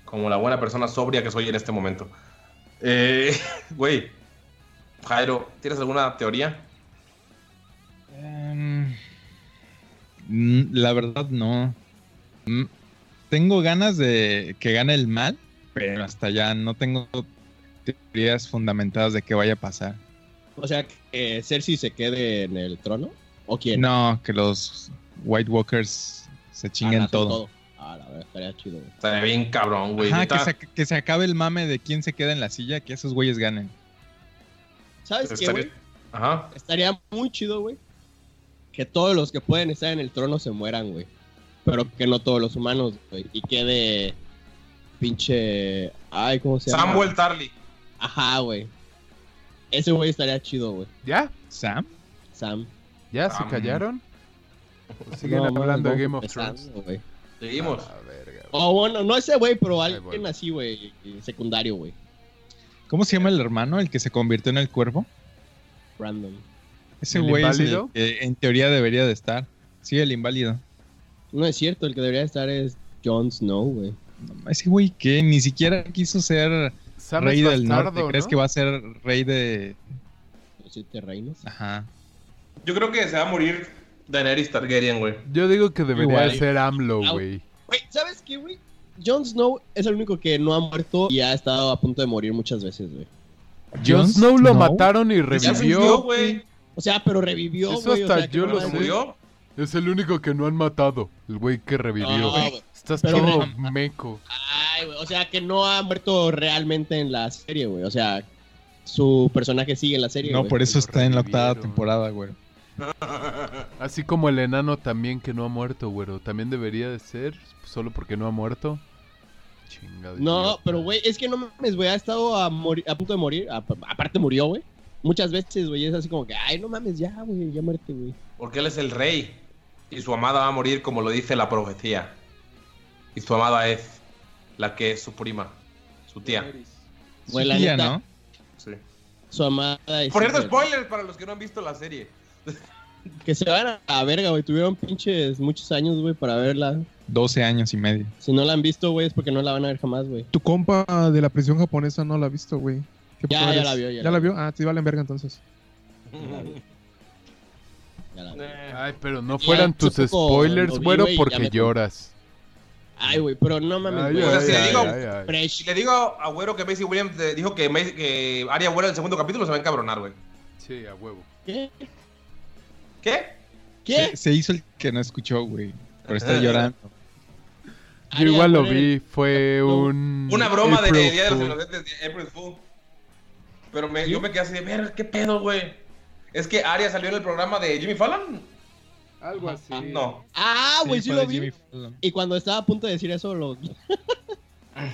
como la buena persona sobria que soy en este momento. Eh, güey, Jairo, ¿tienes alguna teoría? Em, mm, la verdad, no. Mm, Tengo ganas de que gane el mal, pero hasta ya no tengo teorías fundamentadas de qué vaya a pasar. O sea, que Cersei se quede en el trono. ¿O quién? No, que los White Walkers se chinguen Arrasen todo. Ah, la verdad, estaría chido, güey. Estaría bien cabrón, güey. Ajá, que se, que se acabe el mame de quién se queda en la silla, que esos güeyes ganen. ¿Sabes qué, güey? Ajá. Estaría muy chido, güey. Que todos los que pueden estar en el trono se mueran, güey. Pero que no todos los humanos, güey. Y quede pinche... Ay, ¿cómo se llama? Samuel Tarly. Ajá, güey. Ese güey estaría chido, güey. ¿Ya? ¿Sam? Sam. ¿Ya se callaron? ¿O siguen No, hablando de Game of Thrones? güey. Seguimos. Ah, verga, güey. O bueno, no ese güey, pero alguien así, güey. Secundario, güey. ¿Cómo se llama el hermano, el que se convirtió en el cuervo? Random. Ese ¿El güey es el inválido? que en teoría debería de estar. Sí, el inválido. No es cierto, el que debería estar es Jon Snow, güey. No, Ese güey que ni siquiera quiso ser Sam rey es del bastardo, norte. ¿Crees ¿no? que va a ser rey de...? Los siete reinos. Ajá. Yo creo que se va a morir Daenerys Targaryen, güey. Yo digo que debería Igual. ser AMLO, Au. güey. Güey, ¿sabes qué, güey? Jon Snow es el único que no ha muerto y ha estado a punto de morir muchas veces, güey. Jon Snow lo mataron y revivió. güey. O sea, pero revivió, Eso güey. o hasta sea, que yo no lo. ¿Se murió? Es el único que no han matado. El güey que revivió. No, güey. Estás Pero- todo meco. Ay, güey. O sea, que no ha muerto realmente en la serie, güey. O sea, su personaje sigue en la serie. No, por eso está en la octava temporada, güey. Así como el enano también que no ha muerto, güero. También debería de ser, solo porque no ha muerto. Chingado. No, pero güey, es que no mames, güey, ha estado a, punto de morir. a- aparte murió, güey. Muchas veces, güey, es así como que, ay, no mames, ya, güey, ya muerte, güey. Porque él es el rey. Y su amada va a morir como lo dice la profecía. Y su amada es la que es su prima. Su tía. Güey, la Tía, neta, ¿no? Sí. su amada es... Por cierto, spoilers para los que no han visto la serie. Que se van a la verga, güey. Tuvieron pinches muchos años, güey, para verla. 12 años y medio. Si no la han visto, güey, es porque no la van a ver jamás, güey. Tu compa de la prisión japonesa no la ha visto, güey. ¿Qué Ya, ya la vio, ya ¿Ya la vio? Ah, sí, valen verga entonces. Eh, Ay, pero no Ya, fueran tus spoilers, güero, ya porque me- lloras. Ay, güey, pero no mames, Ay, güey. O sea, ay, si le digo-. Si le a Güero que Macy Williams dijo que, Macy- que Arya vuela en el segundo capítulo, se va a encabronar, güey. Sí, a huevo. ¿Qué? ¿Qué? ¿Qué? Se, se hizo el que no escuchó, güey. Por estar llorando. Yo Aria igual lo vi, fue un... Una broma de Día de los. Inocentes, de April Fool. Pero me, yo me quedé así de, ver, ¿qué pedo, güey? Es que Arya salió en el programa de Jimmy Fallon. Algo así. No. Ah, güey, sí, lo vi. Y cuando estaba a punto de decir eso, lo...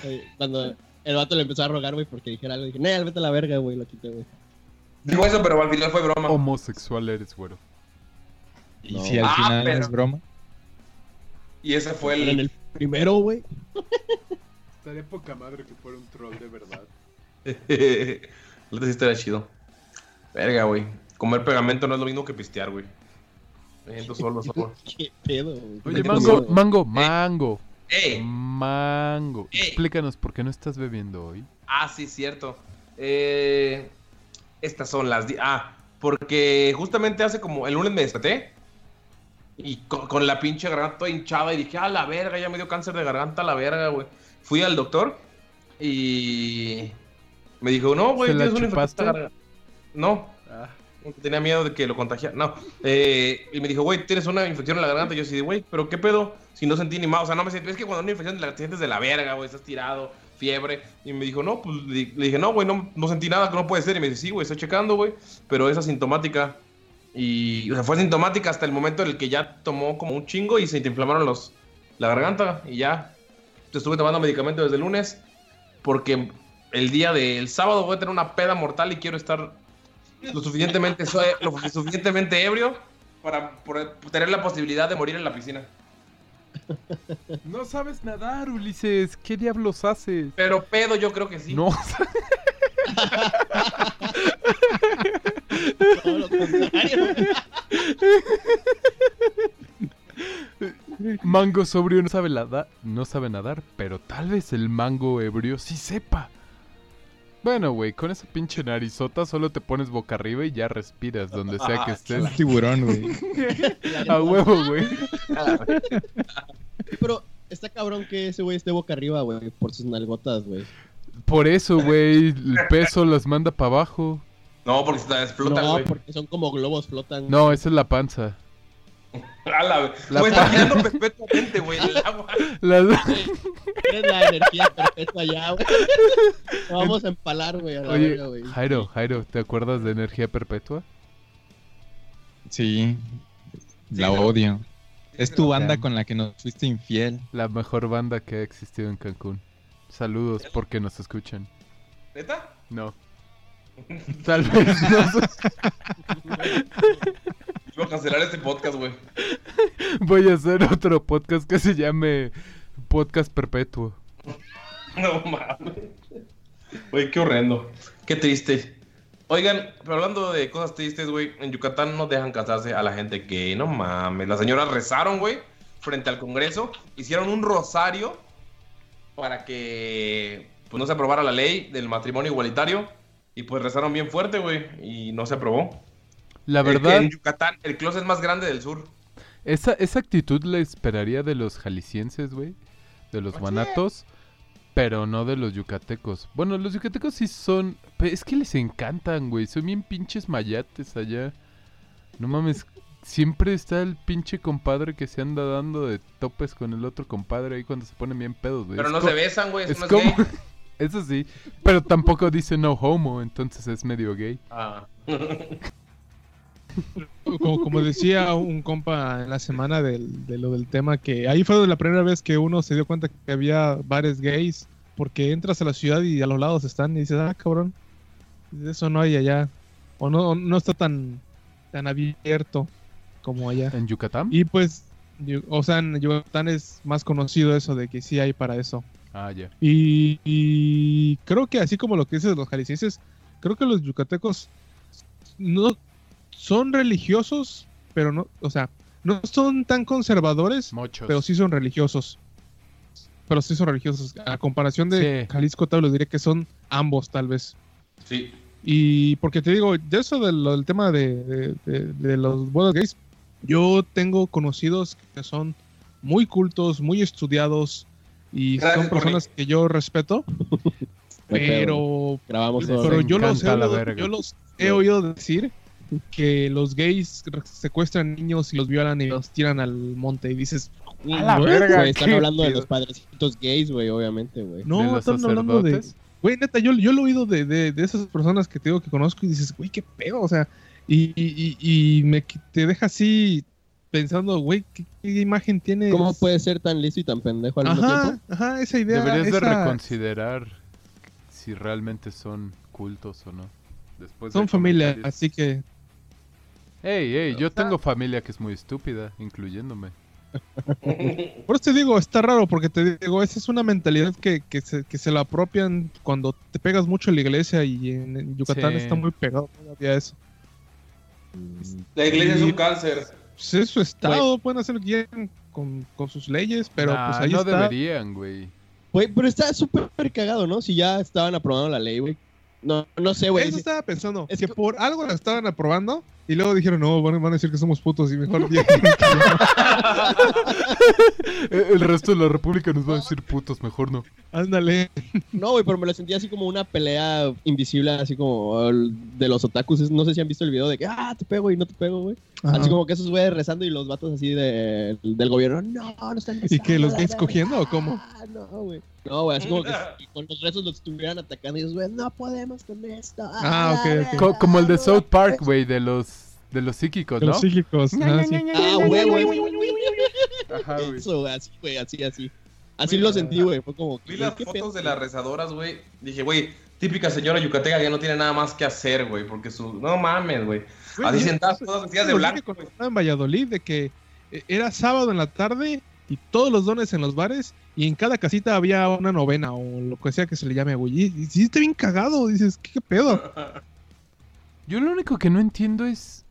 Eh, cuando el vato le empezó a rogar, güey, porque dijera algo, dije, Nel, vete a la verga, güey, lo quité, güey. Dijo eso, pero al final fue broma. Homosexual eres, güero. Y No. si al Ah, final pero- es broma. Y ese fue Pero en el... el primero, güey. Estaría poca madre que fuera un troll de verdad. Neta sí estaría chido. Verga, güey. Comer pegamento no es lo mismo que pistear, güey. Me siento solo, solo. ¿Qué pedo, güey? Oye, Qué Mango, pedo. Mango, Mango. ¡Ey! Mango. Ey. Explícanos por qué no estás bebiendo hoy. Ah, sí, cierto. Eh, estas son las... Ah, porque justamente hace como... El lunes me desperté. Y con, con la pinche garganta toda hinchada. Y dije, a la verga, ya me dio cáncer de garganta, a la verga, güey. Fui al doctor. Y... Me dijo, no, güey, ¿Se la tienes una infección. No, tenía miedo de que lo contagiara. No. Eh, y me dijo, güey, tienes una infección en la garganta. Yo así, de, güey, pero qué pedo. Si no sentí ni más. O sea, no me sentí. Es que cuando una infección la sientes de la verga, güey, estás tirado, fiebre. Y me dijo, no, pues le dije, no, güey, no, no sentí nada, que no puede ser. Y me dice, sí, güey, estoy checando, güey. Pero es asintomática. Y, o sea, fue asintomática hasta el momento en el que ya tomó como un chingo y se te inflamaron los, la garganta. Y ya. Estuve tomando medicamento desde el lunes. Porque el día del sábado voy a tener una peda mortal y quiero estar lo suficientemente, lo suficientemente ebrio para tener la posibilidad de morir en la piscina. No sabes nadar, Ulises. ¿Qué diablos haces? Pero pedo yo creo que sí. No. Todo lo contrario. Mango sobrio no sabe, nada- no sabe nadar, pero tal vez el mango ebrio sí sepa. Bueno, güey, con esa pinche narizota solo te pones boca arriba y ya respiras donde sea que estés. Un tiburón, güey. A huevo, güey. Pero está cabrón que ese güey esté boca arriba, güey, por sus nalgotas, güey. Por eso, güey, el peso las manda para abajo. No, porque se explotan, No, güey. porque son como globos flotan. No, esa es la panza. A la- La pa- está girando perpetuamente, güey, el agua. La- Eres la energía perfecta ya, güey. Nos vamos a empalar, güey, a la Oye, verga, güey. Jairo, Jairo, ¿te acuerdas de energía perpetua? Sí. La odio. Es tu banda con la que nos fuiste infiel. La mejor banda que ha existido en Cancún. Saludos porque nos escuchan. ¿Neta? No. Tal vez no. Iba a cancelar este podcast, güey. Voy a hacer otro podcast que se llame Podcast Perpetuo. No mames. Güey, qué horrendo. Qué triste. Oigan, pero hablando de cosas tristes, güey, en Yucatán no dejan casarse a la gente gay, no mames. Las señoras rezaron, güey, frente al Congreso, hicieron un rosario para que pues no se aprobara la ley del matrimonio igualitario y pues rezaron bien fuerte, güey, y no se aprobó. La Eh, que verdad, en Yucatán el closet más grande del sur. esa, esa actitud la esperaría de los jaliscienses, güey. De los Oye. guanatos. Pero no de los yucatecos. Bueno, los yucatecos sí son... Es que les encantan, güey. Son bien pinches mayates allá. No mames. Siempre está el pinche compadre que se anda dando de topes con el otro compadre ahí cuando se ponen bien pedos, güey. Pero Es no se besan, güey, eso Es no es como... gay. Eso sí. Pero tampoco dice no homo, entonces es medio gay. Ah. como, como decía un compa en la semana del, de lo del tema, que ahí fue la primera vez que uno se dio cuenta que había bares gays, porque entras a la ciudad y a los lados están y dices, ah, cabrón, eso no hay allá, o no, no está tan, tan abierto como allá. ¿En Yucatán? Y pues, o sea, en Yucatán es más conocido eso de que sí hay para eso. Ah, ya. Y, y creo que así como lo que dices de los jaliscienses, creo que los yucatecos no son religiosos, pero no, o sea, no son tan conservadores, Muchos. pero sí son religiosos. Pero sí son religiosos. A comparación de Sí. Jalisco, tal vez diré que son ambos, tal vez. Sí. Y porque te digo, de eso del, del tema de, de- de- de los bodas gays, yo tengo conocidos que son muy cultos, muy estudiados y Gracias, son personas que yo respeto, pero, Grabamos pero yo, los he, yo los he oído decir que los gays secuestran niños y los violan y los tiran al monte y dices, A la verga, Güey, están hablando de los padrecitos gays, güey, obviamente, güey. ¿De No, están hablando de... Güey, neta, yo, yo lo he oído de, de, de esas personas que te digo que conozco y dices, güey, qué pedo, o sea, y, y, me, te deja así pensando, güey, ¿qué, qué imagen tiene? ¿Cómo puede ser tan listo y tan pendejo al mismo Ajá, tiempo? ajá, esa idea. Deberías de reconsiderar si realmente son cultos o no. Después Son de familia, así que... Ey, ey, yo tengo familia que es muy estúpida, incluyéndome. Por eso te digo, está raro, porque te digo, esa es una mentalidad que, que, se, que se la apropian cuando te pegas mucho a la iglesia y en, en Yucatán Sí. está muy pegado todavía eso. La iglesia es un cáncer. Pues es su estado, pueden hacer lo que quieran con, con sus leyes, pero Nah, pues ahí no está. deberían, güey. Güey, pero está súper cagado, ¿no? Si ya estaban aprobando la ley, güey. No, no sé, güey. Eso estaba pensando, es que que- por algo la estaban aprobando y luego dijeron, no, van, van a decir que somos putos y mejor ya- Eh, El resto de la república nos va a decir putos, mejor no. Ándale. No, güey, pero me lo sentí así como una pelea invisible, así como el de los otakus. No sé si han visto el video de que, ah, te pego y no te pego, güey. Ajá. Así como que esos güeyes rezando y los vatos así de, del gobierno, no, no están ¿Y que los gays cogiendo o cómo? Ah, no, güey. No, güey, así como que si con los rezos los estuvieran atacando y ellos, güey, no podemos con esto. Ah, ok, ok. Co- como el de South Park, güey, de los, de los psíquicos, De ¿no? los psíquicos. sí. Ah, güey, güey, güey, güey, Ajá, güey. Eso, güey, así, güey, así, así. Así lo sentí, güey. Fue como, Vi las ¿qué fotos pedo? de las rezadoras, güey. Dije, güey, típica señora yucateca que no tiene nada más que hacer, güey. Porque su. No mames, güey. Así sentadas, todas vestidas de blanco. en Valladolid, de que eh, era sábado en la tarde y todos los dones en los bares y en cada casita había una novena o lo que sea que se le llame, güey. Y, y sí, está bien cagado, dices, ¿qué, qué pedo? Yo lo único que no entiendo es.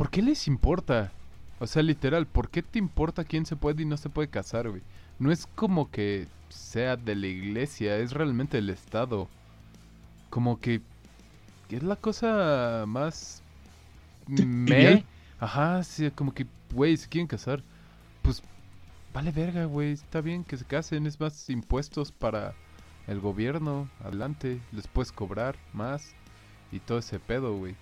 ¿Por qué les importa? O sea, literal, ¿por qué te importa quién se puede y no se puede casar, güey? No es como que sea de la iglesia, es realmente del Estado. Como que. Es la cosa más. Me. Ajá, sí, como que, güey, se quieren casar. Pues. Vale verga, güey. Está bien que se casen, es más impuestos para el gobierno. Adelante, les puedes cobrar más y todo ese pedo, güey.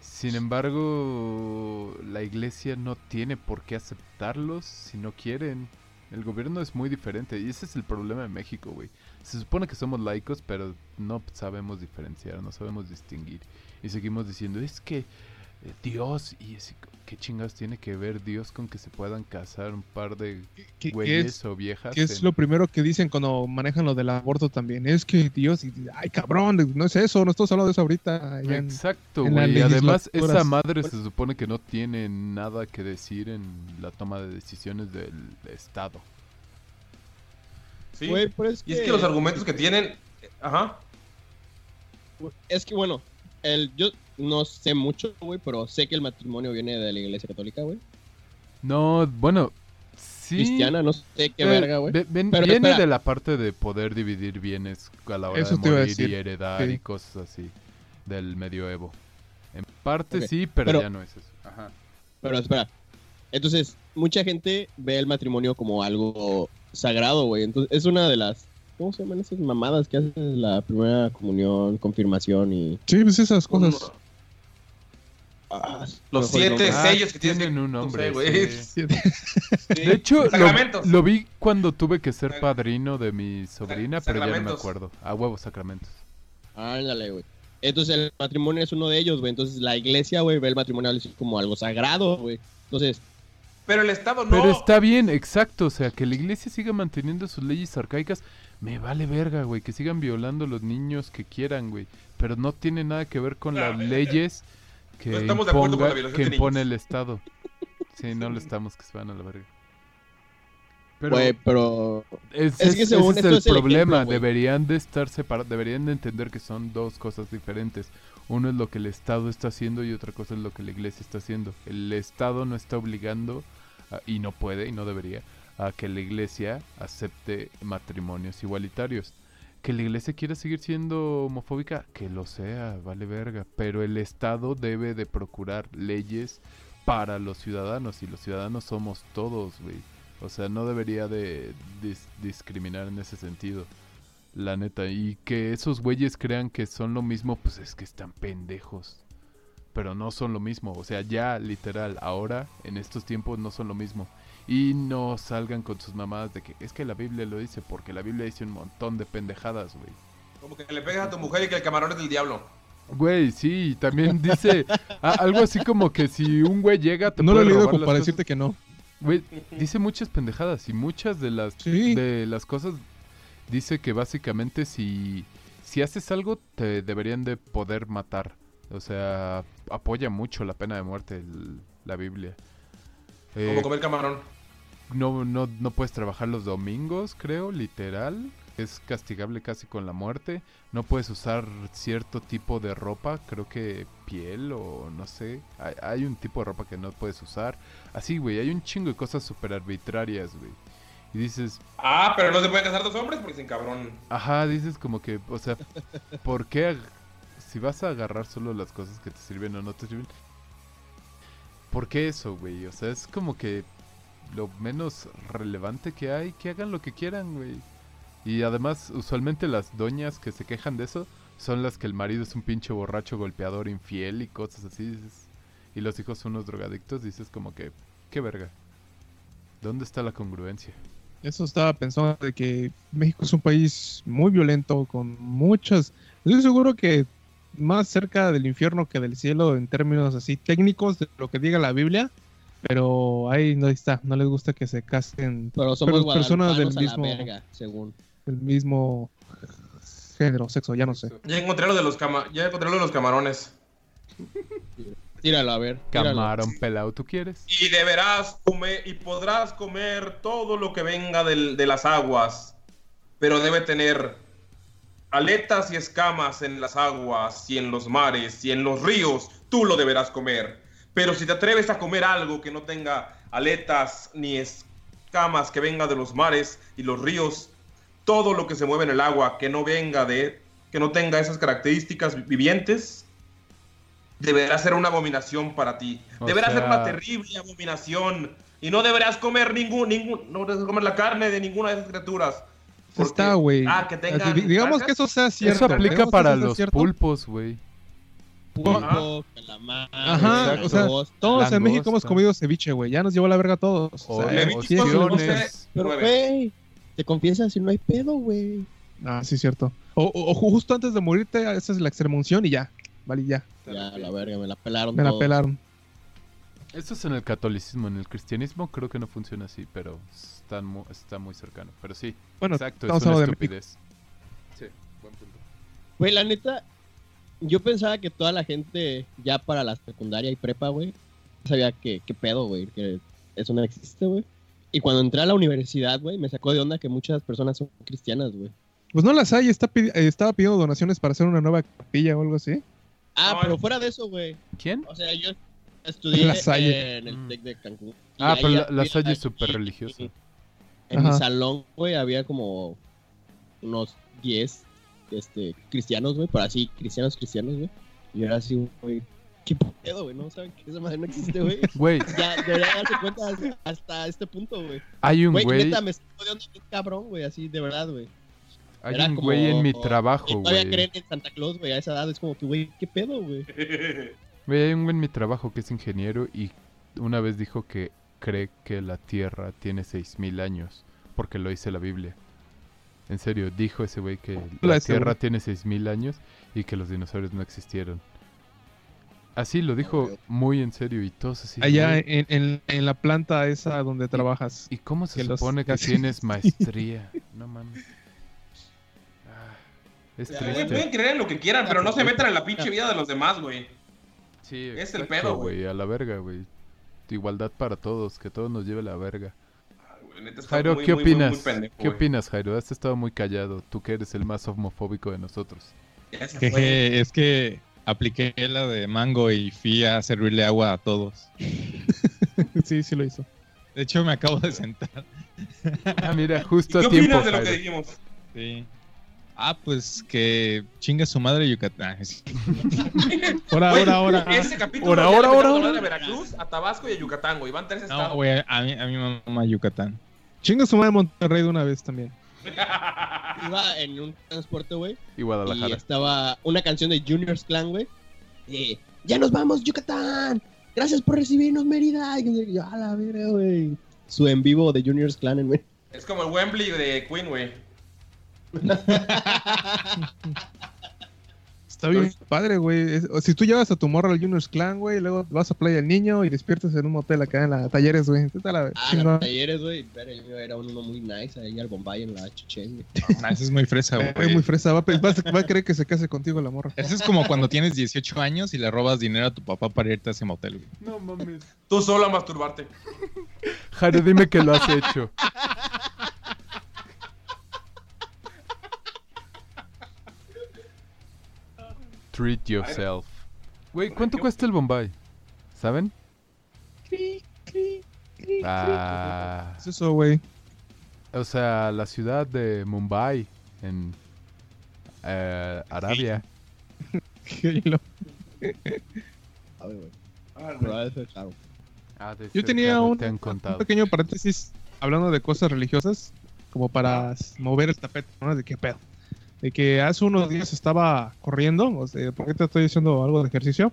Sin embargo, la iglesia no tiene por qué aceptarlos si no quieren. El gobierno es muy diferente y ese es el problema de México, güey. Se supone que somos laicos, pero no sabemos diferenciar, no sabemos distinguir. Y seguimos diciendo, es que eh, Dios, y es, ¿qué chingados tiene que ver Dios con que se puedan casar un par de ¿Qué, qué güeyes es, o viejas? qué es en- lo primero que dicen cuando manejan lo del aborto también? Es que Dios, y- ay cabrón, no es eso, no estamos hablando de eso ahorita. en- Exacto, en güey. Además, esa madre se supone que no tiene nada que decir en la toma de decisiones del Estado. Sí. Güey, pero es Y es que los argumentos que tienen. Ajá. Es que bueno, el, yo no sé mucho, güey, pero sé que el matrimonio viene de la iglesia católica, güey. No, bueno, sí. Cristiana, no sé qué eh, verga, güey. viene espera. de la parte de poder dividir bienes a la hora Eso de morir y heredar sí. y cosas así del medioevo. En parte sí, pero, pero- ya no es eso. Ajá. Pero espera. Entonces, mucha gente ve el matrimonio como algo sagrado, güey. Entonces, es una de las. ¿Cómo se llaman esas mamadas que hacen la primera comunión, confirmación y. Sí, pues esas cosas. Ah, Los siete. Ah, sellos que tienes tienen que- un no nombre, sé, güey. sí. Sí. De hecho, lo, vi cuando tuve que ser padrino de mi sobrina, pero ya no me acuerdo. A huevos, sacramentos. Ándale, güey. Entonces el matrimonio es uno de ellos, güey. Entonces la iglesia, güey, ve el matrimonio como algo sagrado, güey. Entonces, Pero el Estado no. Pero está bien, exacto. O sea, que la iglesia siga manteniendo sus leyes arcaicas. Me vale verga, güey. Que sigan violando a los niños que quieran, güey. Pero no tiene nada que ver con las leyes que, No estamos de acuerdo con la imponga- violación que de impone niños. el Estado. Sí, no lo estamos, que se van a la verga. Pero pero... es, es que es- según ese es esto el es el problema. ejemplo, deberían de estar separados. Deberían de entender que son dos cosas diferentes. Uno es lo que el Estado está haciendo y otra cosa es lo que la iglesia está haciendo. El Estado no está obligando, a- y no puede y no debería, a que la iglesia acepte matrimonios igualitarios. Que la iglesia quiera seguir siendo homofóbica, que lo sea, vale verga. Pero el Estado debe de procurar leyes para los ciudadanos y los ciudadanos somos todos, güey. O sea, no debería de dis- discriminar en ese sentido. La neta. Y que esos güeyes crean que son lo mismo, pues es que están pendejos. Pero no son lo mismo. O sea, ya literal, ahora, en estos tiempos, no son lo mismo. Y no salgan con sus mamadas de que es que la Biblia lo dice, porque la Biblia dice un montón de pendejadas, güey. Como que le pegas a tu mujer y que el camarón es del diablo. Güey, sí, también dice a- algo así como que si un güey llega, te No lo he leído como para cosas. decirte que no. Güey, dice muchas pendejadas y muchas de las Sí. de las cosas dice que básicamente si si haces algo te deberían de poder matar. O sea, apoya mucho la pena de muerte el- la Biblia. Eh, Como comer camarón. No, no, no puedes trabajar los domingos, creo, literal. Es castigable casi con la muerte. No puedes usar cierto tipo de ropa, creo que piel o no sé. Hay, hay un tipo de ropa que no puedes usar. Así, güey, hay un chingo de cosas súper arbitrarias, güey. Y dices, Ah, pero no se pueden casar dos hombres porque sin cabrón. ajá, dices como que, o sea, ¿por qué? Si vas a agarrar solo las cosas que te sirven o no te sirven, ¿por qué eso, güey? O sea, es como que lo menos relevante que hay, que hagan lo que quieran, güey. Y además, usualmente las doñas que se quejan de eso son las que el marido es un pinche borracho golpeador infiel y cosas así. y los hijos son unos drogadictos, dices como que, qué verga. ¿Dónde está la congruencia? Eso estaba pensando de que México es un país muy violento, con muchas... Estoy seguro que más cerca del infierno que del cielo en términos así técnicos de lo que diga la Biblia, pero ahí no está, no les gusta que se casen Pero somos Pero personas del a mismo- la verga, según. del mismo género, sexo, ya no sé. Ya encontré lo de los cama ya encontré lo de los camarones. Tíralo, a ver. tíralo. Camarón pelado, ¿tú quieres? Y deberás comer y podrás comer todo lo que venga del- de las aguas, pero debe tener aletas y escamas en las aguas y en los mares y en los ríos. Tú lo deberás comer. Pero si te atreves a comer algo que no tenga aletas ni escamas que venga de los mares y los ríos, todo lo que se mueve en el agua que no venga de que no tenga esas características vivientes deberá ser una abominación para ti. O deberá ser una terrible abominación y no deberás comer ningún ningún no deberás comer la carne de ninguna de esas criaturas. Porque- Está, güey. Ah, que tengan digamos que eso sea cierto. Eso aplica para los cierto. pulpos, güey. Pulpo, calamar, Ajá, o sea, langosta. todos en México hemos comido ceviche, güey. Ya nos llevó la verga a todos. O sea, Levítico sí. Pero, güey, te confiesas si no hay pedo, güey. Ah, sí, cierto. O, o- o justo antes de morirte, esa es la extremunción y ya. Vale, ya. Ya, la verga, me la pelaron Me la pelaron. Eso es en el catolicismo. En el cristianismo creo que no funciona así, pero está muy, está muy cercano. Pero sí, Bueno, exacto, es estamos una estupidez. Sí, buen punto. Güey, la neta, yo pensaba que toda la gente ya para la secundaria y prepa, güey, sabía que qué pedo, güey, que eso no existe, güey. Y cuando entré a la universidad, güey, me sacó de onda que muchas personas son cristianas, güey. Pues no las hay. Está pidi- eh, estaba pidiendo donaciones para hacer una nueva capilla o algo así. Ah, No, pero fuera de eso, güey. ¿Quién? O sea, yo estudié La Salle. en el Mm. TEC de Cancún. Ah, pero la, la Salle es súper religiosa. En mi salón, güey, había como unos 10 este, cristianos, güey, pero así, cristianos, cristianos, güey. Y yo era así, güey, ¿qué pedo, güey? ¿No saben que esa madre no existe, güey? Güey, Ya, debería darse cuenta hasta- hasta este punto, güey. hay un Güey, güey, neta, me estoy bien cabrón, güey, así, de verdad, güey. hay Era un como- güey en mi trabajo, Todavía güey. creen en Santa Claus, güey, a esa edad es como que, güey, ¿qué pedo, güey? Güey, hay un güey en mi trabajo que es ingeniero y una vez dijo que cree que la Tierra tiene 6000 años porque lo dice la Biblia. En serio, dijo ese güey que La ese Tierra güey. tiene 6000 años y que los dinosaurios no existieron. Así lo dijo muy en serio y todos así. Allá en, en- en la planta esa donde trabajas. ¿Y cómo se que los supone que tienes maestría? No mames. Ah, es pueden triste. creer en lo que quieran, pero no se metan en la pinche vida de los demás, güey. Sí, es el pedo, güey. A la verga, güey. Igualdad para todos, que todos nos lleve la verga. Güey, neta, está Jairo, muy, ¿qué muy, opinas? muy pendejo, ¿Qué güey. opinas, Jairo? Has estado muy callado. Tú que eres el más homofóbico de nosotros. Ya se Que, fue. que- es que apliqué la de mango y fui a servirle agua a todos. sí, sí lo hizo. De hecho, me acabo de sentar. Ah, mira, ¿Y justo qué a tiempo, opinas de lo que dijimos? Sí. Ah, pues que chinga su madre Yucatán. Ahora, Güey, ahora, ahora. Ese capítulo Ahora, ahora, ahora, ahora. de Veracruz, a Tabasco y a Yucatán, güey. Van tres No, estados. güey, a mí, a mi mamá Yucatán. Chinga su madre Monterrey de una vez también. Iba en un transporte, güey. Y Y Guadalajara. estaba una canción de Juniors Clan, güey. Eh, ya nos vamos, Yucatán. Gracias por recibirnos, Mérida. Y yo, a la verga, güey. Su en vivo de Juniors Clan, güey. Es como el Wembley de Queen, güey. Está bien padre, güey. Es- Si tú llevas a tu morra al Juniors Clan, güey, luego vas a Playa del Niño y despiertas en un motel acá en la Talleres, güey. La Ah, chingón. los talleres, güey. Pero el mío era uno muy nice ahí al Bombay en la Chichen, güey. Nah, ese es muy fresa, Es güey. muy fresa. Va va a- va a querer que se case contigo la morra. Ese es como cuando tienes 18 años y le robas dinero a tu papá para irte a ese motel, güey. No mames. Tú solo a masturbarte. Jairo, dime que lo has hecho. Treat yourself. Güey, ¿cuánto cuesta el Bombay? ¿Saben? Ah, Es eso, güey. o sea, la ciudad de Mumbai, en eh, Arabia. A ver, güey. Ah, de Yo tenía un, te han un pequeño paréntesis hablando de cosas religiosas, como para s- mover el tapete, ¿no? De qué pedo. De que hace unos días estaba corriendo, o sea, porque te estoy haciendo algo de ejercicio,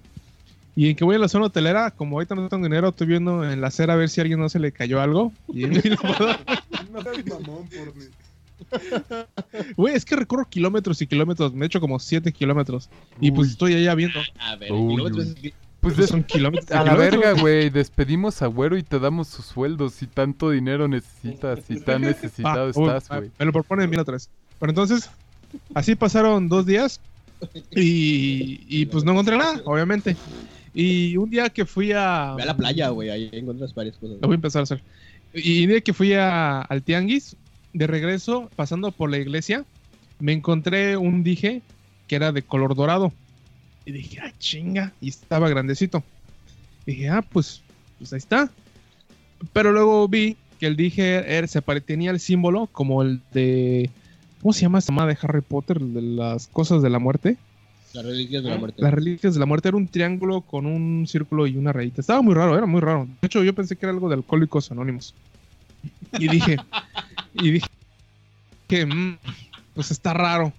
y en que voy a la zona hotelera, como ahorita no tengo dinero, estoy viendo en la acera a ver si a alguien no se le cayó algo. Y y lo puedo- Güey, es que recorro kilómetros y kilómetros, me he hecho como 7 kilómetros. Y pues Uy. estoy allá viendo. A ver, Uy, kilómetros Pues Pues es- son kilómetros. a la kilómetros. verga, güey. Despedimos a Güero y te damos sus sueldos. Si tanto dinero necesitas, si tan necesitado Ah, uy, estás, ah, güey. Me lo proponen bien otra vez. Pero entonces, así pasaron dos días y, y pues no encontré nada, obviamente. Y un día que fui a... Ve a la playa, güey. Ahí encuentras varias cosas. Lo voy a empezar a hacer. Y un día que fui a- al tianguis, de regreso, pasando por la iglesia, me encontré un dije que era de color dorado. Y dije, ah, chinga. Y estaba grandecito. dije, ah, pues, pues ahí está. Pero luego vi que el dije era- se tenía el símbolo como el de. ¿Cómo se llama esa madre de Harry Potter? El De las cosas de la muerte. Las reliquias de la muerte. Las reliquias de la muerte era un triángulo con un círculo y una rayita. Estaba muy raro, era muy raro. De hecho, yo pensé que era algo de Alcohólicos Anónimos. Y dije, y dije que, mm, pues está raro.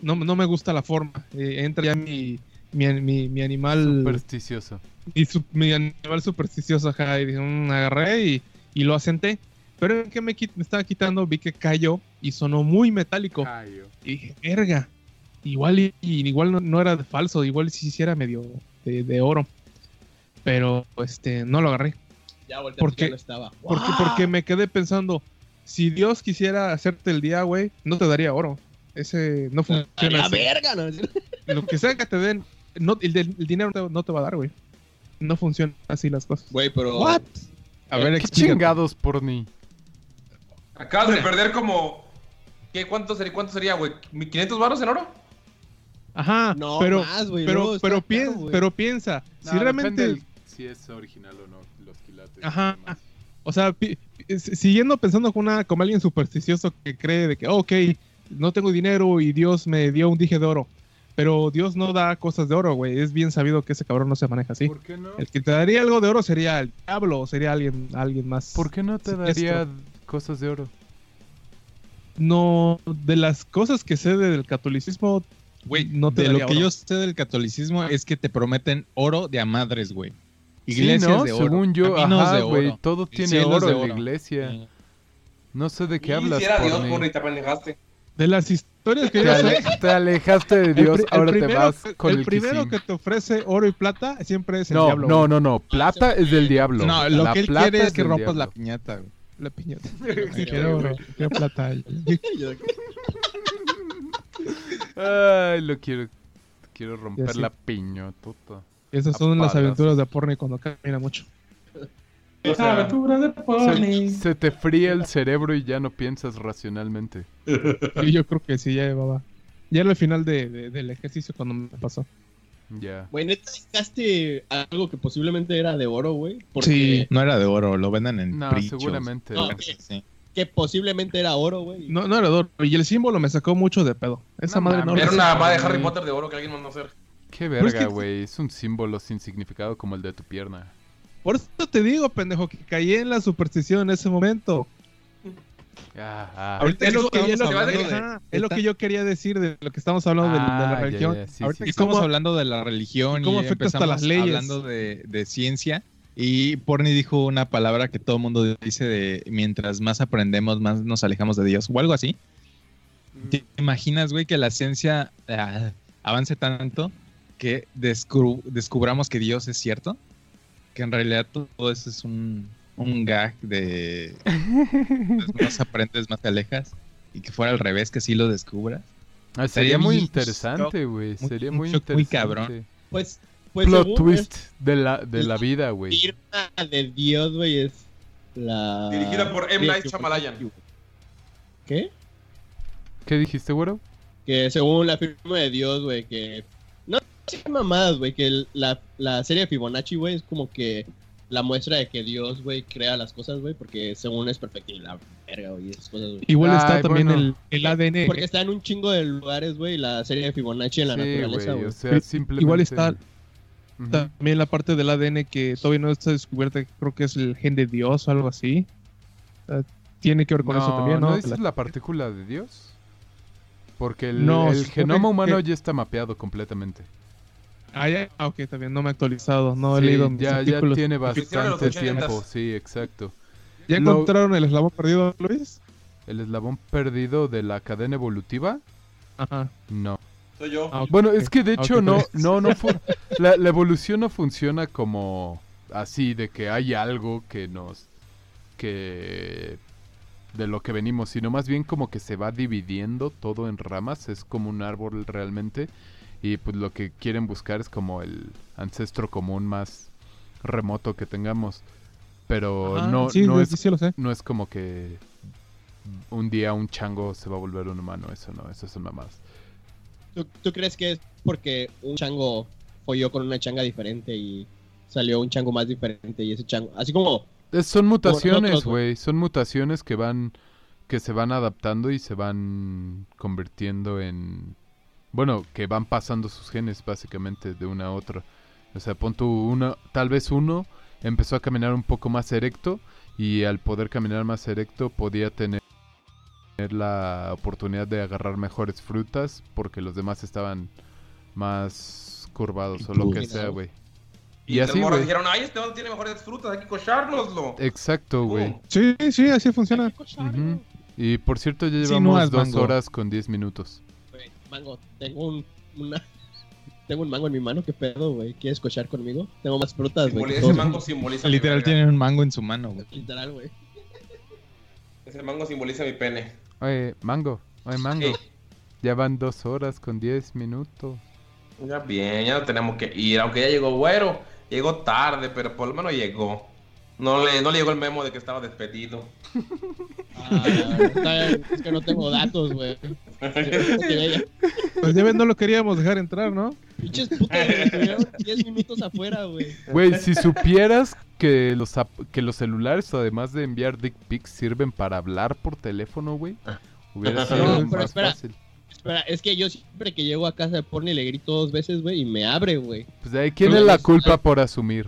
No, no me gusta la forma. Eh, entra ya mi, mi, mi, mi animal. Supersticioso. Y su- mi animal supersticioso, ajá, y dije, "Mm", agarré y, y lo asenté. Pero en que me, quit- me estaba quitando, vi que cayó y sonó muy metálico. Y dije, verga. Igual, y, igual no, no era de falso, igual si sí era medio de, de oro. Pero este no lo agarré. Ya volteé, ¿Por pues, ya estaba. Porque, ¡Wow! porque me quedé pensando, si Dios quisiera hacerte el día, güey, no te daría oro. Ese no ¡A funciona. la así. verga! ¿no? Lo que sea que te den, no, el, dinero no te, no te va a dar, güey. No funcionan así las cosas. Güey, pero. What? A ver, ¿Qué chingados, porni? Acabas de perder como. ¿Qué, cuánto, sería, ¿Cuánto sería, güey? ¿500 baros en oro? Ajá, No, pero, más, güey, pero, pero, caro, piensa, güey. pero piensa, si realmente, Si es original o no, los quilates. Ajá. o sea, pi- pi- siguiendo pensando con una, como alguien supersticioso que cree de que, oh, ok, no tengo dinero y Dios me dio un dije de oro, pero Dios no da cosas de oro, güey, es bien sabido que ese cabrón no se maneja así. ¿Por qué no? El que te daría algo de oro sería el diablo o sería alguien, alguien más. ¿Por qué no te siniestro. daría cosas de oro? No, de las cosas que sé del catolicismo, Güey, no te de lo que oro. yo sé del catolicismo es que te prometen oro de a madres, güey. Sí, Iglesias ¿no? de oro. Según yo, ajá, de güey, oro, todo tiene oro de en la iglesia. Sí. No sé de qué Y hablas, si era Dios, porni, te pendejaste. De las historias que Te, yo ale- sé, te alejaste de Dios, el ahora te primero vas que- con el, el primero que te ofrece oro y plata siempre es el No, diablo. no, no, no. Plata es del diablo. No, lo La que él plata quiere es que rompas la piñata, güey. La piñata. Sí, quiero oro, quiero plata. Ay, lo quiero. Quiero romper la piñotota. Esas son las aventuras de Porni cuando camina mucho. O sea, aventura de Se, Pony. se te fría el cerebro y ya no piensas racionalmente. Y yo creo que sí, ya llevaba. Ya era el final de, de- del ejercicio cuando me pasó. Ya. Güey, neta sacaste algo que posiblemente era de oro, güey. Porque Sí. No era de oro, lo venden en No, prichos. seguramente. No, Sí, sí. que posiblemente era oro, güey. No, no era de oro. Y el símbolo me sacó mucho de pedo. Esa No madre no. Era una va de Harry Potter de oro que alguien mandó a hacer. Qué Pero es verga, que- güey. Es un símbolo sin significado como el de tu pierna. Por eso te digo, pendejo, que caí en la superstición en ese momento. Ah, ah. Ahorita Es lo, que, estamos es lo que- hablando de- ajá, es lo que yo quería decir de lo que estamos hablando de, de la religión. sí, Ahorita sí, que ¿Y estamos cómo- hablando de la religión y cómo afecta hasta las leyes? hablando de, de ciencia y Porni dijo una palabra que todo el mundo dice de mientras más aprendemos más nos alejamos de Dios o algo así. ¿Te imaginas, güey, que la ciencia ah, avance tanto que descubr- descubramos que Dios es cierto? Que en realidad todo eso es un, un gag de mientras más aprendes más te alejas y que fuera al revés que sí lo descubras. Ah, sería Sería muy interesante, güey. Sería muy shock muy interesante. cabrón. Pues, pues Plot según twist de la, de la vida, güey. firma de Dios, güey, es la... Dirigida por M. Night Shyamalan. ¿Qué? ¿Qué dijiste, güero? Que según la firma de Dios, güey, que... No sé qué mamadas, güey, que el- la, la serie de Fibonacci, güey, es como que la muestra de que Dios, güey, crea las cosas, güey, porque según es perfecto y la verga, güey, esas cosas, güey. Igual está Ay, también bueno. el, el ADN. Porque está en un chingo de lugares, güey, la serie de Fibonacci en la Sí, naturaleza, güey. O sea, simplemente. igual está también la parte del ADN que todavía no está descubierta, creo que es el gen de Dios o algo así. Tiene que ver con eso No, también, ¿no? ¿no dices la partícula de Dios? Porque el, No, el creo genoma humano que- ya está mapeado completamente. Ah, ya, ah, ok, también no me he actualizado, no he leído mis ya, ya tiene bastante tiempo, sí, exacto. ¿Ya Lo- encontraron el eslabón perdido, Luis? ¿El eslabón perdido de la cadena evolutiva? Ajá. No. Soy yo. Ah, ok. Bueno, es que de Ah, hecho no, no, no la, la evolución no funciona como así de que hay algo que nos, que de lo que venimos, sino más bien como que se va dividiendo todo en ramas, es como un árbol realmente, y pues lo que quieren buscar es como el ancestro común más remoto que tengamos, pero Ajá, no, sí, no es sí, lo sé. no es como que un día un chango se va a volver un humano, eso no, eso son mamadas. ¿Tú, tú crees que es porque un chango folló con una changa diferente y salió un chango más diferente y ese chango, así como Es- son mutaciones, güey. Son mutaciones que van. que se van adaptando y se van convirtiendo en. Bueno, que van pasando sus genes básicamente de una a otra. O sea, pon uno. Tal vez uno empezó a caminar un poco más erecto y al poder caminar más erecto podía tener la oportunidad de agarrar mejores frutas porque los demás estaban más curvados o lo que sea, güey. Y, Y así, güey. dijeron, ay, este vato tiene mejores frutas, hay que cochárnoslo. Exacto, güey. Sí, sí, así funciona. Y por cierto, ya Sí, llevamos no dos mango. horas con 10 minutos. Mango, tengo un, una, tengo un mango en mi mano, ¿qué pedo, güey? ¿Quieres cochar conmigo? Tengo más frutas, güey. Ese mango simboliza mi Literal tiene un mango en su mano, güey. Literal, güey. Ese mango simboliza mi pene. Oye, mango, oye, mango. Sí. Ya van dos horas con 10 minutos. Ya bien, ya no tenemos que ir. Aunque ya llegó güero, llegó tarde, pero por lo menos llegó. No le, no le llegó el memo de que estaba despedido. Ah, es que no tengo datos, güey. Pues ya ven, no lo queríamos dejar entrar, ¿no? Pinches putos, güey, estuvieron 10 minutos afuera, güey. Güey, si supieras que los, ap- que los celulares, además de enviar dick pics, sirven para hablar por teléfono, güey. Hubiera sido No, pero más espera. fácil. Espera, es que yo siempre que llego a casa de porno y le grito dos veces, güey, y me abre, güey. Pues de ahí, ¿quién No, es la culpa por asumir?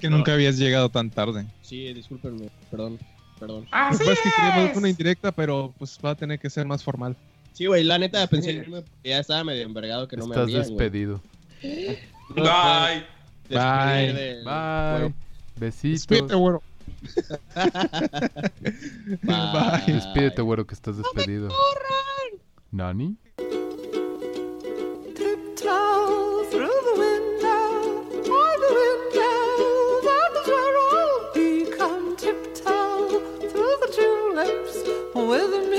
que nunca habías llegado tan tarde. Sí, discúlpenme, perdón, perdón. Ah, Así pues es. que una indirecta, pero pues va a tener que ser más formal. Sí, güey, la neta pensé sí. que ya estaba medio envergado que no me había. Estás despedido. Bye. Bye. Bye. Besitos. Despídete, güero. Bye. Despídete, güero, que estás despedido. Corran! ¿Nani? Tiptoe through the. with